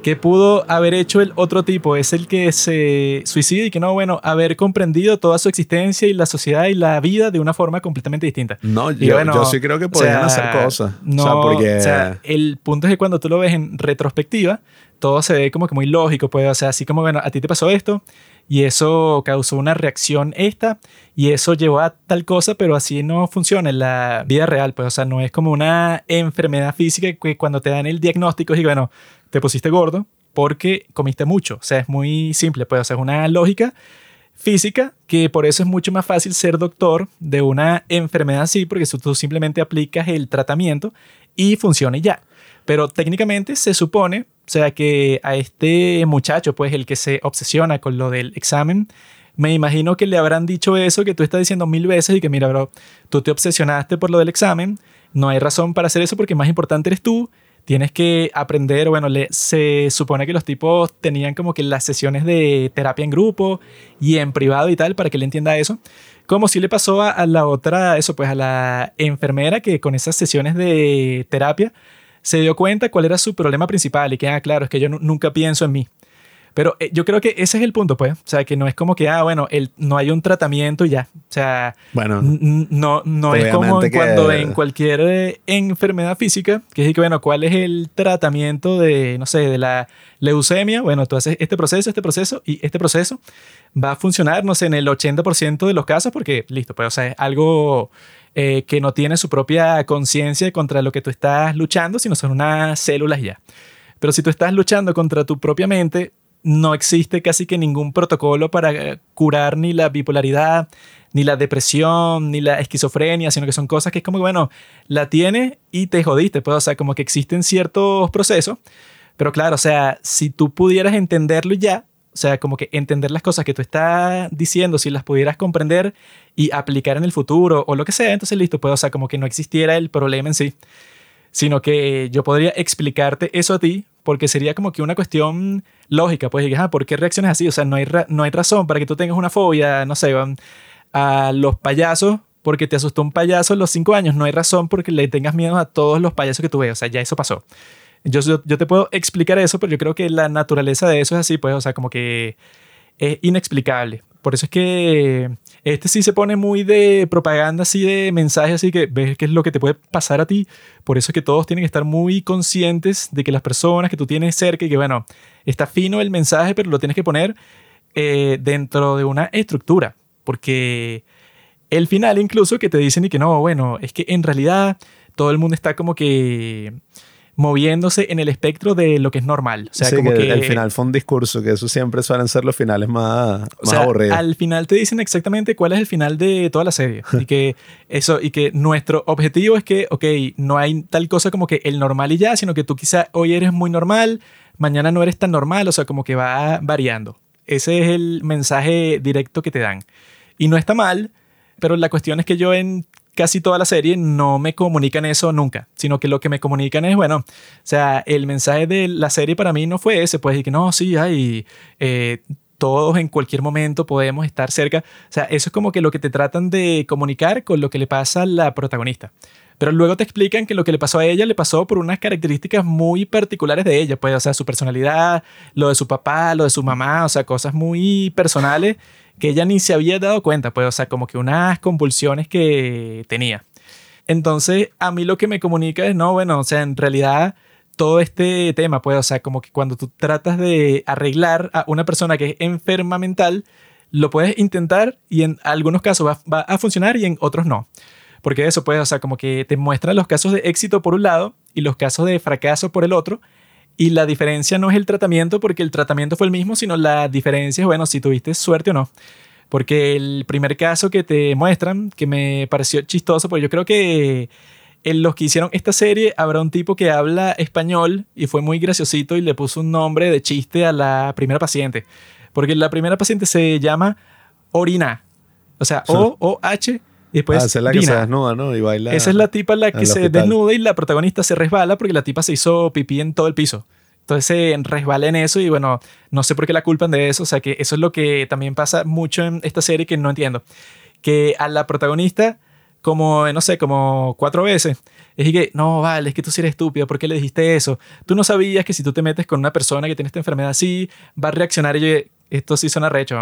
¿Qué pudo haber hecho el otro tipo? Es el que se suicida y que no, bueno, haber comprendido toda su existencia y la sociedad y la vida de una forma completamente distinta. No, yo, yo sí creo que podían hacer cosas. No, o sea, porque... o sea, el punto es que cuando tú lo ves en retrospectiva, todo se ve como que muy lógico, pues, o sea, así como, bueno, a ti te pasó esto y eso causó una reacción esta y eso llevó a tal cosa, pero así no funciona en la vida real, pues, o sea, no es como una enfermedad física que cuando te dan el diagnóstico y bueno, te pusiste gordo porque comiste mucho, o sea, es muy simple, pues, o una lógica física que por eso es mucho más fácil ser doctor de una enfermedad así, porque tú simplemente aplicas el tratamiento y funciona ya. Pero técnicamente se supone, o sea, que a este muchacho, pues el que se obsesiona con lo del examen, me imagino que le habrán dicho eso que tú estás diciendo mil veces y que mira, bro, tú te obsesionaste por lo del examen, no hay razón para hacer eso porque más importante eres tú, tienes que aprender, bueno, le, se supone que los tipos tenían como que las sesiones de terapia en grupo y en privado y tal para que le entienda eso, como si le pasó a, a la otra, eso pues a la enfermera que con esas sesiones de terapia se dio cuenta cuál era su problema principal y que, ah, claro, es que yo nunca pienso en mí. Pero eh, yo creo que ese es el punto, pues. O sea, que no es como que, ah, bueno, el, no hay un tratamiento y ya. O sea, bueno, no, no es como cuando en cualquier eh, enfermedad física, que es que, bueno, ¿cuál es el tratamiento de, no sé, de la leucemia? Bueno, tú haces este proceso, este proceso y este proceso va a funcionar, no sé, en el 80% de los casos porque, listo, pues, o sea, es algo eh, que no tiene su propia conciencia contra lo que tú estás luchando, sino son unas células ya. Pero si tú estás luchando contra tu propia mente, no existe casi que ningún protocolo para eh, curar ni la bipolaridad, ni la depresión, ni la esquizofrenia, sino que son cosas que es como, bueno, la tienes y te jodiste, pues, o sea, como que existen ciertos procesos, pero claro, o sea, si tú pudieras entenderlo ya, o sea, como que entender las cosas que tú estás diciendo, si las pudieras comprender y aplicar en el futuro o lo que sea, entonces listo, pues, o sea, como que no existiera el problema en sí, sino que yo podría explicarte eso a ti, porque sería como que una cuestión lógica, pues, ah, ¿por qué reacciones así? O sea, no hay, no hay razón para que tú tengas una fobia, no sé, a los payasos, porque te asustó un payaso a los cinco años, no hay razón porque le tengas miedo a todos los payasos que tú ves, o sea, ya eso pasó. Yo, yo, te puedo explicar eso, pero yo creo que la naturaleza de eso es así, pues, o sea, como que es inexplicable. Por eso es que este sí se pone muy de propaganda, así de mensaje, así que ves qué es lo que te puede pasar a ti. Por eso es que todos tienen que estar muy conscientes de que las personas que tú tienes cerca y que, bueno, está fino el mensaje, pero lo tienes que poner eh, dentro de una estructura. Porque el final incluso que te dicen y que no, bueno, es que en realidad todo el mundo está como que moviéndose en el espectro de lo que es normal. O sea, como que, el final fue un discurso, que eso siempre suelen ser los finales más, más o sea, aburridos. Al final te dicen exactamente cuál es el final de toda la serie. y que eso, y que nuestro objetivo es que, ok, no hay tal cosa como que el normal y ya, sino que tú quizá hoy eres muy normal, mañana no eres tan normal, o sea, como que va variando. Ese es el mensaje directo que te dan. Y no está mal, pero la cuestión es que yo en casi toda la serie no me comunican eso nunca, sino que lo que me comunican es, bueno, o sea, el mensaje de la serie para mí no fue ese, pues, decir que no, sí, hay... Eh, todos en cualquier momento podemos estar cerca. O sea, eso es como que lo que te tratan de comunicar con lo que le pasa a la protagonista. Pero luego te explican que lo que le pasó a ella le pasó por unas características muy particulares de ella, pues, o sea, su personalidad, lo de su papá, lo de su mamá, o sea, cosas muy personales que ella ni se había dado cuenta, pues, o sea, como que unas convulsiones que tenía. Entonces, a mí lo que me comunica es, no, bueno, o sea, en realidad todo este tema, pues, o como que cuando tú tratas de arreglar a una persona que es enferma mental, lo puedes intentar y en algunos casos va, a funcionar y en otros no. Porque eso, pues, o como que te muestra los casos de éxito por un lado y los casos de fracaso por el otro, y la diferencia no es el tratamiento, porque el tratamiento fue el mismo, sino la diferencia es, bueno, si tuviste suerte o no. Porque el primer caso que te muestran, que me pareció chistoso, porque yo creo que en los que hicieron esta serie habrá un tipo que habla español y fue muy graciosito y le puso un nombre de chiste a la primera paciente. Porque la primera paciente se llama Orina. O sea, O-O-H y después, ah, esa es la que se desnuda, ¿no? Y baila. Esa es la tipa la que se desnuda y la protagonista se resbala porque la tipa se hizo pipí en todo el piso. Entonces se resbala en eso y bueno, no sé por qué la culpan de eso. O sea, que eso es lo que también pasa mucho en esta serie que no entiendo. Que a la protagonista, como, no sé, como cuatro veces, es que, no, vale, es que tú sí eres estúpido, ¿por qué le dijiste eso? Tú no sabías que si tú te metes con una persona que tiene esta enfermedad así, va a reaccionar y esto sí suena recho.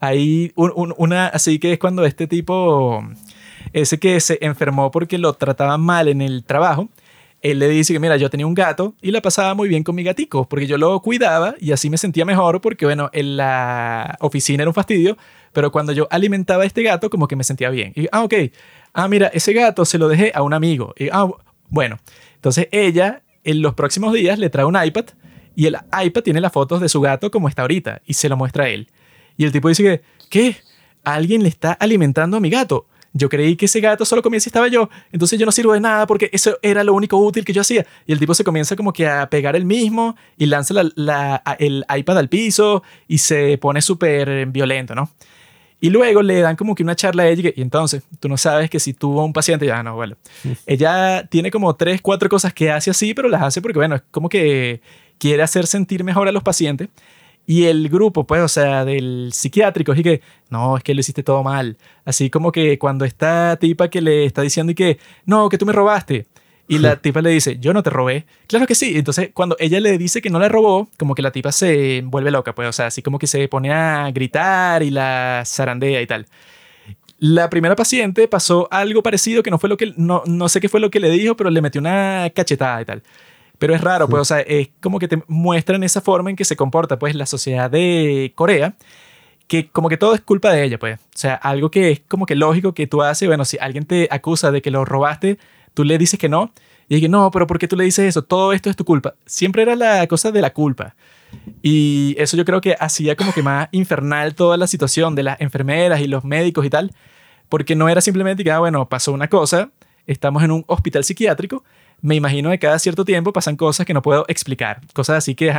Hay una, así que es cuando este tipo ese que se enfermó porque lo trataban mal en el trabajo, él le dice que, mira, yo tenía un gato y la pasaba muy bien con mi gatico, porque yo lo cuidaba y así me sentía mejor, porque, bueno, en la oficina era un fastidio, pero cuando yo alimentaba a este gato, como que me sentía bien. Y, ah, ok, ah, mira, ese gato se lo dejé a un amigo. Y, ah, bueno, entonces ella en los próximos días le trae un iPad y el iPad tiene las fotos de su gato como está ahorita y se lo muestra a él. Y el tipo dice que, ¿qué? ¿Alguien le está alimentando a mi gato? Yo creí que ese gato solo comía si estaba yo, entonces yo no sirvo de nada porque eso era lo único útil que yo hacía. Y el tipo se comienza como que a pegar el mismo y lanza la, el iPad al piso y se pone súper violento, ¿no? Y luego le dan como que una charla a ella y entonces tú no sabes que si tuvo un paciente, ya no, bueno. Ella tiene como tres, cuatro cosas que hace así, pero las hace porque, bueno, es como que quiere hacer sentir mejor a los pacientes. Y el grupo, pues, o sea, del psiquiátrico, y que, no, es que lo hiciste todo mal. Así como que cuando esta tipa que le está diciendo y que, no, que tú me robaste. Y la tipa le dice, yo no te robé. Claro que sí. Entonces, cuando ella le dice que no le robó, como que la tipa se vuelve loca, pues, o sea, así como que se pone a gritar y la zarandea y tal. La primera paciente pasó algo parecido que no fue lo que, no, no sé qué fue lo que le dijo, pero le metió una cachetada y tal. Pero es raro, pues, o sea, es como que te muestran esa forma en que se comporta, pues, la sociedad de Corea, que como que todo es culpa de ella, pues. O sea, algo que es como que lógico que tú haces, bueno, si alguien te acusa de que lo robaste, tú le dices que no, y dije, no, pero ¿por qué tú le dices eso? Todo esto es tu culpa. Siempre era la cosa de la culpa. Y eso yo creo que hacía como que más infernal toda la situación de las enfermeras y los médicos y tal, porque no era simplemente que, ah, bueno, pasó una cosa, estamos en un hospital psiquiátrico, me imagino que cada cierto tiempo pasan cosas que no puedo explicar. Cosas así que,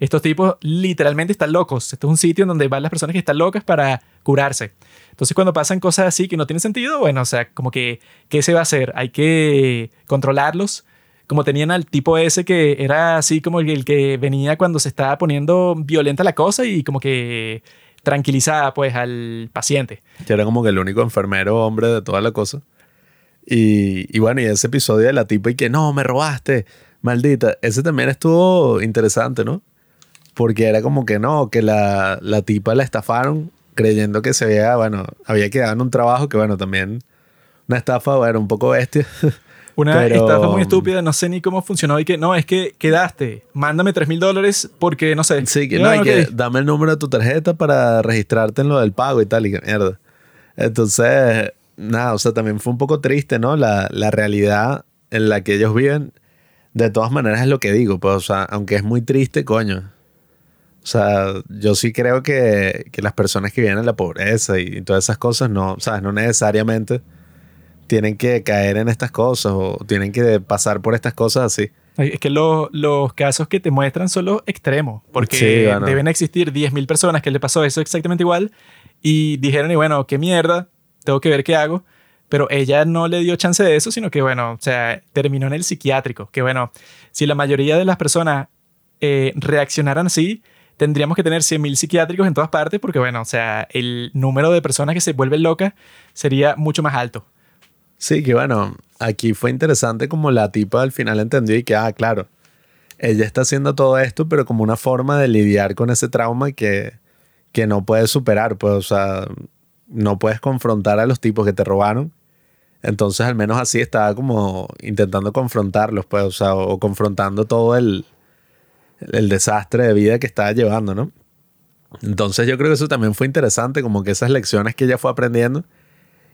estos tipos literalmente están locos. Esto es un sitio donde van las personas que están locas para curarse. Entonces, cuando pasan cosas así que no tienen sentido, bueno, o sea, como que, ¿qué se va a hacer? Hay que controlarlos. Como tenían al tipo ese que era así como el, que venía cuando se estaba poniendo violenta la cosa y como que tranquilizaba pues al paciente. Que era como que el único enfermero hombre de toda la cosa. Y, y, bueno, y ese episodio de la tipa y que no, me robaste, maldita. Ese también estuvo interesante, ¿no? Porque era como que no, que la, la tipa la estafaron creyendo que se había, bueno, había quedado en un trabajo que, bueno, también una estafa, bueno, un poco bestia. Una estafa muy estúpida, no sé ni cómo funcionó y que no, es que quedaste, mándame 3 mil dólares porque no sé. Sí, que no, hay que dame el número de tu tarjeta para registrarte en lo del pago y tal, y que mierda. Entonces, nada, o sea, también fue un poco triste, ¿no? La, la realidad en la que ellos viven, de todas maneras es lo que digo, pues, o sea, aunque es muy triste, coño. O sea, yo sí creo que, que las personas que vienen en la pobreza y, todas esas cosas, no, ¿sabes? No necesariamente tienen que caer en estas cosas o tienen que pasar por estas cosas así. Es que los casos que te muestran son los extremos, porque deben existir 10.000 personas que le pasó eso exactamente igual y dijeron, y bueno, qué mierda, tengo que ver qué hago. Pero ella no le dio chance de eso, sino que, bueno, o sea, terminó en el psiquiátrico. Que, bueno, si la mayoría de las personas eh, reaccionaran así, tendríamos que tener 100.000 psiquiátricos en todas partes, porque, bueno, o sea, el número de personas que se vuelven locas sería mucho más alto. Sí, que bueno, aquí fue interesante como la tipa al final entendió y que, ah, claro, ella está haciendo todo esto, pero como una forma de lidiar con ese trauma que, que no puedes superar, pues, o sea, no puedes confrontar a los tipos que te robaron. Entonces, al menos así estaba como intentando confrontarlos, pues, o o confrontando todo el, el desastre de vida que estaba llevando, ¿no? Entonces, yo creo que eso también fue interesante, como que esas lecciones que ella fue aprendiendo.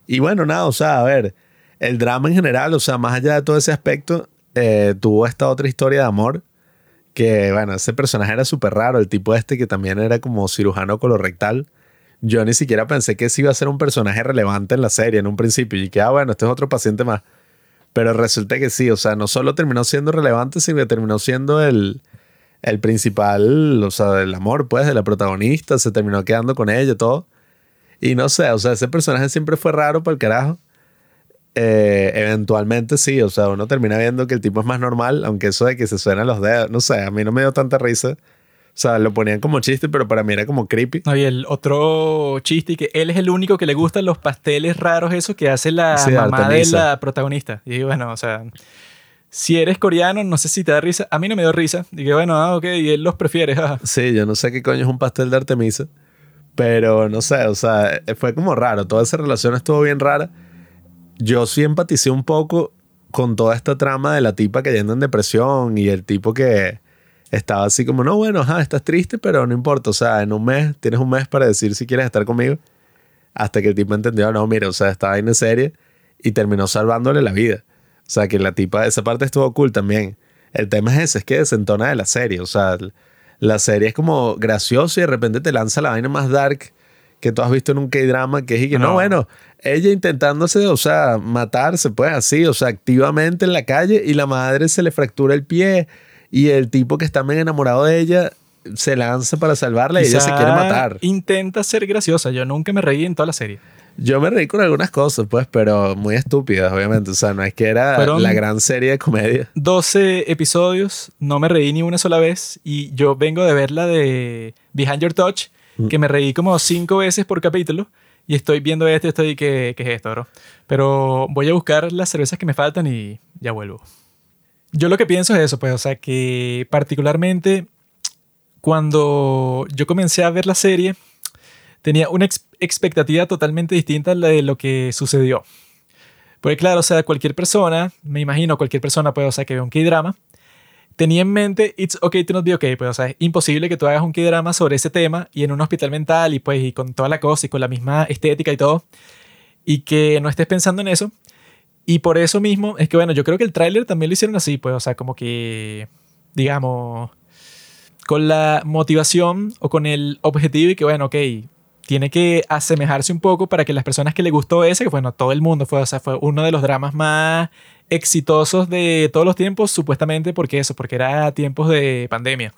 Y bueno, nada, o sea, a ver, el drama en general, o sea, más allá de todo ese aspecto, eh, tuvo esta otra historia de amor. Que, bueno, ese personaje era súper raro, el tipo este que también era como cirujano colorectal yo ni siquiera pensé que ese iba a ser un personaje relevante en la serie en un principio. Y que, ah, bueno, este es otro paciente más. Pero resulta que sí, o sea, no solo terminó siendo relevante, sino que terminó siendo el, el principal, o sea, el amor, pues, de la protagonista. Se terminó quedando con ella todo. Y no sé, o sea, ese personaje siempre fue raro para el carajo. Eh, eventualmente sí, o sea, uno termina viendo que el tipo es más normal, aunque eso de que se suenan los dedos, no sé, a mí no me dio tanta risa. O sea, lo ponían como chiste, pero para mí era como creepy. y el otro chiste, que él es el único que le gustan los pasteles raros, esos que hace la mamá de la protagonista. Y bueno, o sea, si eres coreano, no sé si te da risa. A mí no me dio risa. Y que bueno, ah, ok, y él los prefiere. sí, yo no sé qué coño es un pastel de Artemisa. Pero no sé, o sea, fue como raro. Toda esa relación estuvo bien rara. Yo sí empaticé un poco con toda esta trama de la tipa cayendo en depresión y el tipo que estaba así como, no, bueno, ajá, estás triste, pero no importa, o sea, en un mes, tienes un mes para decir si quieres estar conmigo. Hasta que el tipo entendió, no, mira, o sea, estaba en serie y terminó salvándole la vida. O sea, que la tipa, esa parte estuvo cool también. El tema es ese, es que desentona de la serie, o sea, la serie es como graciosa y de repente te lanza la vaina más dark que tú has visto en un K-drama, que es y que no. no, bueno, ella intentándose, o sea, matarse, pues así, o sea, activamente en la calle y la madre se le fractura el pie y el tipo que está bien enamorado de ella se lanza para salvarla y ella se quiere matar. Intenta ser graciosa. Yo nunca me reí en toda la serie. Yo me reí con algunas cosas, pues, pero muy estúpidas, obviamente. O sea, no es que era la gran serie de comedia. 12 episodios, no me reí ni una sola vez. Y yo vengo de ver la de Behind Your Touch, mm. que me reí como cinco veces por capítulo. Y estoy viendo este estoy, ¿qué, ¿qué es esto, bro? Pero voy a buscar las cervezas que me faltan y ya vuelvo. Yo lo que pienso es eso, pues, o sea, que particularmente cuando yo comencé a ver la serie, tenía una expectativa totalmente distinta a la de lo que sucedió. Porque claro, o sea, cualquier persona, me imagino cualquier persona, pues, o sea, que ve un K-drama, tenía en mente, it's okay to not be okay, pues, o sea, es imposible que tú hagas un K-drama sobre ese tema y en un hospital mental y pues, y con toda la cosa y con la misma estética y todo, y que no estés pensando en eso. Y por eso mismo, es que bueno, yo creo que el tráiler también lo hicieron así, pues, o sea, como que, digamos, con la motivación o con el objetivo y que, bueno, ok, tiene que asemejarse un poco para que las personas que le gustó ese, que bueno, todo el mundo fue, o sea, fue uno de los dramas más exitosos de todos los tiempos, supuestamente porque eso, porque era tiempos de pandemia.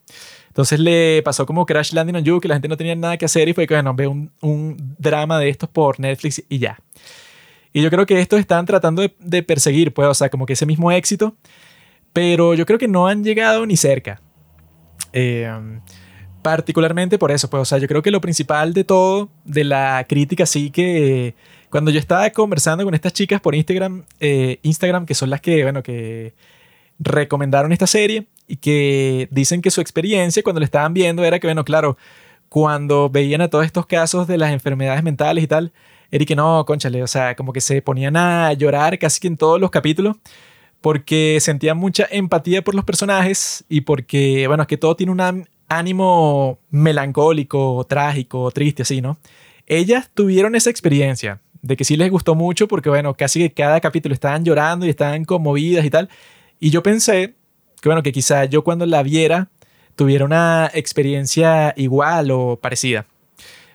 Entonces le pasó como Crash Landing on You, que la gente no tenía nada que hacer y fue que, bueno, ve un, un drama de estos por Netflix y ya. Y yo creo que estos están tratando de, perseguir, pues, o sea, como que ese mismo éxito, pero yo creo que no han llegado ni cerca. Eh, particularmente por eso, pues, o sea, yo creo que lo principal de todo, de la crítica, sí que cuando yo estaba conversando con estas chicas por Instagram, eh, Instagram, que son las que, bueno, que recomendaron esta serie y que dicen que su experiencia cuando la estaban viendo era que, bueno, claro, cuando veían a todos estos casos de las enfermedades mentales y tal, Eric, no, conchale, o sea, como que se ponían a llorar casi que en todos los capítulos porque sentían mucha empatía por los personajes y porque, bueno, es que todo tiene un ánimo melancólico, trágico, triste, así, ¿no? Ellas tuvieron esa experiencia de que sí les gustó mucho porque, bueno, casi que cada capítulo estaban llorando y estaban conmovidas y tal. Y yo pensé que, bueno, que quizá yo cuando la viera tuviera una experiencia igual o parecida.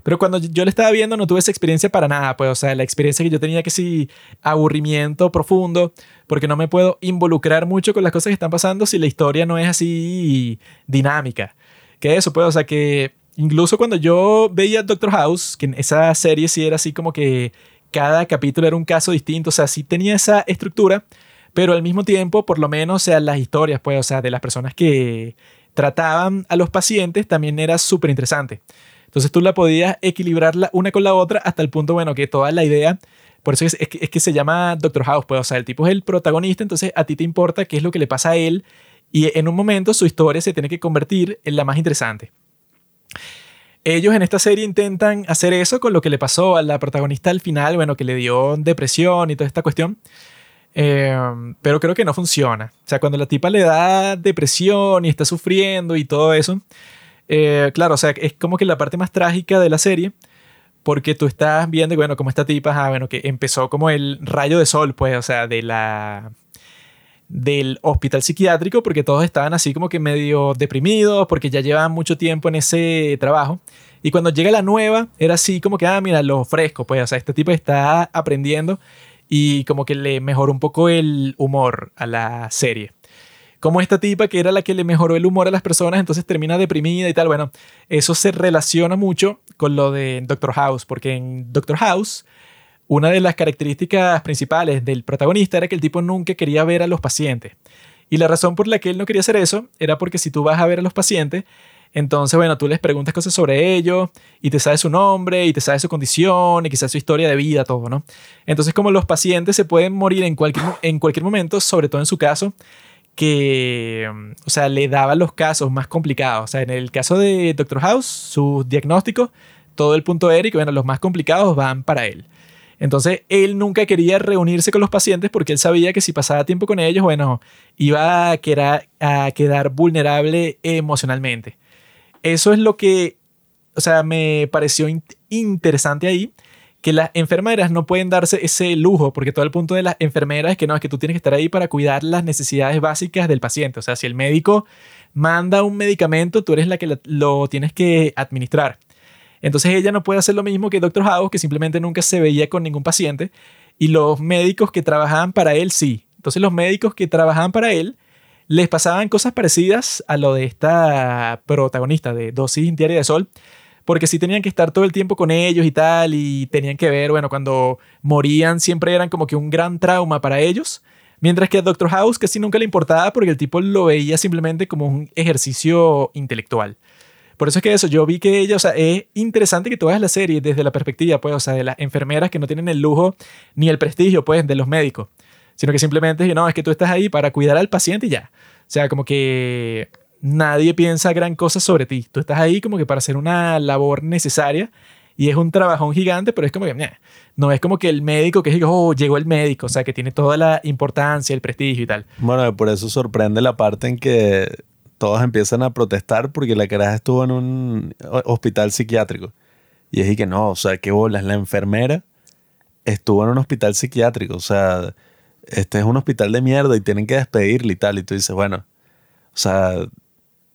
Pero cuando yo le estaba viendo no tuve esa experiencia para nada, pues, o sea, la experiencia que yo tenía que sí, aburrimiento profundo, porque no me puedo involucrar mucho con las cosas que están pasando si la historia no es así dinámica. Que eso, pues, o sea, que incluso cuando yo veía Doctor House, que en esa serie sí era así como que cada capítulo era un caso distinto, o sea, sí tenía esa estructura, pero al mismo tiempo, por lo menos, o sea, las historias, pues, o sea, de las personas que trataban a los pacientes también era súper interesante. Entonces tú la podías equilibrar una con la otra hasta el punto, bueno, que toda la idea, por eso es, que, se llama Doctor House, pues, o sea, el tipo es el protagonista, entonces a ti te importa qué es lo que le pasa a él y en un momento su historia se tiene que convertir en la más interesante. Ellos en esta serie intentan hacer eso con lo que le pasó a la protagonista al final, bueno, que le dio depresión y toda esta cuestión. Eh, pero creo que no funciona. O sea, cuando la tipa le da depresión y está sufriendo y todo eso, eh, claro, o sea, es como que la parte más trágica de la serie, porque tú estás viendo, bueno, como esta tipa, ah, bueno, que empezó como el rayo de sol, pues, o sea, de la del hospital psiquiátrico, porque todos estaban así como que medio deprimidos, porque ya llevaban mucho tiempo en ese trabajo. Y cuando llega la nueva, era así como que, ah, mira, lo fresco, pues, o sea, este tipo está aprendiendo y como que le mejoró un poco el humor a la serie como esta tipa que era la que le mejoró el humor a las personas, entonces termina deprimida y tal. Bueno, eso se relaciona mucho con lo de Doctor House, porque en Doctor House, una de las características principales del protagonista era que el tipo nunca quería ver a los pacientes. Y la razón por la que él no quería hacer eso era porque si tú vas a ver a los pacientes, entonces, bueno, tú les preguntas cosas sobre ellos y te sabes su nombre y te sabes su condición y quizás su historia de vida, todo, ¿no? Entonces, como los pacientes se pueden morir en cualquier, en cualquier momento, sobre todo en su caso, que, mm, o sea, le daba los casos más complicados. O sea, en el caso de Doctor House, sus diagnósticos, todo el punto Eric, bueno, los más complicados van para él. Entonces, él nunca quería reunirse con los pacientes porque él sabía que si pasaba tiempo con ellos, bueno, iba a quedar, a quedar vulnerable emocionalmente. Eso es lo que, o sea, me pareció interesante ahí que las enfermeras no pueden darse ese lujo, porque todo el punto de las enfermeras es que no, es que tú tienes que estar ahí para cuidar las necesidades básicas del paciente. O sea, si el médico manda un medicamento, tú eres la que lo tienes que administrar. Entonces ella no puede hacer lo mismo que Dr. House, que simplemente nunca se veía con ningún paciente, y los médicos que trabajaban para él sí. Entonces los médicos que trabajaban para él les pasaban cosas parecidas a lo de esta protagonista de Dosis Diaria de Sol, porque sí tenían que estar todo el tiempo con ellos y tal, y tenían que ver, bueno, cuando morían siempre eran como que un gran trauma para ellos, mientras que a Doctor House casi nunca le importaba porque el tipo lo veía simplemente como un ejercicio intelectual. Por eso es que eso, yo vi que ella, o sea, es interesante que tú veas la serie desde la perspectiva, pues, o sea, de las enfermeras que no tienen el lujo ni el prestigio, pues, de los médicos. sino que simplemente no, es que tú estás ahí para cuidar al paciente y ya. O sea, como que nadie piensa gran cosa sobre ti. Tú estás ahí como que para hacer una labor necesaria y es un trabajón gigante, pero es como que no es como que el médico que diga, oh, llegó el médico, o sea, que tiene toda la importancia, el prestigio y tal. Bueno, por eso sorprende la parte en que todos empiezan a protestar porque la caraja estuvo en un hospital psiquiátrico. Y es que no, o sea, qué bolas, la enfermera estuvo en un hospital psiquiátrico, o sea, este es un hospital de mierda y tienen que despedirle y tal. Y tú dices, bueno, o sea,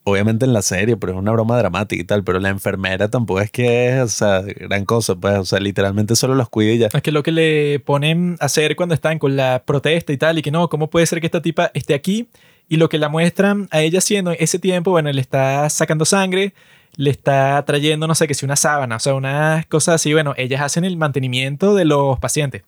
obviamente en la serie, pero es una broma dramática y tal, pero la enfermera tampoco es que es, o sea, gran cosa, pues, o sea, literalmente solo los cuida y ya. Es que lo que le ponen a hacer cuando están con la protesta y tal, y que no, ¿cómo puede ser que esta tipa esté aquí? Y lo que la muestran a ella haciendo en ese tiempo, bueno, le está sacando sangre, le está trayendo, no sé, que si una sábana, o sea, unas cosas así, bueno, ellas hacen el mantenimiento de los pacientes.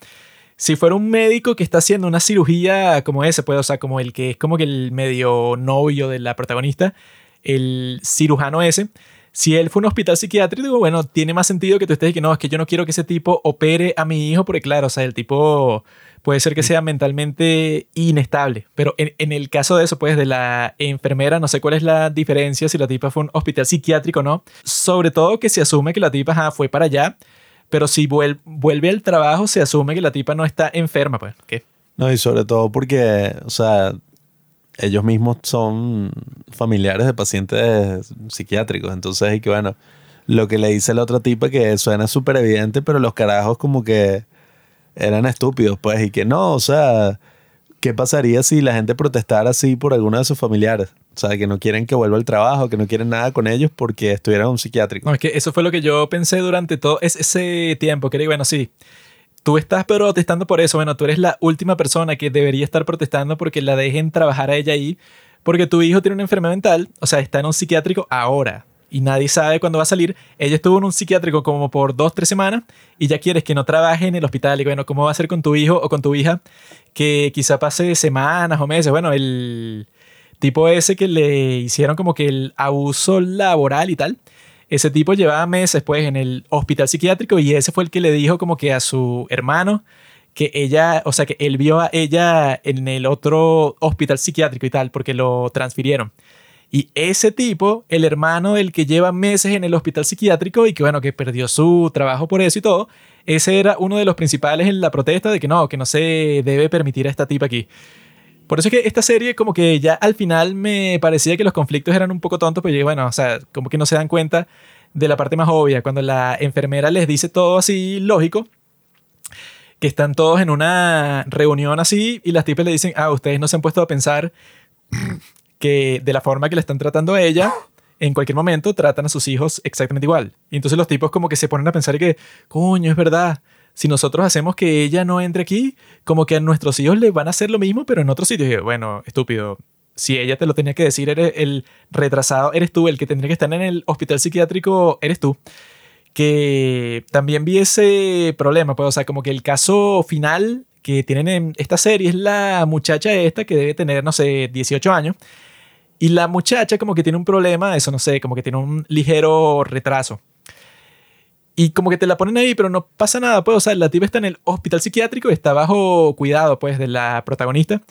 Si fuera un médico que está haciendo una cirugía como ese, pues, o sea, como el que es como que el medio novio de la protagonista, el cirujano ese, si él fue un hospital psiquiátrico, bueno, tiene más sentido que tú estés que no, es que yo no quiero que ese tipo opere a mi hijo, porque claro, o sea, el tipo puede ser que sea mentalmente inestable, pero en, el caso de eso, pues de la enfermera, no sé cuál es la diferencia si la tipa fue un hospital psiquiátrico o no, sobre todo que se asume que la tipa fue para allá, pero si vuelve, vuelve al trabajo, se asume que la tipa no está enferma, pues, ¿qué? No, y sobre todo porque, o sea, ellos mismos son familiares de pacientes psiquiátricos. Entonces, y que bueno, lo que le dice la otra tipa que suena súper evidente, pero los carajos como que eran estúpidos, pues, y que no, o sea, ¿qué pasaría si la gente protestara así por alguno de sus familiares? O sea, que no quieren que vuelva al trabajo, que no quieren nada con ellos porque estuvieran en un psiquiátrico. No, es que eso fue lo que yo pensé durante todo ese tiempo, que bueno, sí, tú estás protestando por eso. Bueno, tú eres la última persona que debería estar protestando porque la dejen trabajar a ella ahí, porque tu hijo tiene una enfermedad mental, o sea, está en un psiquiátrico ahora y nadie sabe cuándo va a salir. Ella estuvo en un psiquiátrico como por dos, tres semanas y ya quieres que no trabaje en el hospital. Y bueno, ¿cómo va a ser con tu hijo o con tu hija que quizá pase semanas o meses? Bueno, el tipo ese que le hicieron como que el abuso laboral y tal ese tipo llevaba meses pues en el hospital psiquiátrico y ese fue el que le dijo como que a su hermano que ella, o sea, que él vio a ella en el otro hospital psiquiátrico y tal, porque lo transfirieron. Y ese tipo, el hermano del que lleva meses en el hospital psiquiátrico y que bueno, que perdió su trabajo por eso y todo, ese era uno de los principales en la protesta de que no, que no se debe permitir a esta tipa aquí. Por eso es que esta serie como que ya al final me parecía que los conflictos eran un poco tontos, pero bueno, o sea, como que no se dan cuenta de la parte más obvia, cuando la enfermera les dice todo así lógico, que están todos en una reunión así y las tipas le dicen, ah, ustedes no se han puesto a pensar que de la forma que le están tratando a ella, en cualquier momento tratan a sus hijos exactamente igual. Y entonces los tipos como que se ponen a pensar que, coño, es verdad, si nosotros hacemos que ella no entre aquí, como que a nuestros hijos les van a hacer lo mismo, pero en otro sitio. bueno, estúpido. Si ella te lo tenía que decir, eres el retrasado, eres tú, el que tendría que estar en el hospital psiquiátrico, eres tú. Que también vi ese problema, pues, o sea, como que el caso final que tienen en esta serie es la muchacha esta que debe tener, no sé, 18 años. Y la muchacha como que tiene un problema, eso no sé, como que tiene un ligero retraso. Y como que te la ponen ahí, pero no pasa nada, pues, o sea, la tipa está en el hospital psiquiátrico, está bajo cuidado, pues, de la protagonista.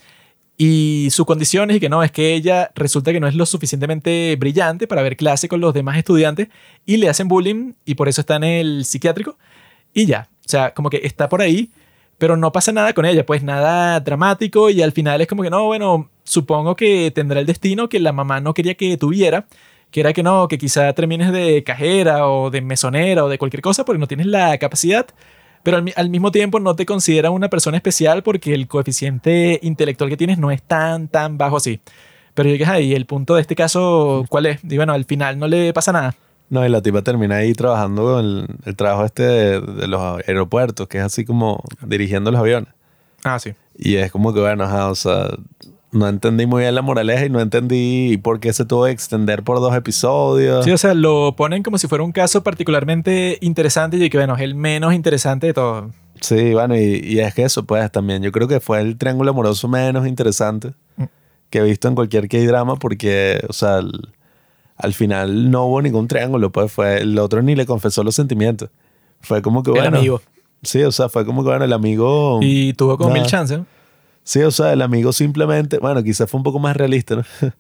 Y su condición es que no, es que ella resulta que no es lo suficientemente brillante para ver clase con los demás estudiantes y le hacen bullying y por eso está en el psiquiátrico y ya. O sea, como que está por ahí, pero no pasa nada con ella, pues nada dramático y al final es como que no, bueno, supongo que tendrá el destino que la mamá no quería que tuviera que era que no, que quizá termines de cajera o de mesonera o de cualquier cosa porque no tienes la capacidad, pero al, mismo tiempo no te considera una persona especial porque el coeficiente intelectual que tienes no es tan, tan bajo así. Pero llegas ahí, el punto de este caso, ¿cuál es? Y bueno, al final no le pasa nada. No, y la tipa termina ahí trabajando el, el trabajo este de, de, los aeropuertos, que es así como dirigiendo los aviones. Ah, sí. Y es como que, bueno, o sea, no entendí muy bien la moraleja y no entendí por qué se tuvo que extender por dos episodios. Sí, o sea, lo ponen como si fuera un caso particularmente interesante y que, bueno, es el menos interesante de todo. Sí, bueno, y, es que eso, pues también yo creo que fue el triángulo amoroso menos interesante mm. que he visto en cualquier K-drama porque, o sea, al, final no hubo ningún triángulo, pues fue el otro ni le confesó los sentimientos. Fue como que, bueno. El amigo. Sí, o sea, fue como que, bueno, el amigo. Y tuvo como mil chances. Sí, o sea, el amigo simplemente, bueno, quizás fue un poco más realista, ¿no?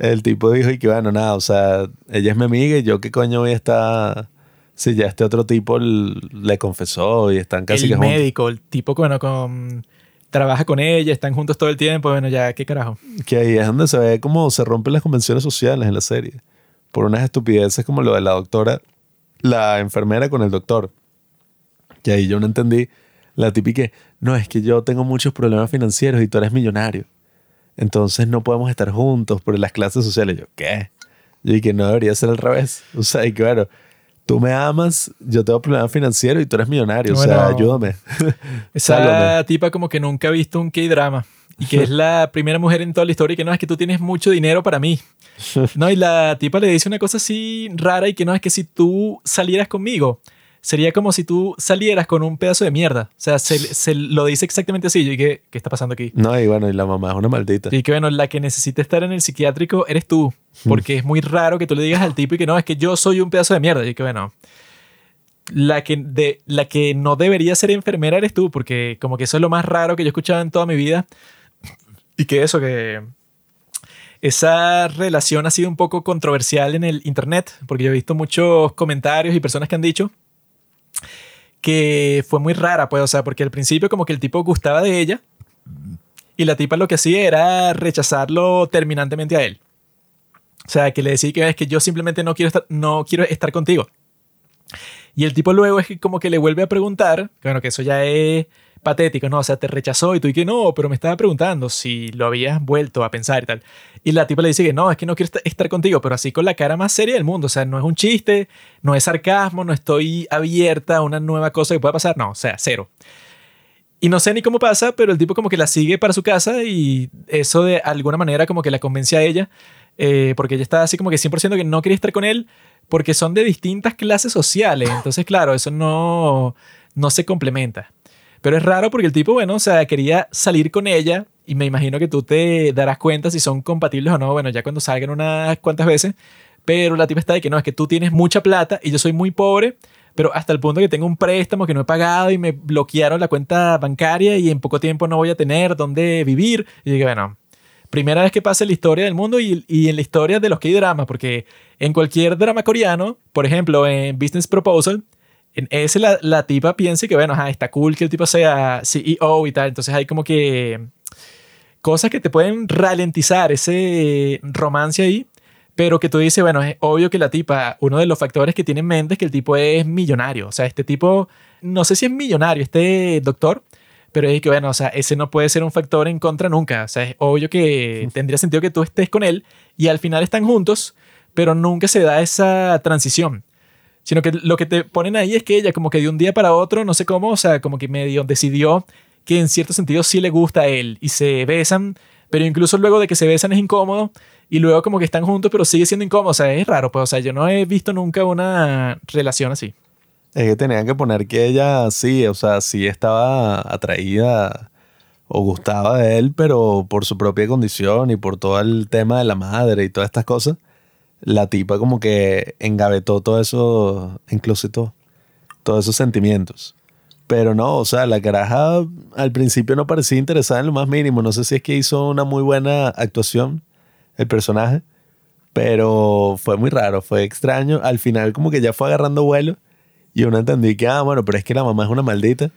El tipo dijo y que bueno, nada, o sea, ella es mi amiga y yo qué coño voy a estar si ya este otro tipo le confesó y están casi el que juntos. médico, el tipo que bueno, con, trabaja con ella, están juntos todo el tiempo, bueno, ya, ¿qué carajo? Que ahí es donde se ve cómo se rompen las convenciones sociales en la serie. Por unas estupideces como lo de la doctora, la enfermera con el doctor. Que ahí yo no entendí. La típica, no, es que yo tengo muchos problemas financieros y tú eres millonario. Entonces no podemos estar juntos por las clases sociales. Yo, ¿qué? Yo dije que no debería ser al revés. O sea, y claro, tú me amas, yo tengo problemas financieros y tú eres millonario. o sea, ayúdame. Esa tipa como que nunca ha visto un K-drama. Y que es la primera mujer en toda la historia y que no es que tú tienes mucho dinero para mí. No, y la tipa le dice una cosa así rara y que no es que si tú salieras conmigo, sería como si tú salieras con un pedazo de mierda. O sea, se, lo dice exactamente así. Y que, ¿qué está pasando aquí? No, y bueno, y la mamá es una maldita. Y que bueno, la que necesita estar en el psiquiátrico eres tú. Porque es muy raro que tú le digas al tipo y que no, es que yo soy un pedazo de mierda. Y que bueno, la que, de, la que no debería ser enfermera eres tú. Porque como que eso es lo más raro que yo he escuchado en toda mi vida. Y que eso, que esa relación ha sido un poco controversial en el internet, porque yo he visto muchos comentarios y personas que han dicho que fue muy rara, pues, o sea, porque al principio como que el tipo gustaba de ella y la tipa lo que hacía era rechazarlo terminantemente a él. O sea, que le decía que es que yo simplemente no quiero estar, no quiero estar contigo. Y el tipo luego es que como que le vuelve a preguntar, bueno, que eso ya es patético, ¿no? O sea, te rechazó y tú y que no, pero me estaba preguntando si lo habías vuelto a pensar y tal. Y la tipa le dice que no, es que no quiero estar contigo, pero así con la cara más seria del mundo. O sea, no es un chiste, no es sarcasmo, no estoy abierta a una nueva cosa que pueda pasar. No, o sea, cero. Y no sé ni cómo pasa, pero el tipo como que la sigue para su casa y eso de alguna manera como que la convence a ella, eh, porque ella está así como que 100% que no quería estar con él, porque son de distintas clases sociales. Entonces, claro, eso no, no se complementa. Pero es raro porque el tipo, bueno, o sea, quería salir con ella y me imagino que tú te darás cuenta si son compatibles o no, bueno, ya cuando salgan unas cuantas veces. Pero la tipa está de que no, es que tú tienes mucha plata y yo soy muy pobre, pero hasta el punto que tengo un préstamo que no he pagado y me bloquearon la cuenta bancaria y en poco tiempo no voy a tener dónde vivir. Y dije, bueno, primera vez que pasa en la historia del mundo y, en la historia de los K-dramas, porque en cualquier drama coreano, por ejemplo, en Business Proposal, en ese la, la tipa piensa que, bueno, está cool que el tipo sea CEO y tal. Entonces hay como que cosas que te pueden ralentizar ese romance ahí. Pero que tú dices, bueno, es obvio que la tipa, uno de los factores que tiene en mente es que el tipo es millonario. O sea, este tipo, no sé si es millonario, este doctor, pero es que, bueno, o sea, ese no puede ser un factor en contra nunca. O sea, es obvio que tendría sentido que tú estés con él y al final están juntos, pero nunca se da esa transición sino que lo que te ponen ahí es que ella como que de un día para otro, no sé cómo, o sea, como que medio decidió que en cierto sentido sí le gusta a él y se besan, pero incluso luego de que se besan es incómodo y luego como que están juntos pero sigue siendo incómodo, o sea, es raro, pues, o sea, yo no he visto nunca una relación así. Es que tenían que poner que ella sí, o sea, sí estaba atraída o gustaba de él, pero por su propia condición y por todo el tema de la madre y todas estas cosas la tipa como que engavetó todo eso, todo, todos esos sentimientos. Pero no, o sea, la caraja al principio no parecía interesada en lo más mínimo. No sé si es que hizo una muy buena actuación el personaje, pero fue muy raro, fue extraño. Al final como que ya fue agarrando vuelo y uno entendí que, ah, bueno, pero es que la mamá es una maldita,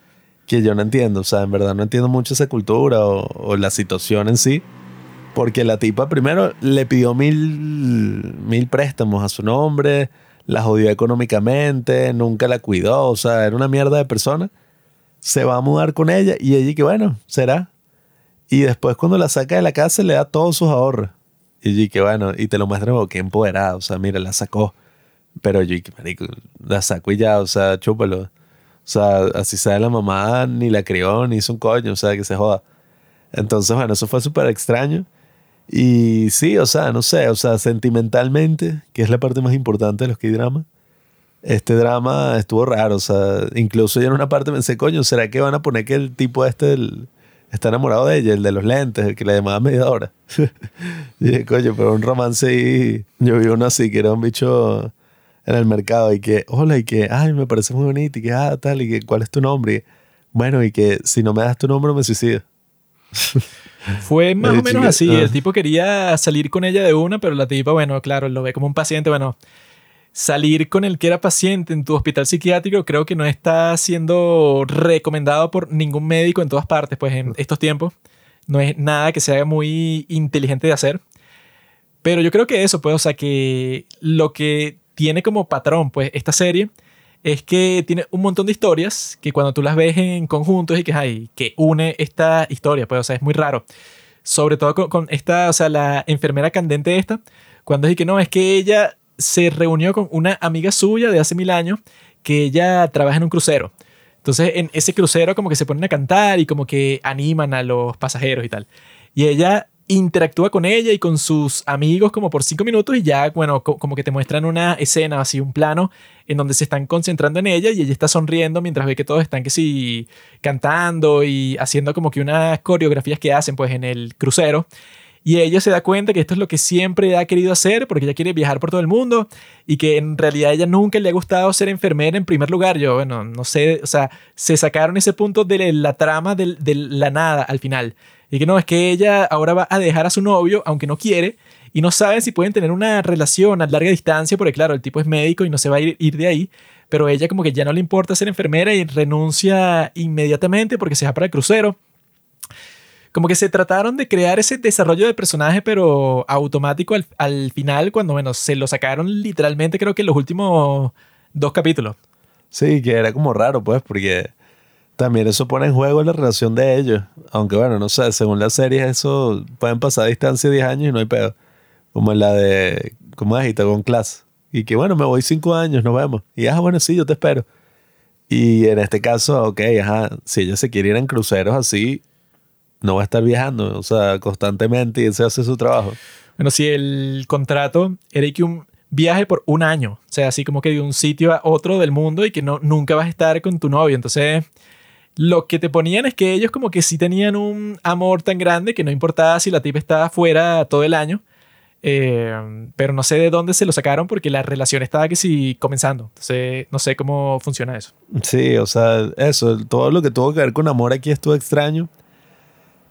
que yo no entiendo. O sea, en verdad no entiendo mucho esa cultura o la situación en sí. Porque la tipa primero le pidió mil, mil préstamos a su nombre, la jodió económicamente, nunca la cuidó, o sea, era una mierda de persona. Se va a mudar con ella y ella que bueno, será. Y después cuando la saca de la casa le da todos sus ahorros. Y que bueno, y te lo muestra como que empoderada, o sea, mira, la sacó. Pero yo que marico, la sacó y ya, o sea, chúpalo. O sea, así sabe la mamá, ni la crió, ni hizo un coño, o sea, que se joda. Entonces, bueno, eso fue súper extraño. Y sí, o sea, no sé, o sea, sentimentalmente, que es la parte más importante de los que drama este drama estuvo raro, o sea, incluso yo en una parte pensé, coño, ¿será que van a poner que el tipo este está enamorado de ella, el de los lentes, el que le llamaba media hora? y dije, coño, pero un romance y yo vi uno así, que era un bicho en el mercado y que, hola, y que, ay, me parece muy bonito, y que, ah, tal, y que, ¿cuál es tu nombre? bueno, y que si no me das tu nombre me suicido. Fue más o menos chica, así. ah. El tipo quería salir con ella de una, pero la tipa, bueno, claro, lo ve como un paciente. Bueno, salir con el que era paciente en tu hospital psiquiátrico creo que no está siendo recomendado por ningún médico en todas partes, pues en estos tiempos. No es nada que se haga muy inteligente de hacer. Pero yo creo que eso, pues, o sea, que lo que tiene como patrón, pues, esta serie es que tiene un montón de historias que cuando tú las ves en conjuntos y que hay que une esta historia, pues, o sea, es muy raro. Sobre todo con, con esta, o sea, la enfermera candente esta, cuando es que no, es que ella se reunió con una amiga suya de hace mil años que ella trabaja en un crucero. Entonces, en ese crucero como que se ponen a cantar y como que animan a los pasajeros y tal. Y ella interactúa con ella y con sus amigos como por cinco minutos y ya, bueno, co- como que te muestran una escena, así un plano en donde se están concentrando en ella y ella está sonriendo mientras ve que todos están que sí cantando y haciendo como que unas coreografías que hacen pues en el crucero. Y ella se da cuenta que esto es lo que siempre ha querido hacer porque ella quiere viajar por todo el mundo y que en realidad ella nunca le ha gustado ser enfermera en primer lugar. Yo, bueno, no sé, o sea, se sacaron ese punto de la trama de, la nada al final. Y que no, es que ella ahora va a dejar a su novio, aunque no quiere, y no saben si pueden tener una relación a larga distancia, porque claro, el tipo es médico y no se va a ir, de ahí, pero ella como que ya no le importa ser enfermera y renuncia inmediatamente porque se va para el crucero como que se trataron de crear ese desarrollo de personaje, pero automático al, al final, cuando, bueno, se lo sacaron literalmente, creo que en los últimos dos capítulos. Sí, que era como raro, pues, porque también eso pone en juego la relación de ellos. Aunque bueno, no sé, según las series, eso pueden pasar a distancia de 10 años y no hay pedo. Como en la de, ¿cómo es? con Class. Y que bueno, me voy 5 años, nos vemos. Y ah, bueno, sí, yo te espero. Y en este caso, ok, ajá, si ella se quiere ir en cruceros así, no va a estar viajando, o sea, constantemente y ese hace su trabajo. Bueno, si el contrato era que un viaje por un año, o sea, así como que de un sitio a otro del mundo y que no, nunca vas a estar con tu novio. Entonces, lo que te ponían es que ellos como que sí tenían un amor tan grande que no importaba si la tipa estaba fuera todo el año. Eh, pero no sé de dónde se lo sacaron porque la relación estaba que sí comenzando. Entonces, no sé cómo funciona eso. Sí, o sea, eso, todo lo que tuvo que ver con amor aquí estuvo extraño.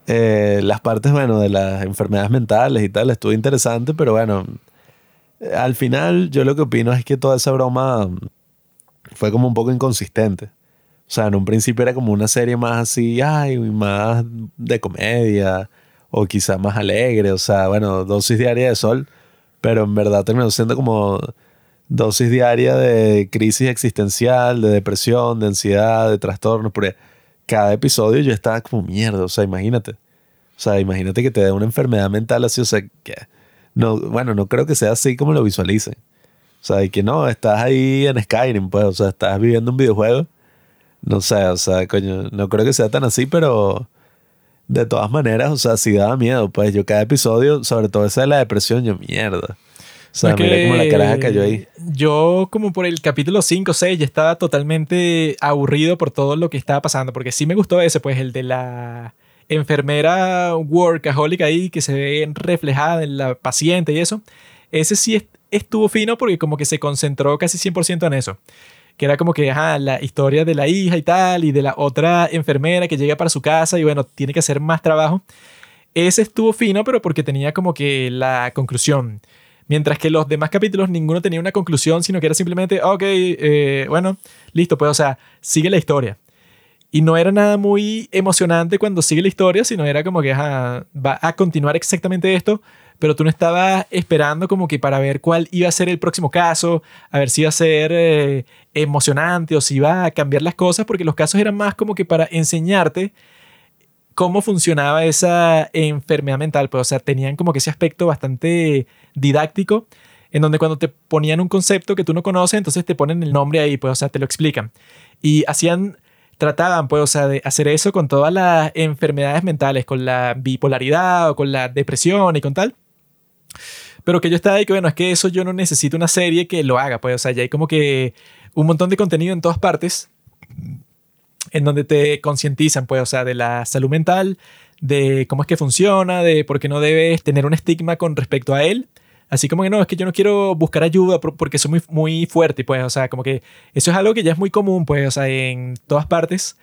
Eh, las partes, bueno, de las enfermedades mentales y tal, estuvo interesante, pero bueno, al final yo lo que opino es que toda esa broma fue como un poco inconsistente. O sea, en un principio era como una serie más así, ay, más de comedia, o quizá más alegre, o sea, bueno, dosis diaria de sol, pero en verdad terminó siendo como dosis diaria de crisis existencial, de depresión, de ansiedad, de trastornos, porque cada episodio yo estaba como mierda, o sea, imagínate. O sea, imagínate que te dé una enfermedad mental así, o sea, que no, bueno, no creo que sea así como lo visualicen. O sea, y que no, estás ahí en Skyrim, pues, o sea, estás viviendo un videojuego. No sé, o sea, coño, no creo que sea tan así, pero de todas maneras, o sea, sí daba miedo, pues yo cada episodio, sobre todo esa de la depresión, yo mierda. O sea, Es mira cómo la caraja cayó ahí. Yo como por el capítulo 5 o 6 ya estaba totalmente aburrido por todo lo que estaba pasando, porque sí me gustó ese, pues el de la enfermera workaholic ahí que se ve reflejada en la paciente y eso. Ese sí est- estuvo fino porque como que se concentró casi 100% en eso. Que era como que, ajá, la historia de la hija y tal, y de la otra enfermera que llega para su casa y bueno, tiene que hacer más trabajo. Ese estuvo fino, pero porque tenía como que la conclusión. Mientras que los demás capítulos ninguno tenía una conclusión, sino que era simplemente, ok, eh, bueno, listo, pues, o sea, sigue la historia. Y no era nada muy emocionante cuando sigue la historia, sino era como que ajá, va a continuar exactamente esto, pero tú no estabas esperando como que para ver cuál iba a ser el próximo caso, a ver si iba a ser eh, emocionante o si iba a cambiar las cosas, porque los casos eran más como que para enseñarte cómo funcionaba esa enfermedad mental. Pues, o sea, tenían como que ese aspecto bastante didáctico, en donde cuando te ponían un concepto que tú no conoces, entonces te ponen el nombre ahí, pues, o sea, te lo explican. Y hacían, trataban, pues, o sea, de hacer eso con todas las enfermedades mentales, con la bipolaridad o con la depresión y con tal. Pero que yo estaba ahí que, bueno, es que eso yo no necesito una serie que lo haga, pues, o sea, ya hay como que un montón de contenido en todas partes en donde te concientizan, pues, o sea, de la salud mental, de cómo es que funciona, de por qué no debes tener un estigma con respecto a él. Así como que no, es que yo no quiero buscar ayuda por- porque soy muy, muy fuerte, pues, o sea, como que eso es algo que ya es muy común, pues, o sea, en todas partes.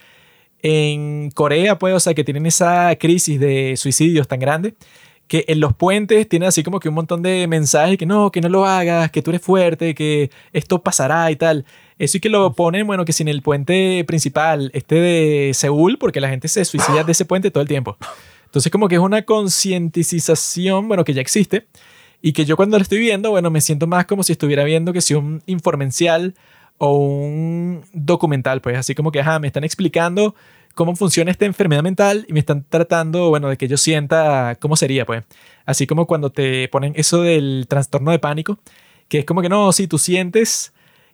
en Corea, pues, o sea, que tienen esa crisis de suicidios tan grande, que en los puentes tienen así como que un montón de mensajes que no, que no lo hagas, que tú eres fuerte, que esto pasará y tal. Eso y que lo ponen, bueno, que sin el puente principal, este de Seúl, porque la gente se suicida de ese puente todo el tiempo. Entonces como que es una concientización, bueno, que ya existe y que yo cuando lo estoy viendo, bueno, me siento más como si estuviera viendo que si un informencial o un documental, pues así como que, ajá, me están explicando cómo funciona esta enfermedad mental y me están tratando, bueno, de que yo sienta cómo sería, pues. Así como cuando te ponen eso del trastorno de pánico, que es como que no, si tú sientes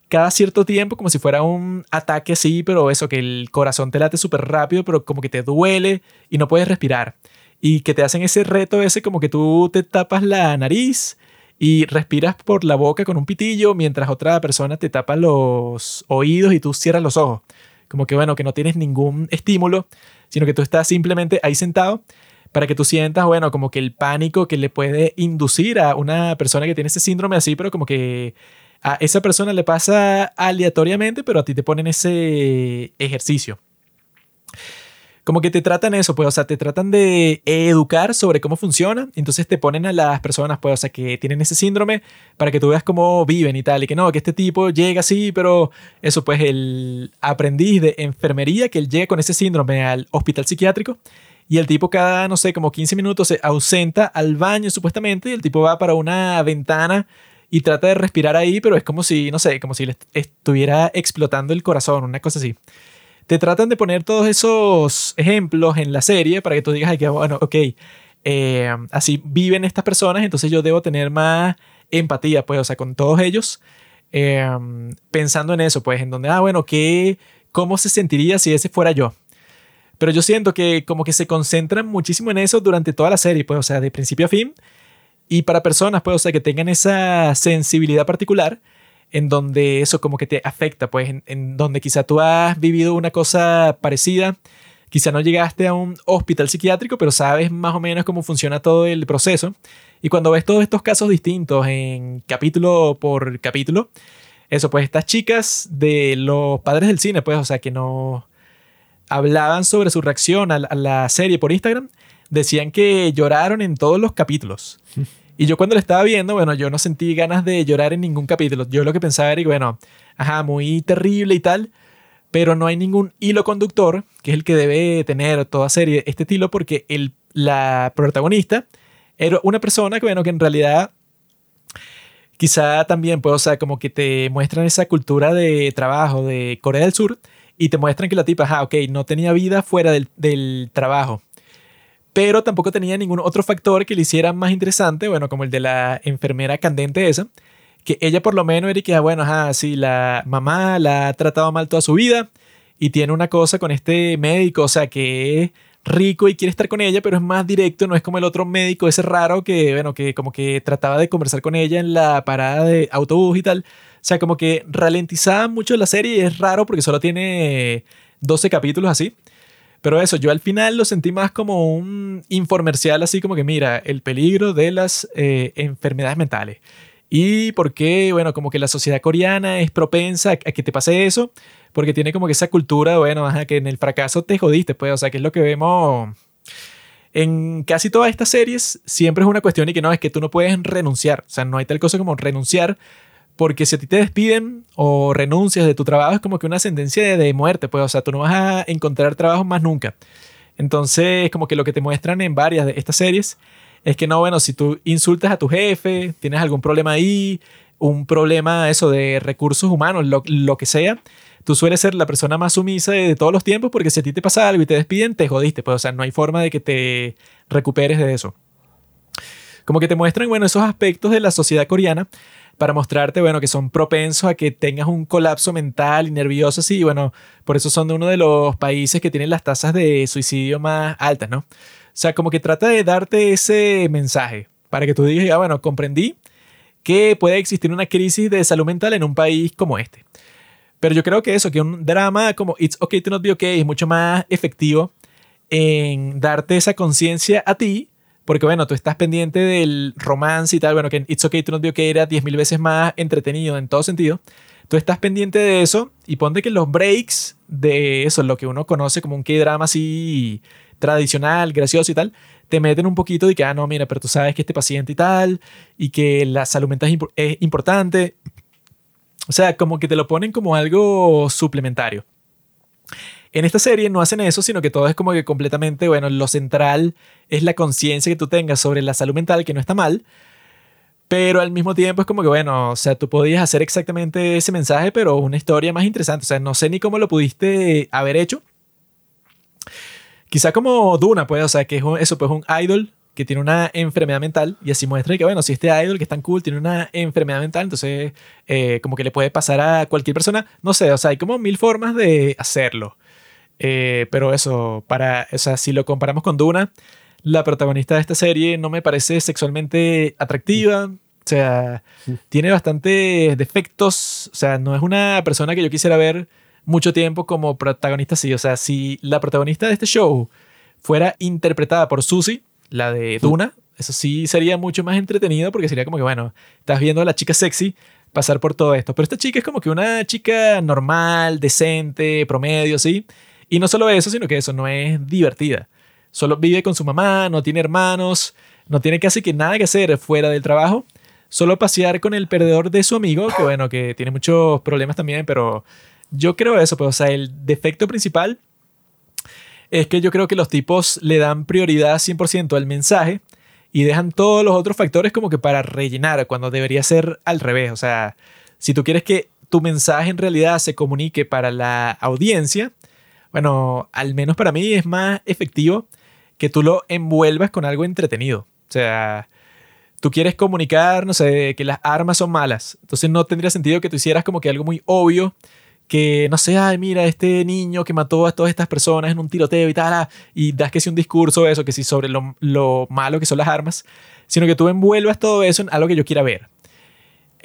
cada cierto tiempo como si fuera un ataque así, pero eso, que el corazón te late súper rápido, pero como que te duele y no puedes respirar. Y que te hacen ese reto ese como que tú te tapas la nariz y respiras por la boca con un pitillo mientras otra persona te tapa los oídos y tú cierras los ojos. Como que bueno, que no tienes ningún estímulo, sino que tú estás simplemente ahí sentado para que tú sientas, bueno, como que el pánico que le puede inducir a una persona que tiene ese síndrome así, pero como que a esa persona le pasa aleatoriamente, pero a ti te ponen ese ejercicio. Como que te tratan eso, pues, o sea, te tratan de educar sobre cómo funciona, entonces te ponen a las personas, pues, o sea, que tienen ese síndrome para que tú veas cómo viven y tal, y que no, que este tipo llega así, pero eso, pues, el aprendiz de enfermería, que él llega con ese síndrome al hospital psiquiátrico, y el tipo cada, no sé, como 15 minutos se ausenta al baño supuestamente, y el tipo va para una ventana y trata de respirar ahí, pero es como si, no sé, como si le estuviera explotando el corazón, una cosa así. Te tratan de poner todos esos ejemplos en la serie para que tú digas, que bueno, ok, eh, así viven estas personas, entonces yo debo tener más empatía, pues, o sea, con todos ellos, eh, pensando en eso, pues, en donde, ah, bueno, ¿qué, ¿cómo se sentiría si ese fuera yo? Pero yo siento que como que se concentran muchísimo en eso durante toda la serie, pues, o sea, de principio a fin, y para personas, pues, o sea, que tengan esa sensibilidad particular, en donde eso como que te afecta, pues, en, donde quizá tú has vivido una cosa parecida, quizá no llegaste a un hospital psiquiátrico, pero sabes más o menos cómo funciona todo el proceso. Y cuando ves todos estos casos distintos en capítulo por capítulo, eso, pues estas chicas de los padres del cine, pues, o sea, que no hablaban sobre su reacción a la serie por Instagram, decían que lloraron en todos los capítulos. Y yo cuando lo estaba viendo, bueno, yo no sentí ganas de llorar en ningún capítulo. Yo lo que pensaba era, bueno, ajá, muy terrible y tal, pero no hay ningún hilo conductor, que es el que debe tener toda serie, este estilo, porque el, la protagonista era una persona que, bueno, que en realidad quizá también, pues, o sea, como que te muestran esa cultura de trabajo de Corea del Sur y te muestran que la tipa, ajá, ok, no tenía vida fuera del, del trabajo pero tampoco tenía ningún otro factor que le hiciera más interesante, bueno, como el de la enfermera candente esa, que ella por lo menos era que, ah, bueno, ajá, sí, la mamá la ha tratado mal toda su vida y tiene una cosa con este médico, o sea, que es rico y quiere estar con ella, pero es más directo, no es como el otro médico ese raro que, bueno, que como que trataba de conversar con ella en la parada de autobús y tal. O sea, como que ralentizaba mucho la serie y es raro porque solo tiene 12 capítulos así. Pero eso, yo al final lo sentí más como un informercial, así como que mira, el peligro de las eh, enfermedades mentales. Y por qué, bueno, como que la sociedad coreana es propensa a que te pase eso, porque tiene como que esa cultura, bueno, que en el fracaso te jodiste, pues, o sea, que es lo que vemos en casi todas estas series, siempre es una cuestión y que no, es que tú no puedes renunciar, o sea, no hay tal cosa como renunciar porque si a ti te despiden o renuncias de tu trabajo es como que una sentencia de, muerte, pues, o sea, tú no vas a encontrar trabajo más nunca. Entonces, como que lo que te muestran en varias de estas series es que no, bueno, si tú insultas a tu jefe, tienes algún problema ahí, un problema eso de recursos humanos, lo, que sea, tú sueles ser la persona más sumisa de, todos los tiempos porque si a ti te pasa algo y te despiden, te jodiste, pues, o sea, no hay forma de que te recuperes de eso. Como que te muestran, bueno, esos aspectos de la sociedad coreana para mostrarte, bueno, que son propensos a que tengas un colapso mental y nervioso y bueno, por eso son de uno de los países que tienen las tasas de suicidio más altas, ¿no? O sea, como que trata de darte ese mensaje para que tú digas, ah, bueno, comprendí que puede existir una crisis de salud mental en un país como este. Pero yo creo que eso, que un drama como It's Okay to Not Be Okay es mucho más efectivo en darte esa conciencia a ti porque bueno, tú estás pendiente del romance y tal, bueno, que It's Okay to Not Be Okay era 10.000 veces más entretenido en todo sentido. tú estás pendiente de eso y ponte que los breaks de eso, lo que uno conoce como un K-drama así tradicional, gracioso y tal, te meten un poquito de que, ah, no, mira, pero tú sabes que este paciente y tal, y que la salud mental es, es importante. O sea, como que te lo ponen como algo suplementario. En esta serie no hacen eso, sino que todo es como que completamente, bueno, lo central es la conciencia que tú tengas sobre la salud mental, que no está mal, pero al mismo tiempo es como que, bueno, o sea, tú podías hacer exactamente ese mensaje, pero una historia más interesante. O sea, no sé ni cómo lo pudiste haber hecho. Quizá como Duna, pues, o sea, que es eso, pues un idol que tiene una enfermedad mental y así muestra que, bueno, si este idol que es tan cool tiene una enfermedad mental, entonces eh, como que le puede pasar a cualquier persona. No sé, o sea, hay como mil formas de hacerlo. Eh, pero eso, para, o sea, si lo comparamos con Duna, la protagonista de esta serie no me parece sexualmente atractiva. O sea, tiene bastantes defectos. O sea, no es una persona que yo quisiera ver mucho tiempo como protagonista sí. O sea, si la protagonista de este show fuera interpretada por Susie, la de Duna, eso sí sería mucho más entretenido porque sería como que, bueno, estás viendo a la chica sexy pasar por todo esto. Pero esta chica es como que una chica normal, decente, promedio, ¿sí? Y no solo eso, sino que eso no es divertida. Solo vive con su mamá, no tiene hermanos, no tiene casi que nada que hacer fuera del trabajo, solo pasear con el perdedor de su amigo, que bueno, que tiene muchos problemas también, pero yo creo eso, pues, o sea, el defecto principal es que yo creo que los tipos le dan prioridad 100% al mensaje y dejan todos los otros factores como que para rellenar, cuando debería ser al revés, o sea, si tú quieres que tu mensaje en realidad se comunique para la audiencia, bueno, al menos para mí es más efectivo que tú lo envuelvas con algo entretenido. O sea, tú quieres comunicar, no sé, que las armas son malas. Entonces no tendría sentido que tú hicieras como que algo muy obvio, que no sé, ay, mira, este niño que mató a todas estas personas en un tiroteo y tal, ah, y das que sí un discurso eso, que sí sobre lo malo que son las armas, sino que tú envuelvas todo eso en algo que yo quiera ver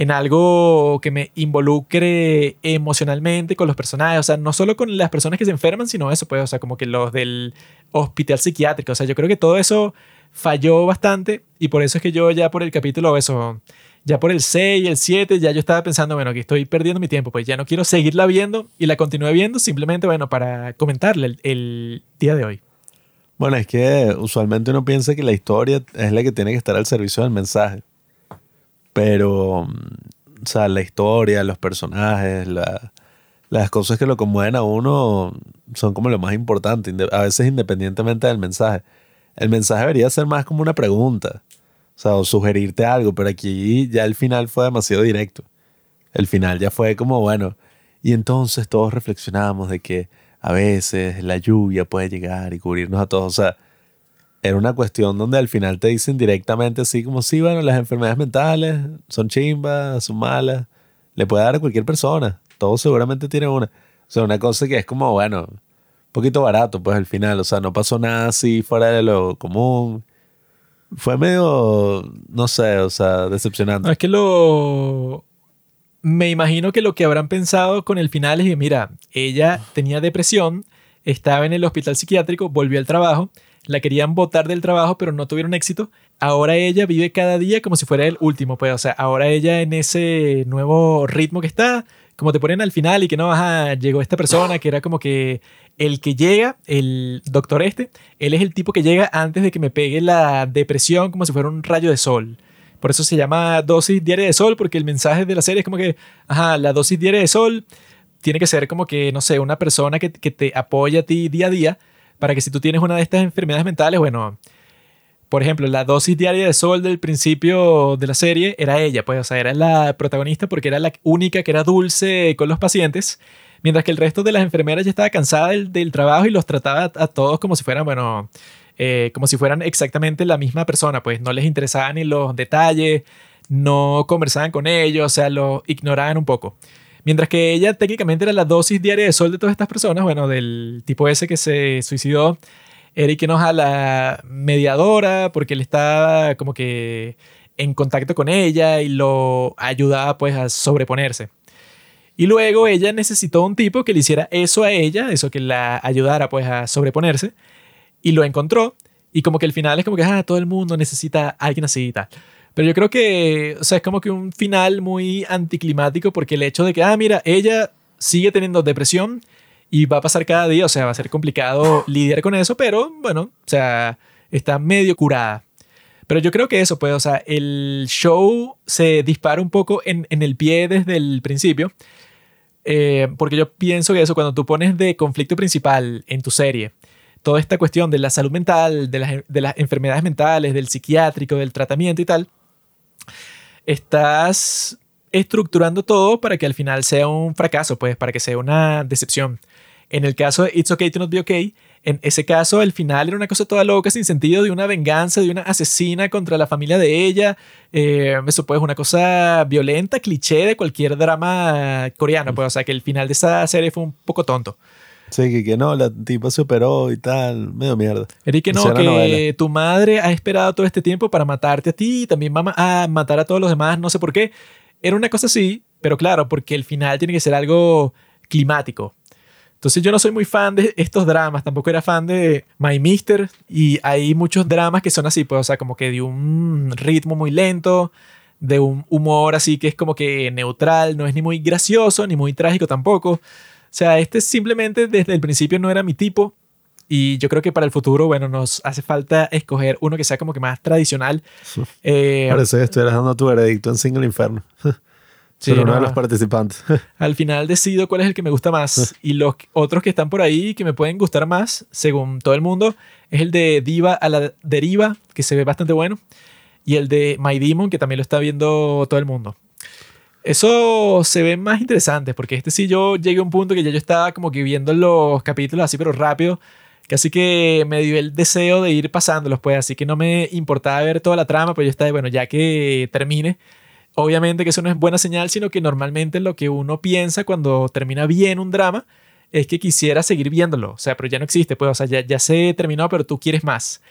en algo que me involucre emocionalmente con los personajes, o sea, no solo con las personas que se enferman, sino eso, pues, o sea, como que los del hospital psiquiátrico, o sea, yo creo que todo eso falló bastante y por eso es que yo ya por el capítulo, eso, ya por el 6, el 7, ya yo estaba pensando, bueno, que estoy perdiendo mi tiempo, pues ya no quiero seguirla viendo y la continúe viendo simplemente, bueno, para comentarle el, el día de hoy. Bueno, es que usualmente uno piensa que la historia es la que tiene que estar al servicio del mensaje. Pero, o sea, la historia, los personajes, las cosas que lo conmueven a uno son como lo más importante, a veces independientemente del mensaje. El mensaje debería ser más como una pregunta, o sea, o sugerirte algo, pero aquí ya el final fue demasiado directo. El final ya fue como, bueno, y entonces todos reflexionamos de que a veces la lluvia puede llegar y cubrirnos a todos, o sea, era una cuestión donde al final te dicen directamente así como, sí, bueno, las enfermedades mentales son chimbas, son malas, le puede dar a cualquier persona, todos seguramente tienen una. O sea, una cosa que es como, bueno, un poquito barato, pues al final, o sea, no pasó nada así fuera de lo común. Fue medio, no sé, o sea, decepcionante. es que lo... Me imagino que lo que habrán pensado con el final es que, mira, ella tenía depresión, estaba en el hospital psiquiátrico, volvió al trabajo la querían botar del trabajo, pero no tuvieron éxito. Ahora ella vive cada día como si fuera el último, pues, o sea, ahora ella en ese nuevo ritmo que está, como te ponen al final y que no, ajá, llegó esta persona que era como que el que llega, el doctor este, él es el tipo que llega antes de que me pegue la depresión como si fuera un rayo de sol. Por eso se llama dosis diaria de sol, porque el mensaje de la serie es como que, ajá, la dosis diaria de sol tiene que ser como que, no sé, una persona que, que te apoya a ti día a día para que si tú tienes una de estas enfermedades mentales, bueno, por ejemplo, la dosis diaria de sol del principio de la serie era ella, pues, o sea, era la protagonista porque era la única que era dulce con los pacientes, mientras que el resto de las enfermeras ya estaba cansada del, trabajo y los trataba a, todos como si fueran, bueno, eh, como si fueran exactamente la misma persona, pues no les interesaban ni los detalles, no conversaban con ellos, o sea, lo ignoraban un poco. Mientras que ella técnicamente era la dosis diaria de sol de todas estas personas, bueno, del tipo ese que se suicidó, Eric Enoja, la mediadora, porque él estaba como que en contacto con ella y lo ayudaba pues a sobreponerse. Y luego ella necesitó un tipo que le hiciera eso a ella, eso que la ayudara pues a sobreponerse, y lo encontró. Y como que al final es como que, ah, todo el mundo necesita a alguien así y tal. Pero yo creo que, o sea, es como que un final muy anticlimático porque el hecho de que, ah, mira, ella sigue teniendo depresión y va a pasar cada día, o sea, va a ser complicado lidiar con eso, pero bueno, o sea, está medio curada. Pero yo creo que eso, pues, o sea, el show se dispara un poco en, en el pie desde el principio. Eh, porque yo pienso que eso, cuando tú pones de conflicto principal en tu serie, toda esta cuestión de la salud mental, de las, de las enfermedades mentales, del psiquiátrico, del tratamiento y tal, estás estructurando todo para que al final sea un fracaso, pues, para que sea una decepción. En el caso de It's Okay to Not Be Okay, en ese caso, al final era una cosa toda loca, sin sentido, de una venganza, de una asesina contra la familia de ella. Eh, eso pues una cosa violenta, cliché de cualquier drama coreano. Pues, o sea, que el final de esa serie fue un poco tonto. Sí, que, que no, la tipa se operó y tal, medio mierda. Eric, que no, que tu madre ha esperado todo este tiempo para matarte a ti y también va a matar a todos los demás, no sé por qué. Era una cosa así, pero claro, porque el final tiene que ser algo climático. Entonces yo no soy muy fan de estos dramas, tampoco era fan de My Mister y hay muchos dramas que son así, pues, o sea, como que de un ritmo muy lento, de un humor así que es como que neutral, no es ni muy gracioso ni muy trágico tampoco. O sea, este simplemente desde el principio no era mi tipo y yo creo que para el futuro, bueno, nos hace falta escoger uno que sea como que más tradicional. Eh, Parece que estuvieras dando tu veredicto en Single Inferno. Sí, uno de los participantes. Al final decido cuál es el que me gusta más. y los otros que están por ahí que me pueden gustar más, según todo el mundo, es el de Diva a la Deriva, que se ve bastante bueno. Y el de My Demon, que también lo está viendo todo el mundo. Eso se ve más interesante, porque este sí yo llegué a un punto que ya yo estaba como que viendo los capítulos así, pero rápido. Casi que me dio el deseo de ir pasándolos, pues. Así que no me importaba ver toda la trama, pues yo estaba, bueno, ya que termine Obviamente que eso no es buena señal, sino que normalmente lo que uno piensa cuando termina bien un drama es que quisiera seguir viéndolo. O sea, pero ya no existe, pues, o sea, ya, ya se terminó, pero tú quieres más.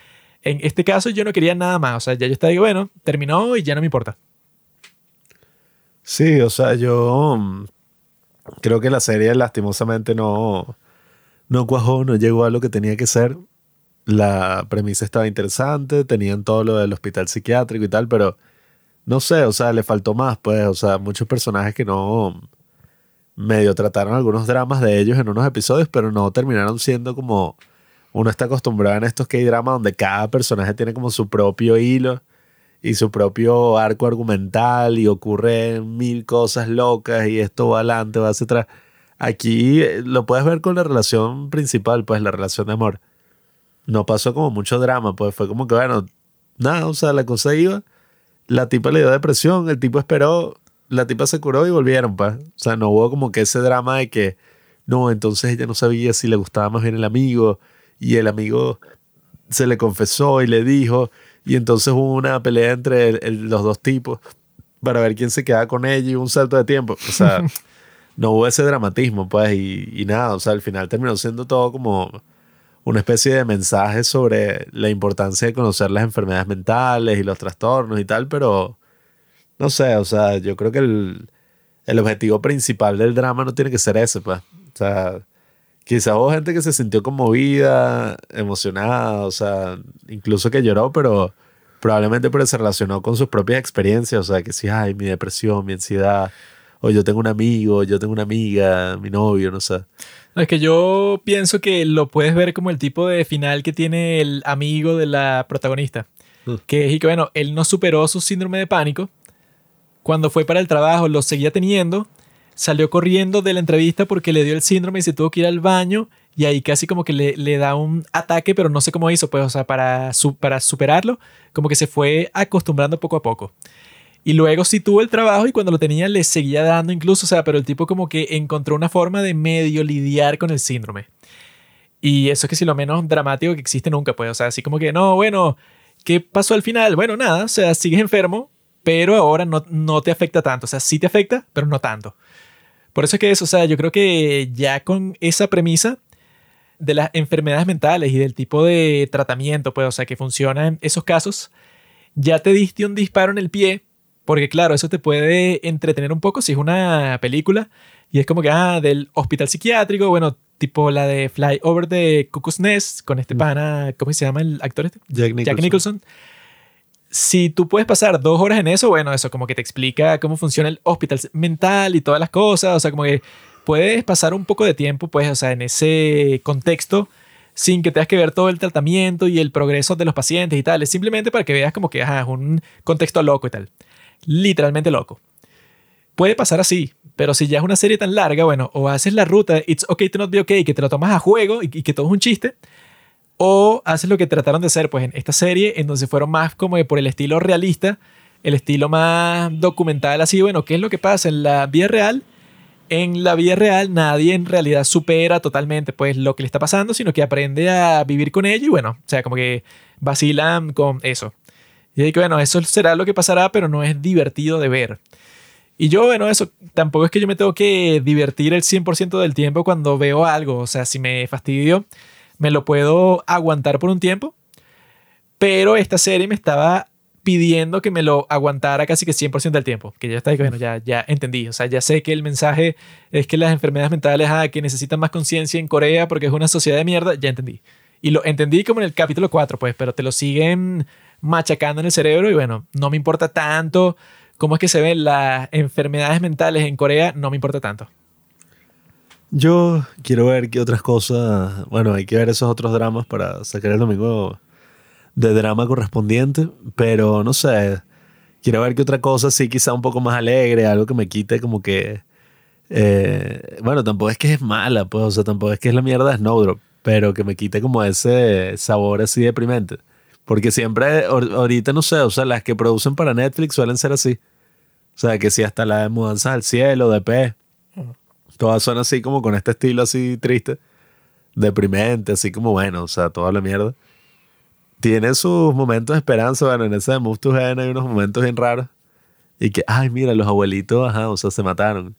En este caso yo no quería nada más, o sea, ya yo estaba, bueno, terminó y ya no me importa. Sí, o sea, yo mm, creo que la serie lastimosamente no, no cuajó, no llegó a lo que tenía que ser. La premisa estaba interesante, tenían todo lo del hospital psiquiátrico y tal, pero no sé, o sea, le faltó más, pues, o sea, muchos personajes que no medio trataron algunos dramas de ellos en unos episodios, pero no terminaron siendo como uno está acostumbrado en estos K-dramas donde cada personaje tiene como su propio hilo y su propio arco argumental y ocurren mil cosas locas y esto va adelante, va hacia atrás. Aquí eh, lo puedes ver con la relación principal, pues la relación de amor. No pasó como mucho drama, pues fue como que, bueno, nada, o sea, la cosa iba la tipa le dio depresión, el tipo esperó, la tipa se curó y volvieron, pues. O sea, no hubo como que ese drama de que, no, entonces ella no sabía si le gustaba más bien el amigo y el amigo se le confesó y le dijo y entonces hubo una pelea entre los dos tipos para ver quién se quedaba con ella y un salto de tiempo. O sea, no hubo ese dramatismo, pues, y, y nada, o sea, al final terminó siendo todo como una especie de mensaje sobre la importancia de conocer las enfermedades mentales y los trastornos y tal, pero no sé, o sea, yo creo que el, el objetivo principal del drama no tiene que ser ese, pues. O sea, quizás hubo gente que se sintió conmovida, emocionada, o sea, incluso que lloró, pero probablemente porque se relacionó con sus propias experiencias, o sea, que sí, ay, mi depresión, mi ansiedad, o yo tengo un amigo, yo tengo una amiga, mi novio, no sé. es que yo pienso que lo puedes ver como el tipo de final que tiene el amigo de la protagonista. Mm. Que es que, bueno, él no superó su síndrome de pánico. Cuando fue para el trabajo lo seguía teniendo. Salió corriendo de la entrevista porque le dio el síndrome y se tuvo que ir al baño. Y ahí casi como que le, le da un ataque, pero no sé cómo hizo. Pues, o sea, para, su, para superarlo, como que se fue acostumbrando poco a poco. Y luego sí tuvo el trabajo y cuando lo tenía le seguía dando incluso, o sea, pero el tipo como que encontró una forma de medio lidiar con el síndrome. Y eso es que sí lo menos dramático que existe nunca, pues, o sea, así como que, no, bueno, ¿qué pasó al final? Bueno, nada, o sea, sigues enfermo, pero ahora no, no te afecta tanto, o sea, sí te afecta, pero no tanto. Por eso es que eso, o sea, yo creo que ya con esa premisa de las enfermedades mentales y del tipo de tratamiento, pues, o sea, que funciona en esos casos, ya te diste un disparo en el pie porque claro, eso te puede entretener un poco si es una película y es como que, ah, del hospital psiquiátrico, bueno, tipo la de Fly Over the Cuckoo's Nest con este mm. pana, ¿cómo se llama el actor este? Jack Nicholson. Si tú puedes pasar dos horas en eso, bueno, eso como que te explica cómo funciona el hospital mental y todas las cosas, o sea, como que puedes pasar un poco de tiempo, pues, o sea, en ese contexto sin que tengas que ver todo el tratamiento y el progreso de los pacientes y tal. Es simplemente para que veas como que es un contexto loco y tal. Literalmente loco. Puede pasar así, pero si ya es una serie tan larga, bueno, o haces la ruta It's okay to not be okay, que te lo tomas a juego y, que todo es un chiste, o haces lo que trataron de hacer pues en esta serie, en donde fueron más como por el estilo realista, el estilo más documental, así, bueno, ¿qué es lo que pasa en la vida real? en la vida real nadie en realidad supera totalmente pues lo que le está pasando, sino que aprende a vivir con ello y bueno, o sea, como que vacilan con eso. Y que bueno, eso será lo que pasará, pero no es divertido de ver. Y yo, bueno, eso tampoco es que yo me tengo que divertir el 100% del tiempo cuando veo algo, o sea, si me fastidio, me lo puedo aguantar por un tiempo, pero esta serie me estaba pidiendo que me lo aguantara casi que 100% del tiempo. Que ya está, bueno, ya, ya entendí. O sea, ya sé que el mensaje es que las enfermedades mentales, ah, que necesitan más conciencia en Corea porque es una sociedad de mierda, ya entendí. Y lo entendí como en el capítulo 4, pues, pero te lo siguen machacando en el cerebro y bueno, no me importa tanto cómo es que se ven las enfermedades mentales en Corea, no me importa tanto. Yo quiero ver qué otras cosas, bueno, hay que ver esos otros dramas para sacar el domingo de drama correspondiente, pero no sé, quiero ver qué otra cosa sí quizá un poco más alegre, algo que me quite como que... Eh, bueno, tampoco es que es mala, pues, o sea, tampoco es que es la mierda de Snowdrop, pero que me quite como ese sabor así deprimente. Porque siempre, ahorita no sé, o sea, las que producen para Netflix suelen ser así. O sea, que si hasta la de Mudanzas al Cielo, de P, todas son así como con este estilo así triste, deprimente, así como bueno, o sea, toda la mierda tiene sus momentos de esperanza. Bueno, en ese de Move to Heaven hay unos momentos bien raros. Y que, ay, mira, los abuelitos, ajá, o sea, se mataron.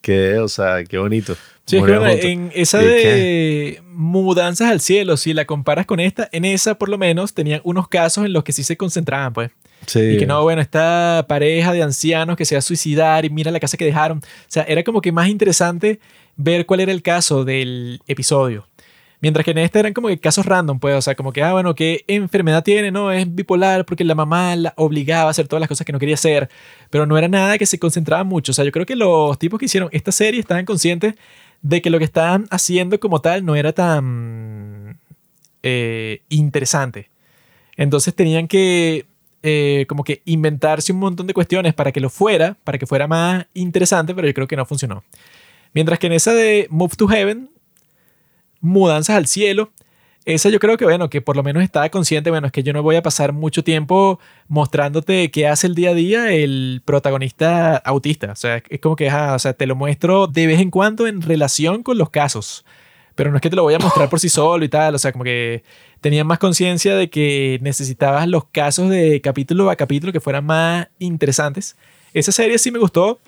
Que, o sea, qué bonito. Sí, en esa de mudanzas al cielo, si la comparas con esta, en esa por lo menos tenían unos casos en los que sí se concentraban, pues. Y que no, bueno, esta pareja de ancianos que se va a suicidar y mira la casa que dejaron. O sea, era como que más interesante ver cuál era el caso del episodio. Mientras que en este eran como que casos random, pues, o sea, como que, ah, bueno, ¿qué enfermedad tiene? No, es bipolar porque la mamá la obligaba a hacer todas las cosas que no quería hacer, pero no era nada que se concentraba mucho. O sea, yo creo que los tipos que hicieron esta serie estaban conscientes de que lo que estaban haciendo como tal no era tan eh, interesante. Entonces tenían que eh, como que inventarse un montón de cuestiones para que lo fuera, para que fuera más interesante, pero yo creo que no funcionó. Mientras que en esa de Move to Heaven mudanzas al cielo. Esa yo creo que, bueno, que por lo menos estaba consciente, bueno, es que yo no voy a pasar mucho tiempo mostrándote qué hace el día a día el protagonista autista. O sea, es como que, o sea, te lo muestro de vez en cuando en relación con los casos. Pero no es que te lo voy a mostrar por sí solo y tal. O sea, como que tenía más conciencia de que necesitabas los casos de capítulo a capítulo que fueran más interesantes. Esa serie sí me gustó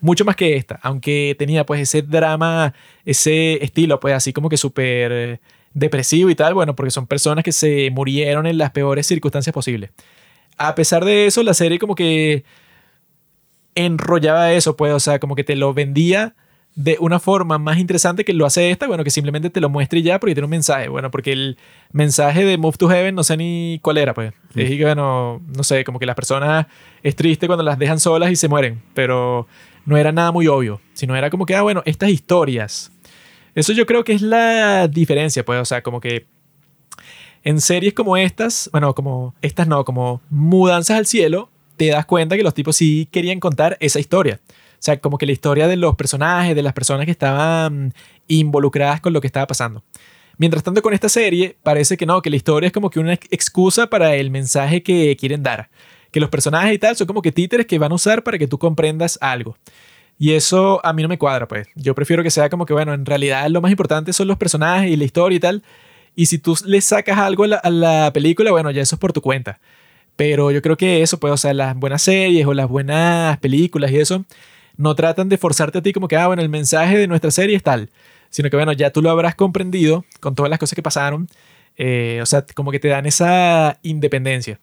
mucho más que esta, aunque tenía pues ese drama, ese estilo pues así como que súper depresivo y tal, bueno, porque son personas que se murieron en las peores circunstancias posibles. A pesar de eso, la serie como que enrollaba eso, pues, o sea, como que te lo vendía de una forma más interesante que lo hace esta, bueno, que simplemente te lo muestre ya porque tiene un mensaje, bueno, porque el mensaje de Move to Heaven no sé ni cuál era, pues. Es que, bueno, no sé, como que las personas es triste cuando las dejan solas y se mueren, pero no era nada muy obvio, sino era como que, ah, bueno, estas historias. Eso yo creo que es la diferencia, pues, o sea, como que en series como estas, bueno, como estas no, como Mudanzas al Cielo, te das cuenta que los tipos sí querían contar esa historia. O sea, como que la historia de los personajes, de las personas que estaban involucradas con lo que estaba pasando. Mientras tanto, con esta serie, parece que no, que la historia es como que una excusa para el mensaje que quieren dar. Que los personajes y tal son como que títeres que van a usar para que tú comprendas algo. Y eso a mí no me cuadra, pues. Yo prefiero que sea como que, bueno, en realidad lo más importante son los personajes y la historia y tal. Y si tú le sacas algo a la, a la película, bueno, ya eso es por tu cuenta. Pero yo creo que eso, pues, o sea, las buenas series o las buenas películas y eso, no tratan de forzarte a ti como que, ah, bueno, el mensaje de nuestra serie es tal, sino que, bueno, ya tú lo habrás comprendido con todas las cosas que pasaron. Eh, o sea, como que te dan esa independencia.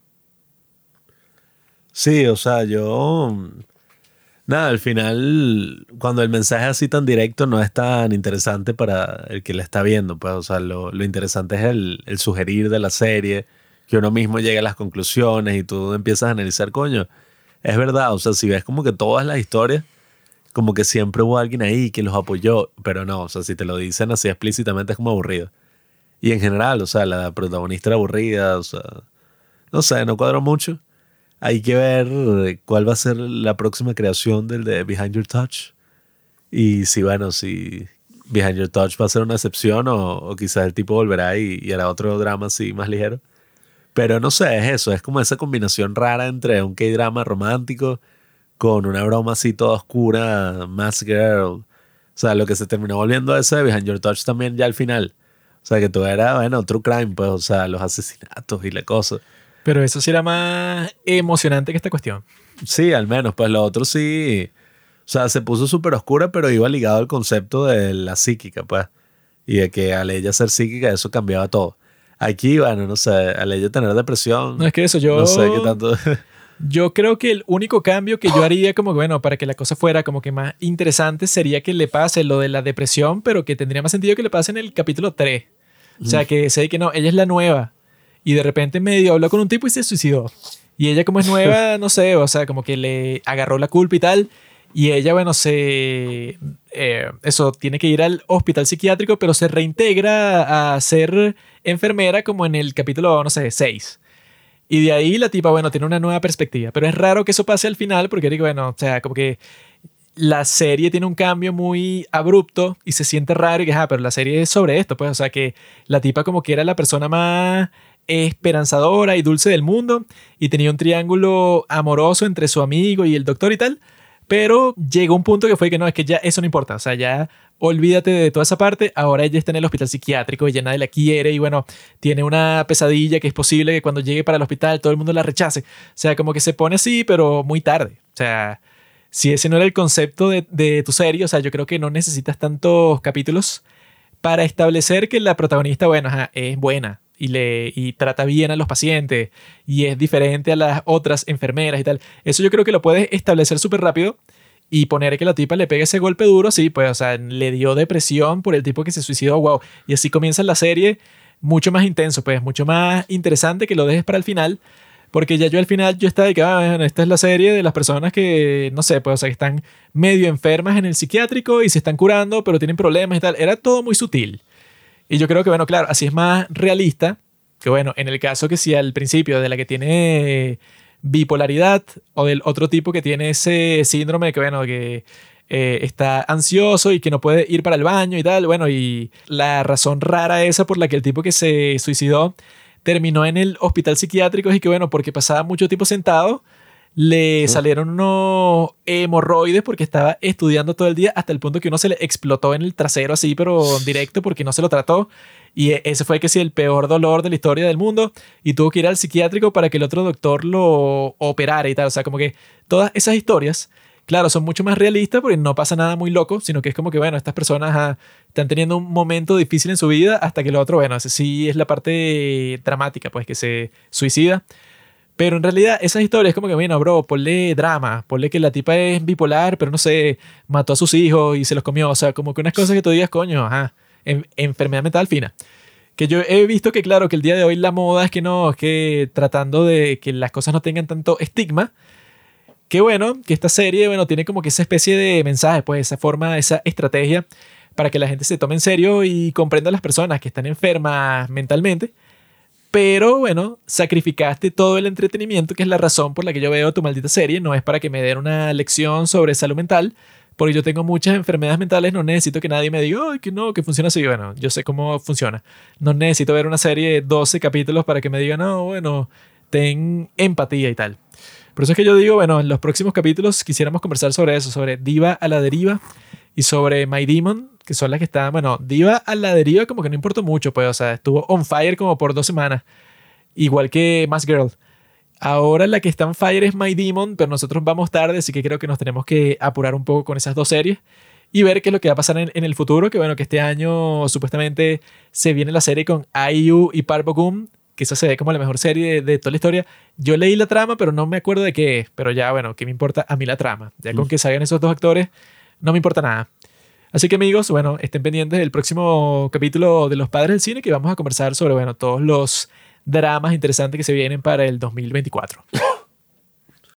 Sí, o sea, yo... Nada, al final, cuando el mensaje así tan directo, no es tan interesante para el que le está viendo. Pues, o sea, lo, interesante es el, el, sugerir de la serie, que uno mismo llegue a las conclusiones y tú empiezas a analizar, coño, es verdad, o sea, si ves como que todas las historias, como que siempre hubo alguien ahí que los apoyó, pero no, o sea, si te lo dicen así explícitamente es como aburrido. Y en general, o sea, la protagonista era aburrida, o sea, no sé, no cuadró mucho. Hay que ver cuál va a ser la próxima creación del de Behind Your Touch. Y si, bueno, si Behind Your Touch va a ser una excepción o, quizás el tipo volverá y, y hará otro drama así más ligero. Pero no sé, es eso, es como esa combinación rara entre un K-drama romántico con una broma así toda oscura, Mass Girl. O sea, lo que se terminó volviendo a ese Behind Your Touch también ya al final. O sea, que todo era, bueno, true crime, pues, o sea, los asesinatos y la cosa. Pero eso sí era más emocionante que esta cuestión. Sí, al menos, pues lo otro sí. O sea, se puso súper oscura, pero iba ligado al concepto de la psíquica, pues. Y de que al ella ser psíquica, eso cambiaba todo. Aquí, bueno, no sé, al ella tener depresión. No es que eso, yo. No sé qué tanto. Yo creo que el único cambio que yo haría, como que, bueno, para que la cosa fuera como que más interesante, sería que le pase lo de la depresión, pero que tendría más sentido que le pase en el capítulo 3. O sea, que sé que no, ella es la nueva. Y de repente medio habló con un tipo y se suicidó. Y ella, como es nueva, no sé, o sea, como que le agarró la culpa y tal. Y ella, bueno, se. eh, eso, tiene que ir al hospital psiquiátrico, pero se reintegra a ser enfermera como en el capítulo, no sé, 6. Y de ahí la tipa, bueno, tiene una nueva perspectiva. Pero es raro que eso pase al final porque digo, bueno, o sea, como que la serie tiene un cambio muy abrupto y se siente raro y que, ah, pero la serie es sobre esto, pues, o sea, que la tipa como que era la persona más esperanzadora y dulce del mundo y tenía un triángulo amoroso entre su amigo y el doctor y tal. Pero llegó un punto que fue que no, es que ya eso no importa. O sea, ya olvídate de toda esa parte. Ahora ella está en el hospital psiquiátrico y ya nadie la quiere. Y bueno, tiene una pesadilla que es posible que cuando llegue para el hospital todo el mundo la rechace. O sea, como que se pone así, pero muy tarde. O sea, si ese no era el concepto de, tu serie, o sea, yo creo que no necesitas tantos capítulos para establecer que la protagonista, bueno, es buena y, le, trata bien a los pacientes y es diferente a las otras enfermeras y tal. Eso yo creo que lo puedes establecer súper rápido y poner que la tipa le pegue ese golpe duro, sí, pues, o sea, le dio depresión por el tipo que se suicidó, wow. Y así comienza la serie mucho más intenso, pues, mucho más interesante que lo dejes para el final. Porque ya yo al final yo estaba de que, ah, esta es la serie de las personas que, no sé, pues, o sea, que están medio enfermas en el psiquiátrico y se están curando, pero tienen problemas y tal. Era todo muy sutil. Y yo creo que, bueno, claro, así es más realista. Que bueno, en el caso que si al principio de la que tiene bipolaridad o del otro tipo que tiene ese síndrome de que, bueno, que eh, está ansioso y que no puede ir para el baño y tal, bueno, y la razón rara esa por la que el tipo que se suicidó terminó en el hospital psiquiátrico y que, bueno, porque pasaba mucho tiempo sentado, le salieron unos hemorroides porque estaba estudiando todo el día hasta el punto que uno se le explotó en el trasero así, pero directo porque no se lo trató. Y e- ese fue que sí el peor dolor de la historia del mundo y tuvo que ir al psiquiátrico para que el otro doctor lo operara y tal. O sea, como que todas esas historias, claro, son mucho más realistas porque no pasa nada muy loco, sino que es como que, bueno, estas personas ah, están teniendo un momento difícil en su vida hasta que lo otro, bueno, ese sí es la parte dramática, pues que se suicida. Pero en realidad esas historias como que, bueno, bro, ponle drama, ponle que la tipa es bipolar, pero no sé, mató a sus hijos y se los comió. O sea, como que unas cosas que tú digas, coño, ajá, en- enfermedad mental fina. Que yo he visto que, claro, que el día de hoy la moda es que no, es que tratando de que las cosas no tengan tanto estigma, que bueno, que esta serie, bueno, tiene como que esa especie de mensaje, pues esa forma, esa estrategia para que la gente se tome en serio y comprenda a las personas que están enfermas mentalmente. Pero bueno, sacrificaste todo el entretenimiento, que es la razón por la que yo veo tu maldita serie. No es para que me den una lección sobre salud mental, porque yo tengo muchas enfermedades mentales. No necesito que nadie me diga, ay, que no, que funciona así. Bueno, yo sé cómo funciona. No necesito ver una serie de 12 capítulos para que me digan, no, bueno, ten empatía y tal. Por eso es que yo digo, bueno, en los próximos capítulos quisiéramos conversar sobre eso, sobre Diva a la deriva y sobre My Demon, que son las que están, bueno, Diva a la deriva como que no importó mucho, pues, o sea, estuvo on fire como por dos semanas, igual que Mask Girl. Ahora la que está on fire es My Demon, pero nosotros vamos tarde, así que creo que nos tenemos que apurar un poco con esas dos series y ver qué es lo que va a pasar en, el futuro, que bueno, que este año supuestamente se viene la serie con IU y Park Esa se ve como la mejor serie de, de toda la historia. Yo leí la trama, pero no me acuerdo de qué es, pero ya, bueno, ¿qué me importa a mí la trama? Ya con que salgan esos dos actores, no me importa nada. Así que amigos, bueno, estén pendientes del próximo capítulo de Los Padres del Cine que vamos a conversar sobre, bueno, todos los dramas interesantes que se vienen para el 2024.